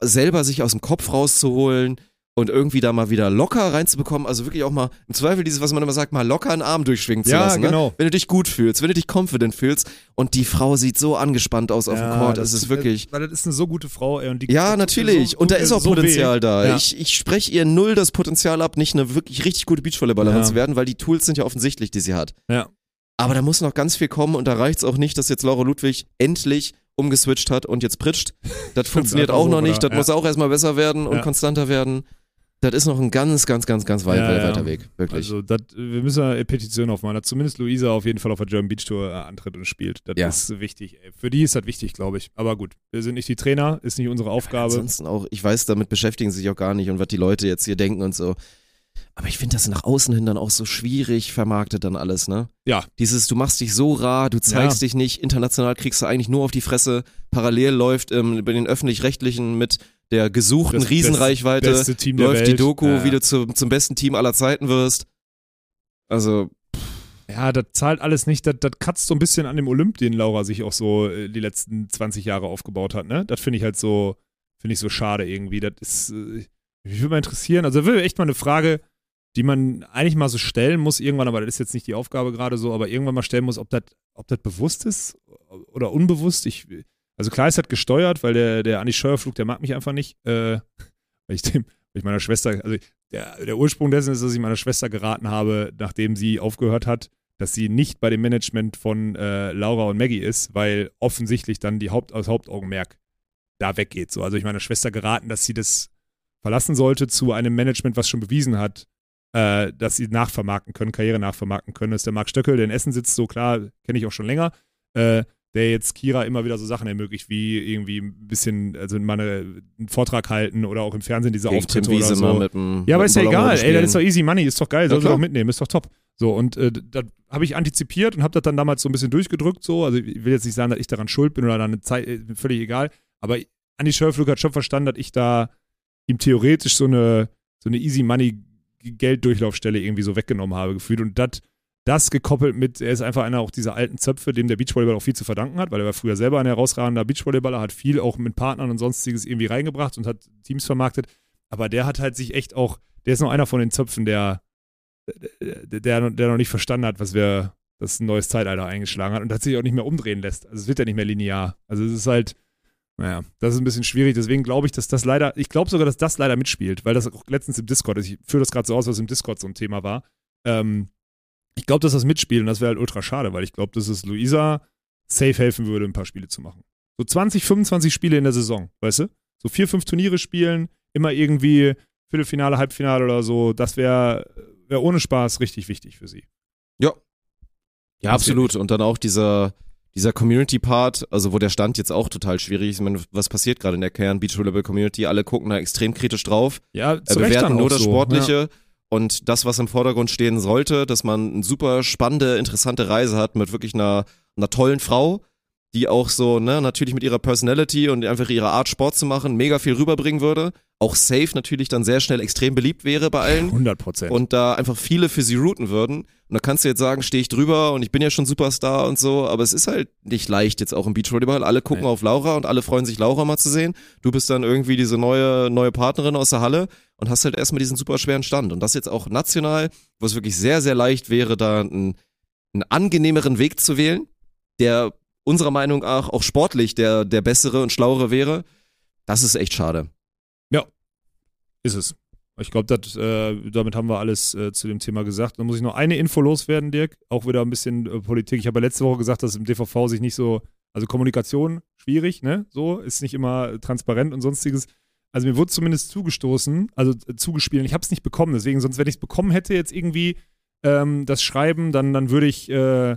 selber sich aus dem Kopf rauszuholen und irgendwie da mal wieder locker reinzubekommen, also wirklich auch mal im Zweifel dieses, was man immer sagt, mal locker einen Arm durchschwingen zu Ja, lassen, genau. ne? Wenn du dich gut fühlst, wenn du dich confident fühlst und die Frau sieht so angespannt aus auf dem Court, das ist wirklich Weil das ist eine so gute Frau, ey. Und die, ja, das natürlich. so- und da ist auch so Potenzial weh. da. Ja. Ich, ich spreche ihr null das Potenzial ab, nicht eine wirklich richtig gute Beachvolleyballerin zu werden, weil die Tools sind ja offensichtlich, die sie hat. Ja. Aber da muss noch ganz viel kommen und da reicht's auch nicht, dass jetzt Laura Ludwig endlich umgeswitcht hat und jetzt pritscht. Das funktioniert auch noch nicht. Das muss auch erstmal besser werden und konstanter werden. Das ist noch ein ganz, ganz, ganz, ganz weit, Ja, ja. weiter Weg. Wirklich. Also, das, wir müssen eine Petition aufmachen, dass zumindest Luisa auf jeden Fall auf der German Beach Tour äh, antritt und spielt. Das Ja. ist wichtig. Ey. Für die ist das wichtig, glaube ich. Aber gut, wir sind nicht die Trainer, ist nicht unsere Aufgabe. Ansonsten auch, ich weiß, damit beschäftigen sie sich auch gar nicht und was die Leute jetzt hier denken und so. Aber ich finde das nach außen hin dann auch so schwierig vermarktet dann alles, ne? Ja. Dieses, du machst dich so rar, du zeigst Ja. dich nicht, international kriegst du eigentlich nur auf die Fresse. Parallel läuft ähm, bei den Öffentlich-Rechtlichen mit der gesuchten Das Riesenreichweite, best- läuft die Welt. Doku, Ja. wie du zu, zum besten Team aller Zeiten wirst. Also, Ja, das zahlt alles nicht. Das, das kratzt so ein bisschen an dem Olymp, den Laura sich auch so äh, die letzten 20 Jahre aufgebaut hat, ne? Das finde ich halt so, finde ich so schade irgendwie. Das ist, äh, mich würde mal interessieren. Also, da wäre echt mal eine Frage, die man eigentlich mal so stellen muss irgendwann, aber das ist jetzt nicht die Aufgabe gerade so, aber irgendwann mal stellen muss, ob das ob das bewusst ist oder unbewusst. Ich, also klar ist das gesteuert, weil der, der Andi Scheuerflug, der mag mich einfach nicht, äh, weil ich dem, weil ich meiner Schwester, also der, der Ursprung dessen ist, dass ich meiner Schwester geraten habe, nachdem sie aufgehört hat, dass sie nicht bei dem Management von äh, Laura und Maggie ist, weil offensichtlich dann die Haupt, das Hauptaugenmerk da weggeht. So, also ich meiner Schwester geraten, dass sie das verlassen sollte zu einem Management, was schon bewiesen hat, äh, dass sie nachvermarkten können, Karriere nachvermarkten können. Das ist der Marc Stöckel, der in Essen sitzt, so klar, kenne ich auch schon länger, äh, der jetzt Kira immer wieder so Sachen ermöglicht, wie irgendwie ein bisschen, also mal eine, einen Vortrag halten oder auch im Fernsehen diese gegen Auftritte Tim oder Wiese so. mal mit dem Ja, aber ist ja egal, ey, das ist doch easy money, ist doch geil, soll klar. doch mitnehmen, ist doch top. So, und äh, das habe ich antizipiert und habe das dann damals so ein bisschen durchgedrückt, so. Also ich will jetzt nicht sagen, dass ich daran schuld bin oder dann eine Zeit, äh, völlig egal. Aber Andi Schörflug hat schon verstanden, dass ich da ihm theoretisch so eine, so eine easy money Gelddurchlaufstelle irgendwie so weggenommen habe, gefühlt. Und das, das gekoppelt mit, er ist einfach einer auch dieser alten Zöpfe, dem der Beachvolleyball auch viel zu verdanken hat, weil er war früher selber ein herausragender Beachvolleyballer, hat viel auch mit Partnern und sonstiges irgendwie reingebracht und hat Teams vermarktet. Aber der hat halt sich echt auch, der ist noch einer von den Zöpfen, der, der, der, noch nicht verstanden hat, was wir, das ein neues Zeitalter eingeschlagen hat und sich auch nicht mehr umdrehen lässt. Also es wird ja nicht mehr linear. Also es ist halt, naja, das ist ein bisschen schwierig. Deswegen glaube ich, dass das leider, ich glaube sogar, dass das leider mitspielt, weil das auch letztens im Discord ist. Ich führe das gerade so aus, was im Discord so ein Thema war. Ähm, ich glaube, dass das mitspielt und das wäre halt ultra schade, weil ich glaube, dass es Luisa safe helfen würde, ein paar Spiele zu machen. So 20, 25 Spiele in der Saison, weißt du? So vier, fünf Turniere spielen, immer irgendwie Viertelfinale, Halbfinale oder so, das wäre wär ohne Spaß richtig wichtig für sie. Ja, absolut. Und dann auch dieser, dieser Community-Part, also wo der Stand jetzt auch total schwierig ist. Ich meine, was passiert gerade in der Kern Beachvolleyball Community? Alle gucken da extrem kritisch drauf, Ja, äh, zu Recht dann bewerten nur das so. Sportliche und das, was im Vordergrund stehen sollte, dass man eine super spannende, interessante Reise hat mit wirklich einer, einer tollen Frau, die auch so, ne, natürlich mit ihrer Personality und einfach ihrer Art Sport zu machen, mega viel rüberbringen würde. Auch safe natürlich dann sehr schnell extrem beliebt wäre bei allen 100 Prozent. und da einfach viele für sie routen würden. Und da kannst du jetzt sagen, stehe ich drüber und ich bin ja schon Superstar und so, aber es ist halt nicht leicht jetzt auch im Beachvolleyball. Alle gucken Nee. auf Laura und alle freuen sich, Laura mal zu sehen. Du bist dann irgendwie diese neue, neue Partnerin aus der Halle und hast halt erstmal diesen super schweren Stand. Und das jetzt auch national, wo es wirklich sehr, sehr leicht wäre, da einen, einen angenehmeren Weg zu wählen, der unserer Meinung nach auch sportlich der, der bessere und schlauere wäre. Das ist echt schade. Ist es. Ich glaube, äh, damit haben wir alles äh, zu dem Thema gesagt. Dann muss ich noch eine Info loswerden, Dirk. Auch wieder ein bisschen äh, Politik. Ich habe ja letzte Woche gesagt, dass im DVV sich nicht so, also Kommunikation schwierig, ne? So, ist nicht immer transparent und sonstiges. Also mir wurde zumindest zugestoßen, also äh, zugespielt. Ich habe es nicht bekommen, deswegen, sonst, wenn ich es bekommen hätte, jetzt irgendwie ähm, das Schreiben, dann, dann würde ich, äh,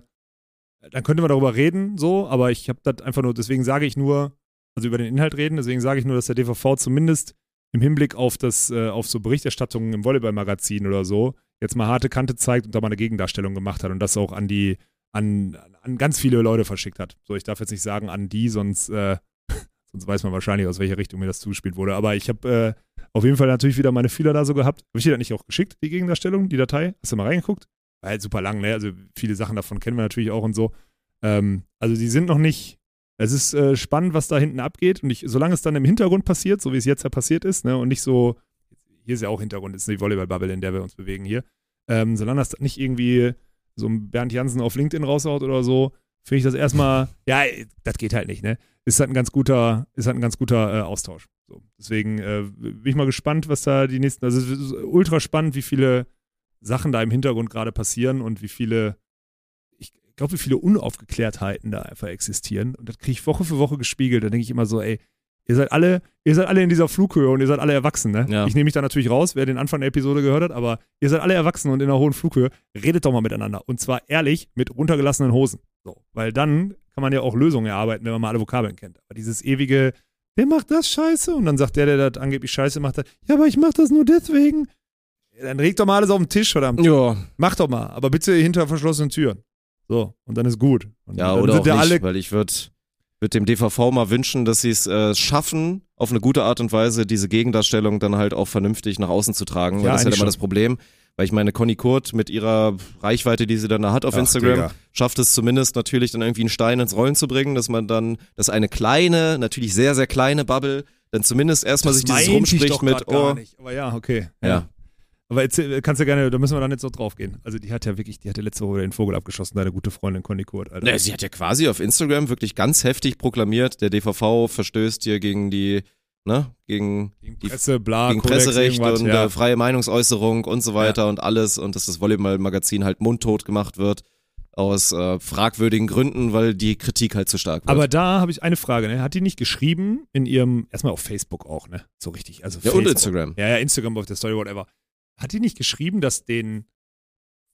dann könnte man darüber reden, so, aber ich habe das einfach nur, deswegen sage ich nur, also über den Inhalt reden, deswegen sage ich nur, dass der DVV zumindest im Hinblick auf das, äh, auf so Berichterstattungen im Volleyballmagazin oder so, jetzt mal harte Kante zeigt und da mal eine Gegendarstellung gemacht hat und das auch an die, an, an ganz viele Leute verschickt hat. So, ich darf jetzt nicht sagen an die, sonst, äh, sonst weiß man wahrscheinlich, aus welcher Richtung mir das zugespielt wurde. Aber ich habe äh, auf jeden Fall natürlich wieder meine Fehler da so gehabt. Habe ich dir das nicht auch geschickt, die Gegendarstellung, die Datei? Hast du mal reingeguckt? War halt super lang, ne? Also viele Sachen davon kennen wir natürlich auch und so. Ähm, also die sind noch nicht, es ist äh, spannend, was da hinten abgeht. Und ich, solange es dann im Hintergrund passiert, so wie es jetzt ja passiert ist, ne, und nicht so, hier ist ja auch Hintergrund, ist die Volleyball-Bubble, in der wir uns bewegen hier. Ähm, solange das nicht irgendwie so ein Bernd Jansen auf LinkedIn raushaut oder so, finde ich das erstmal, ja, das geht halt nicht, ne? Ist halt ein ganz guter, ist halt ein ganz guter äh, Austausch. So, deswegen äh, bin ich mal gespannt, was da die nächsten, also es ist ultra spannend, wie viele Sachen da im Hintergrund gerade passieren und wie viele ich glaube, wie viele Unaufgeklärtheiten da einfach existieren. Und das kriege ich Woche für Woche gespiegelt. Da denke ich immer so, ey, ihr seid alle, ihr seid alle in dieser Flughöhe und ihr seid alle erwachsen, ne? Ja. Ich nehme mich da natürlich raus, wer den Anfang der Episode gehört hat, aber ihr seid alle erwachsen und in einer hohen Flughöhe. Redet doch mal miteinander. Und zwar ehrlich mit runtergelassenen Hosen. So. Weil dann kann man ja auch Lösungen erarbeiten, wenn man mal alle Vokabeln kennt. Aber dieses ewige, der macht das scheiße und dann sagt der, der das angeblich scheiße macht, ja, aber ich mach das nur deswegen. Dann regt doch mal alles auf den Tisch, verdammt. Ja, Mach doch mal, aber bitte hinter verschlossenen Türen. So, und dann ist gut. Und Ja, dann oder auch nicht, alle weil ich würde würd dem DVV mal wünschen, dass sie es äh, schaffen, auf eine gute Art und Weise diese Gegendarstellung dann halt auch vernünftig nach außen zu tragen. Weil Ja, das ist halt immer das Problem. Weil ich meine, Conny Kurt mit ihrer Reichweite, die sie dann da hat auf Ach, Instagram, Digga. schafft es zumindest natürlich dann irgendwie einen Stein ins Rollen zu bringen, dass man dann, dass eine kleine, natürlich sehr, sehr kleine Bubble dann zumindest erstmal sich dieses rumspricht mit, oh, nicht. Aber ja, okay. Ja. Aber erzähl, kannst du gerne, da müssen wir dann jetzt noch drauf gehen. Also die hat ja wirklich, die hat ja letzte Woche den Vogel abgeschossen, deine gute Freundin Conny Kurt, Alter. Na, sie hat ja quasi auf Instagram wirklich ganz heftig proklamiert, der DVV verstößt hier gegen die, ne, gegen gegen Presse, bla, gegen Kodex, Presserecht und ja. äh, freie Meinungsäußerung und so weiter und alles und dass das Volleyball-Magazin halt mundtot gemacht wird aus äh, fragwürdigen Gründen, weil die Kritik halt zu stark wird. Aber da habe ich eine Frage, ne? Hat die nicht geschrieben in ihrem, erstmal auf Facebook auch, ne? So richtig, also ja, und Facebook. Instagram. Ja, ja, Instagram auf der Story, whatever. Hat die nicht geschrieben, dass den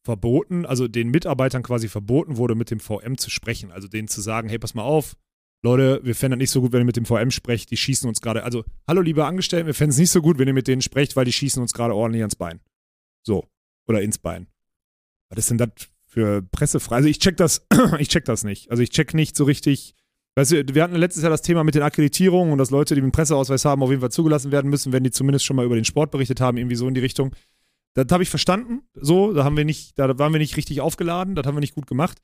verboten, also den Mitarbeitern quasi verboten wurde, mit dem VM zu sprechen? Also denen zu sagen, hey, pass mal auf, Leute, wir fänden das nicht so gut, wenn ihr mit dem VM sprecht, die schießen uns gerade, also, hallo liebe Angestellten, wir fänden es nicht so gut, wenn ihr mit denen sprecht, weil die schießen uns gerade ordentlich ans Bein. So. Oder ins Bein. Was ist denn das für pressefrei? Also ich check das, ich check das nicht. Also ich check nicht so richtig, Weißt du, wir hatten letztes Jahr das Thema mit den Akkreditierungen und dass Leute, die einen Presseausweis haben, auf jeden Fall zugelassen werden müssen, wenn die zumindest schon mal über den Sport berichtet haben, irgendwie so in die Richtung. Das habe ich verstanden. So, da haben wir nicht, da waren wir nicht richtig aufgeladen, das haben wir nicht gut gemacht.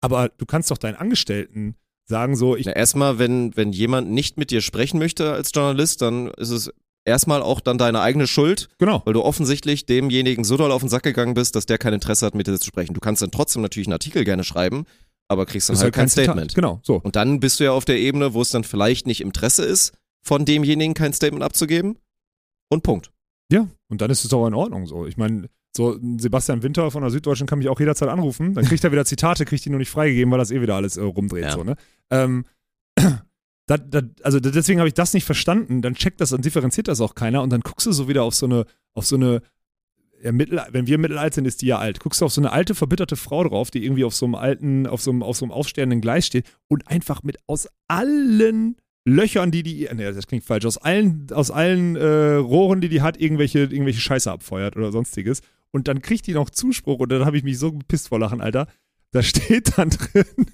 Aber du kannst doch deinen Angestellten sagen, so, ich, Na, erstmal, wenn, wenn jemand nicht mit dir sprechen möchte als Journalist, dann ist es erstmal auch dann deine eigene Schuld, genau. weil du offensichtlich demjenigen so doll auf den Sack gegangen bist, dass der kein Interesse hat, mit dir zu sprechen. Du kannst dann trotzdem natürlich einen Artikel gerne schreiben, aber kriegst dann ist halt kein Zitat. Statement. Genau, so. Und dann bist du ja auf der Ebene, wo es dann vielleicht nicht im Interesse ist, von demjenigen kein Statement abzugeben. Und Punkt. Ja, und dann ist es doch in Ordnung so. Ich meine, so Sebastian Winter von der Süddeutschen kann mich auch jederzeit anrufen. Dann kriegt er wieder Zitate, kriegt die nur nicht freigegeben, weil das eh wieder alles äh, rumdreht. Ja. So, ne? ähm, dat, dat, also deswegen habe ich das nicht verstanden. Dann checkt das und differenziert das auch keiner und dann guckst du so wieder auf so eine, auf so eine ja, mittel, wenn wir mittelalt sind, ist die ja alt. Guckst du auf so eine alte, verbitterte Frau drauf, die irgendwie auf so einem alten, auf so einem, auf so einem aufstehenden Gleis steht und einfach mit aus allen Löchern, die die, ne, das klingt falsch, aus allen, aus allen äh, Rohren, die die hat, irgendwelche, irgendwelche Scheiße abfeuert oder sonstiges. Und dann kriegt die noch Zuspruch und dann habe ich mich so gepisst vor Lachen, Alter. Da steht dann drin,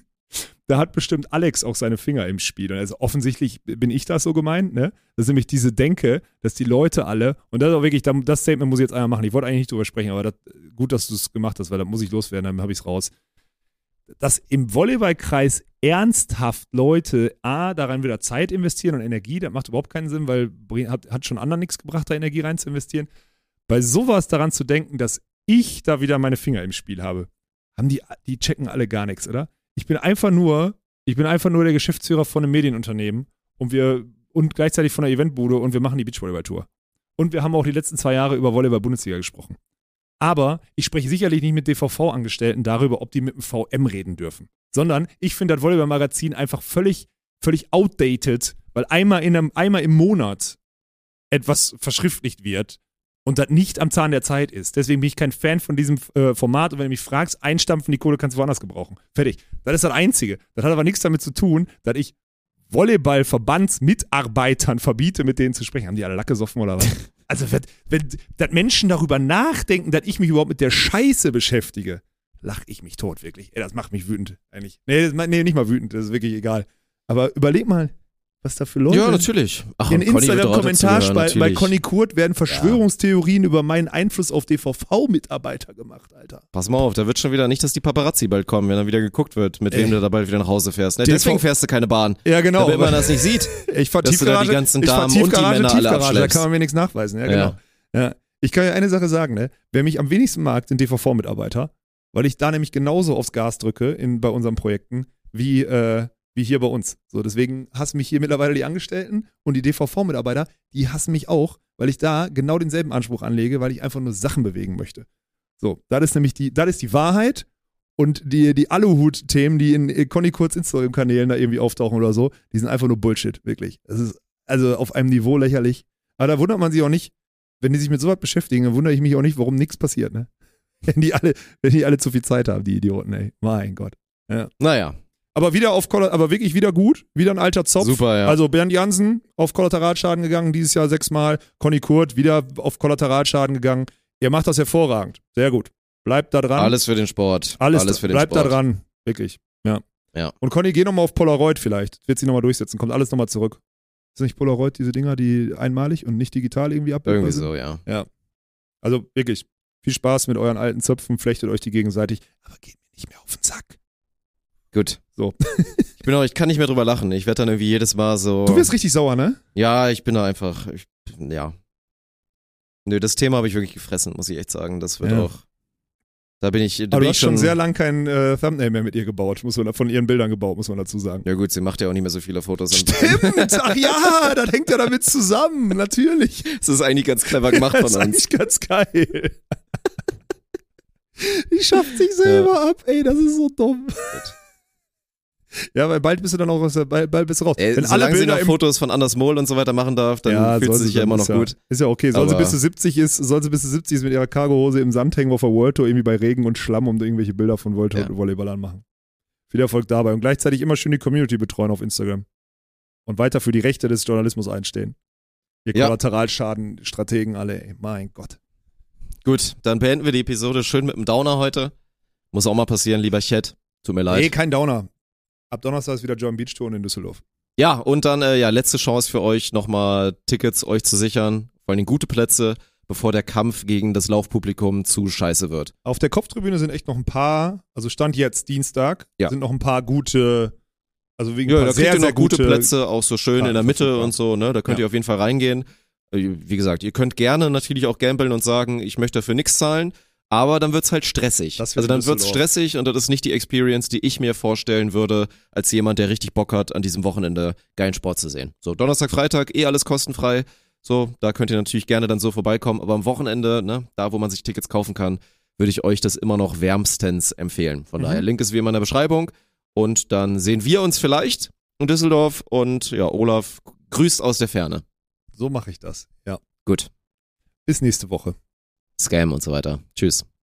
da hat bestimmt Alex auch seine Finger im Spiel. Und also offensichtlich bin ich das so gemeint, ne? Das ist nämlich diese Denke, dass die Leute alle, und das ist auch wirklich, das Statement muss ich jetzt einmal machen. Ich wollte eigentlich nicht drüber sprechen, aber das, gut, dass du es gemacht hast, weil da muss ich loswerden, dann habe ich es raus. Dass im Volleyballkreis ernsthaft Leute A, daran wieder Zeit investieren und Energie, das macht überhaupt keinen Sinn, weil hat, hat schon anderen nichts gebracht, da Energie rein zu investieren. Bei sowas daran zu denken, dass ich da wieder meine Finger im Spiel habe, haben die, die checken alle gar nichts, oder? Ich bin einfach nur, ich bin einfach nur der Geschäftsführer von einem Medienunternehmen und wir und gleichzeitig von einer Eventbude und wir machen die Beachvolleyball-Tour. Und wir haben auch die letzten zwei Jahre über Volleyball-Bundesliga gesprochen. Aber ich spreche sicherlich nicht mit DVV-Angestellten darüber, ob die mit dem VM reden dürfen. Sondern ich finde das Volleyball-Magazin einfach völlig, völlig outdated, weil einmal, in einem, einmal im Monat etwas verschriftlicht wird und das nicht am Zahn der Zeit ist. Deswegen bin ich kein Fan von diesem äh, Format. Und wenn du mich fragst, einstampfen, die Kohle kannst du woanders gebrauchen. Fertig. Das ist das Einzige. Das hat aber nichts damit zu tun, dass ich Volleyball-Verbandsmitarbeitern verbiete, mit denen zu sprechen. Haben die alle Lacke gesoffen oder was? Also, wenn, wenn dass Menschen darüber nachdenken, dass ich mich überhaupt mit der Scheiße beschäftige, lach ich mich tot, wirklich. Ey, das macht mich wütend, eigentlich. Nee, das, nee, nicht mal wütend, das ist wirklich egal. Aber überleg mal, was da für Leute. Ja, natürlich. Ach, in Instagram-Kommentarspalt bei Conny Kurt werden Verschwörungstheorien ja. über meinen Einfluss auf DVV-Mitarbeiter gemacht, Alter. Pass mal auf, da wird schon wieder nicht, dass die Paparazzi bald kommen, wenn dann wieder geguckt wird, mit Ey. wem du da bald wieder nach Hause fährst. Ne? Deswegen fährst du keine Bahn. Ja, genau. Damit man das nicht sieht. ich fahr dass du da die ganzen Damen und die Männer alle abschleppst. Da kann man mir nichts nachweisen. Ja, genau. Ja. ja. Ich kann ja eine Sache sagen, ne? Wer mich am wenigsten mag, sind DVV-Mitarbeiter, weil ich da nämlich genauso aufs Gas drücke in, bei unseren Projekten wie äh, wie hier bei uns. So, deswegen hassen mich hier mittlerweile die Angestellten und die DVV-Mitarbeiter, die hassen mich auch, weil ich da genau denselben Anspruch anlege, weil ich einfach nur Sachen bewegen möchte. So, das ist nämlich die, das ist die Wahrheit und die, die Aluhut-Themen, die in Conny Kurz Instagram-Kanälen da irgendwie auftauchen oder so, die sind einfach nur Bullshit, wirklich. Das ist also auf einem Niveau lächerlich. Aber da wundert man sich auch nicht, wenn die sich mit sowas beschäftigen, dann wundere ich mich auch nicht, warum nichts passiert, ne? Wenn die alle, wenn die alle zu viel Zeit haben, die Idioten, ey. Mein Gott. Ja. Naja, aber wieder auf aber wirklich wieder gut, wieder ein alter Zopf. Super, ja. Also Bernd Jansen auf Kollateralschaden gegangen, dieses Jahr sechsmal. Conny Kurt wieder auf Kollateralschaden gegangen. Ihr macht das hervorragend. Sehr gut. Bleibt da dran. Alles für den Sport. Alles, Alles für den bleibt Sport. da dran. Wirklich. Ja. Ja. Und Conny, geh nochmal auf Polaroid vielleicht. Wird sie nochmal durchsetzen. Kommt alles nochmal zurück. Ist nicht Polaroid diese Dinger, die einmalig und nicht digital irgendwie abbildbar Irgendwie so, ja. Ja. Also wirklich. Viel Spaß mit euren alten Zöpfen. Flechtet euch die gegenseitig. Aber geht mir nicht mehr auf den Sack. Gut. So. ich bin auch, ich kann nicht mehr drüber lachen. Ich werde dann irgendwie jedes Mal so. Du wirst richtig sauer, ne? Ja, ich bin da einfach. Ich, ja. Nö, das Thema habe ich wirklich gefressen, muss ich echt sagen. Das wird Ja. auch. Da bin ich. Da Aber bin du ich hast schon sehr lang kein äh, Thumbnail mehr mit ihr gebaut, muss man von ihren Bildern gebaut, muss man dazu sagen. Ja gut, sie macht ja auch nicht mehr so viele Fotos. im- Stimmt, ach ja, das hängt ja damit zusammen, natürlich. Das ist eigentlich ganz clever gemacht das von ist uns. eigentlich ganz geil. Die schafft sich selber ab, ey, das ist so dumm. Ja, weil bald bist du dann auch aus der, bald, bald bist du raus. Ey, Wenn alle sie Bilder noch im Fotos von Anders Mohl und so weiter machen darf, dann fühlt soll sie sich ja immer noch ja, gut. Ist ja okay. Soll sie bis sie 70 ist, soll sie bis sie 70 ist mit ihrer Cargohose im Sand hängen auf der World Tour irgendwie bei Regen und Schlamm und irgendwelche Bilder von World Tour Ja. Volleyballern machen. Viel Erfolg dabei und gleichzeitig immer schön die Community betreuen auf Instagram. Und weiter für die Rechte des Journalismus einstehen. Ihr Ja. Kollateralschaden-Strategen alle, ey. Mein Gott. Gut, dann beenden wir die Episode schön mit einem Downer heute. Muss auch mal passieren, lieber Chat. Tut mir leid. Nee, kein Downer. Ab Donnerstag ist wieder John Beach Tour in Düsseldorf. Ja, und dann, äh, ja, letzte Chance für euch, nochmal Tickets euch zu sichern. Vor allem gute Plätze, bevor der Kampf gegen das Laufpublikum zu scheiße wird. Auf der Kopftribüne sind echt noch ein paar, also Stand jetzt, Dienstag, Ja. sind noch ein paar gute, also wegen Ja, da sehr, ihr noch gute, gute Plätze, auch so schön in der Mitte und so, ne? Da könnt Ja. ihr auf jeden Fall reingehen. Äh, Wie gesagt, ihr könnt gerne natürlich auch gambeln und sagen, ich möchte dafür nichts zahlen, aber dann wird's halt stressig. Also dann wird's stressig und das ist nicht die Experience, die ich mir vorstellen würde, als jemand, der richtig Bock hat, an diesem Wochenende geilen Sport zu sehen. So, Donnerstag, Freitag, eh alles kostenfrei. So, da könnt ihr natürlich gerne dann so vorbeikommen, aber am Wochenende, ne, da wo man sich Tickets kaufen kann, würde ich euch das immer noch wärmstens empfehlen. Von Mhm. daher, Link ist wie immer in der Beschreibung und dann sehen wir uns vielleicht in Düsseldorf und ja, Olaf grüßt aus der Ferne. So mache ich das. Ja. Gut. Bis nächste Woche. Scam und so weiter. Tschüss.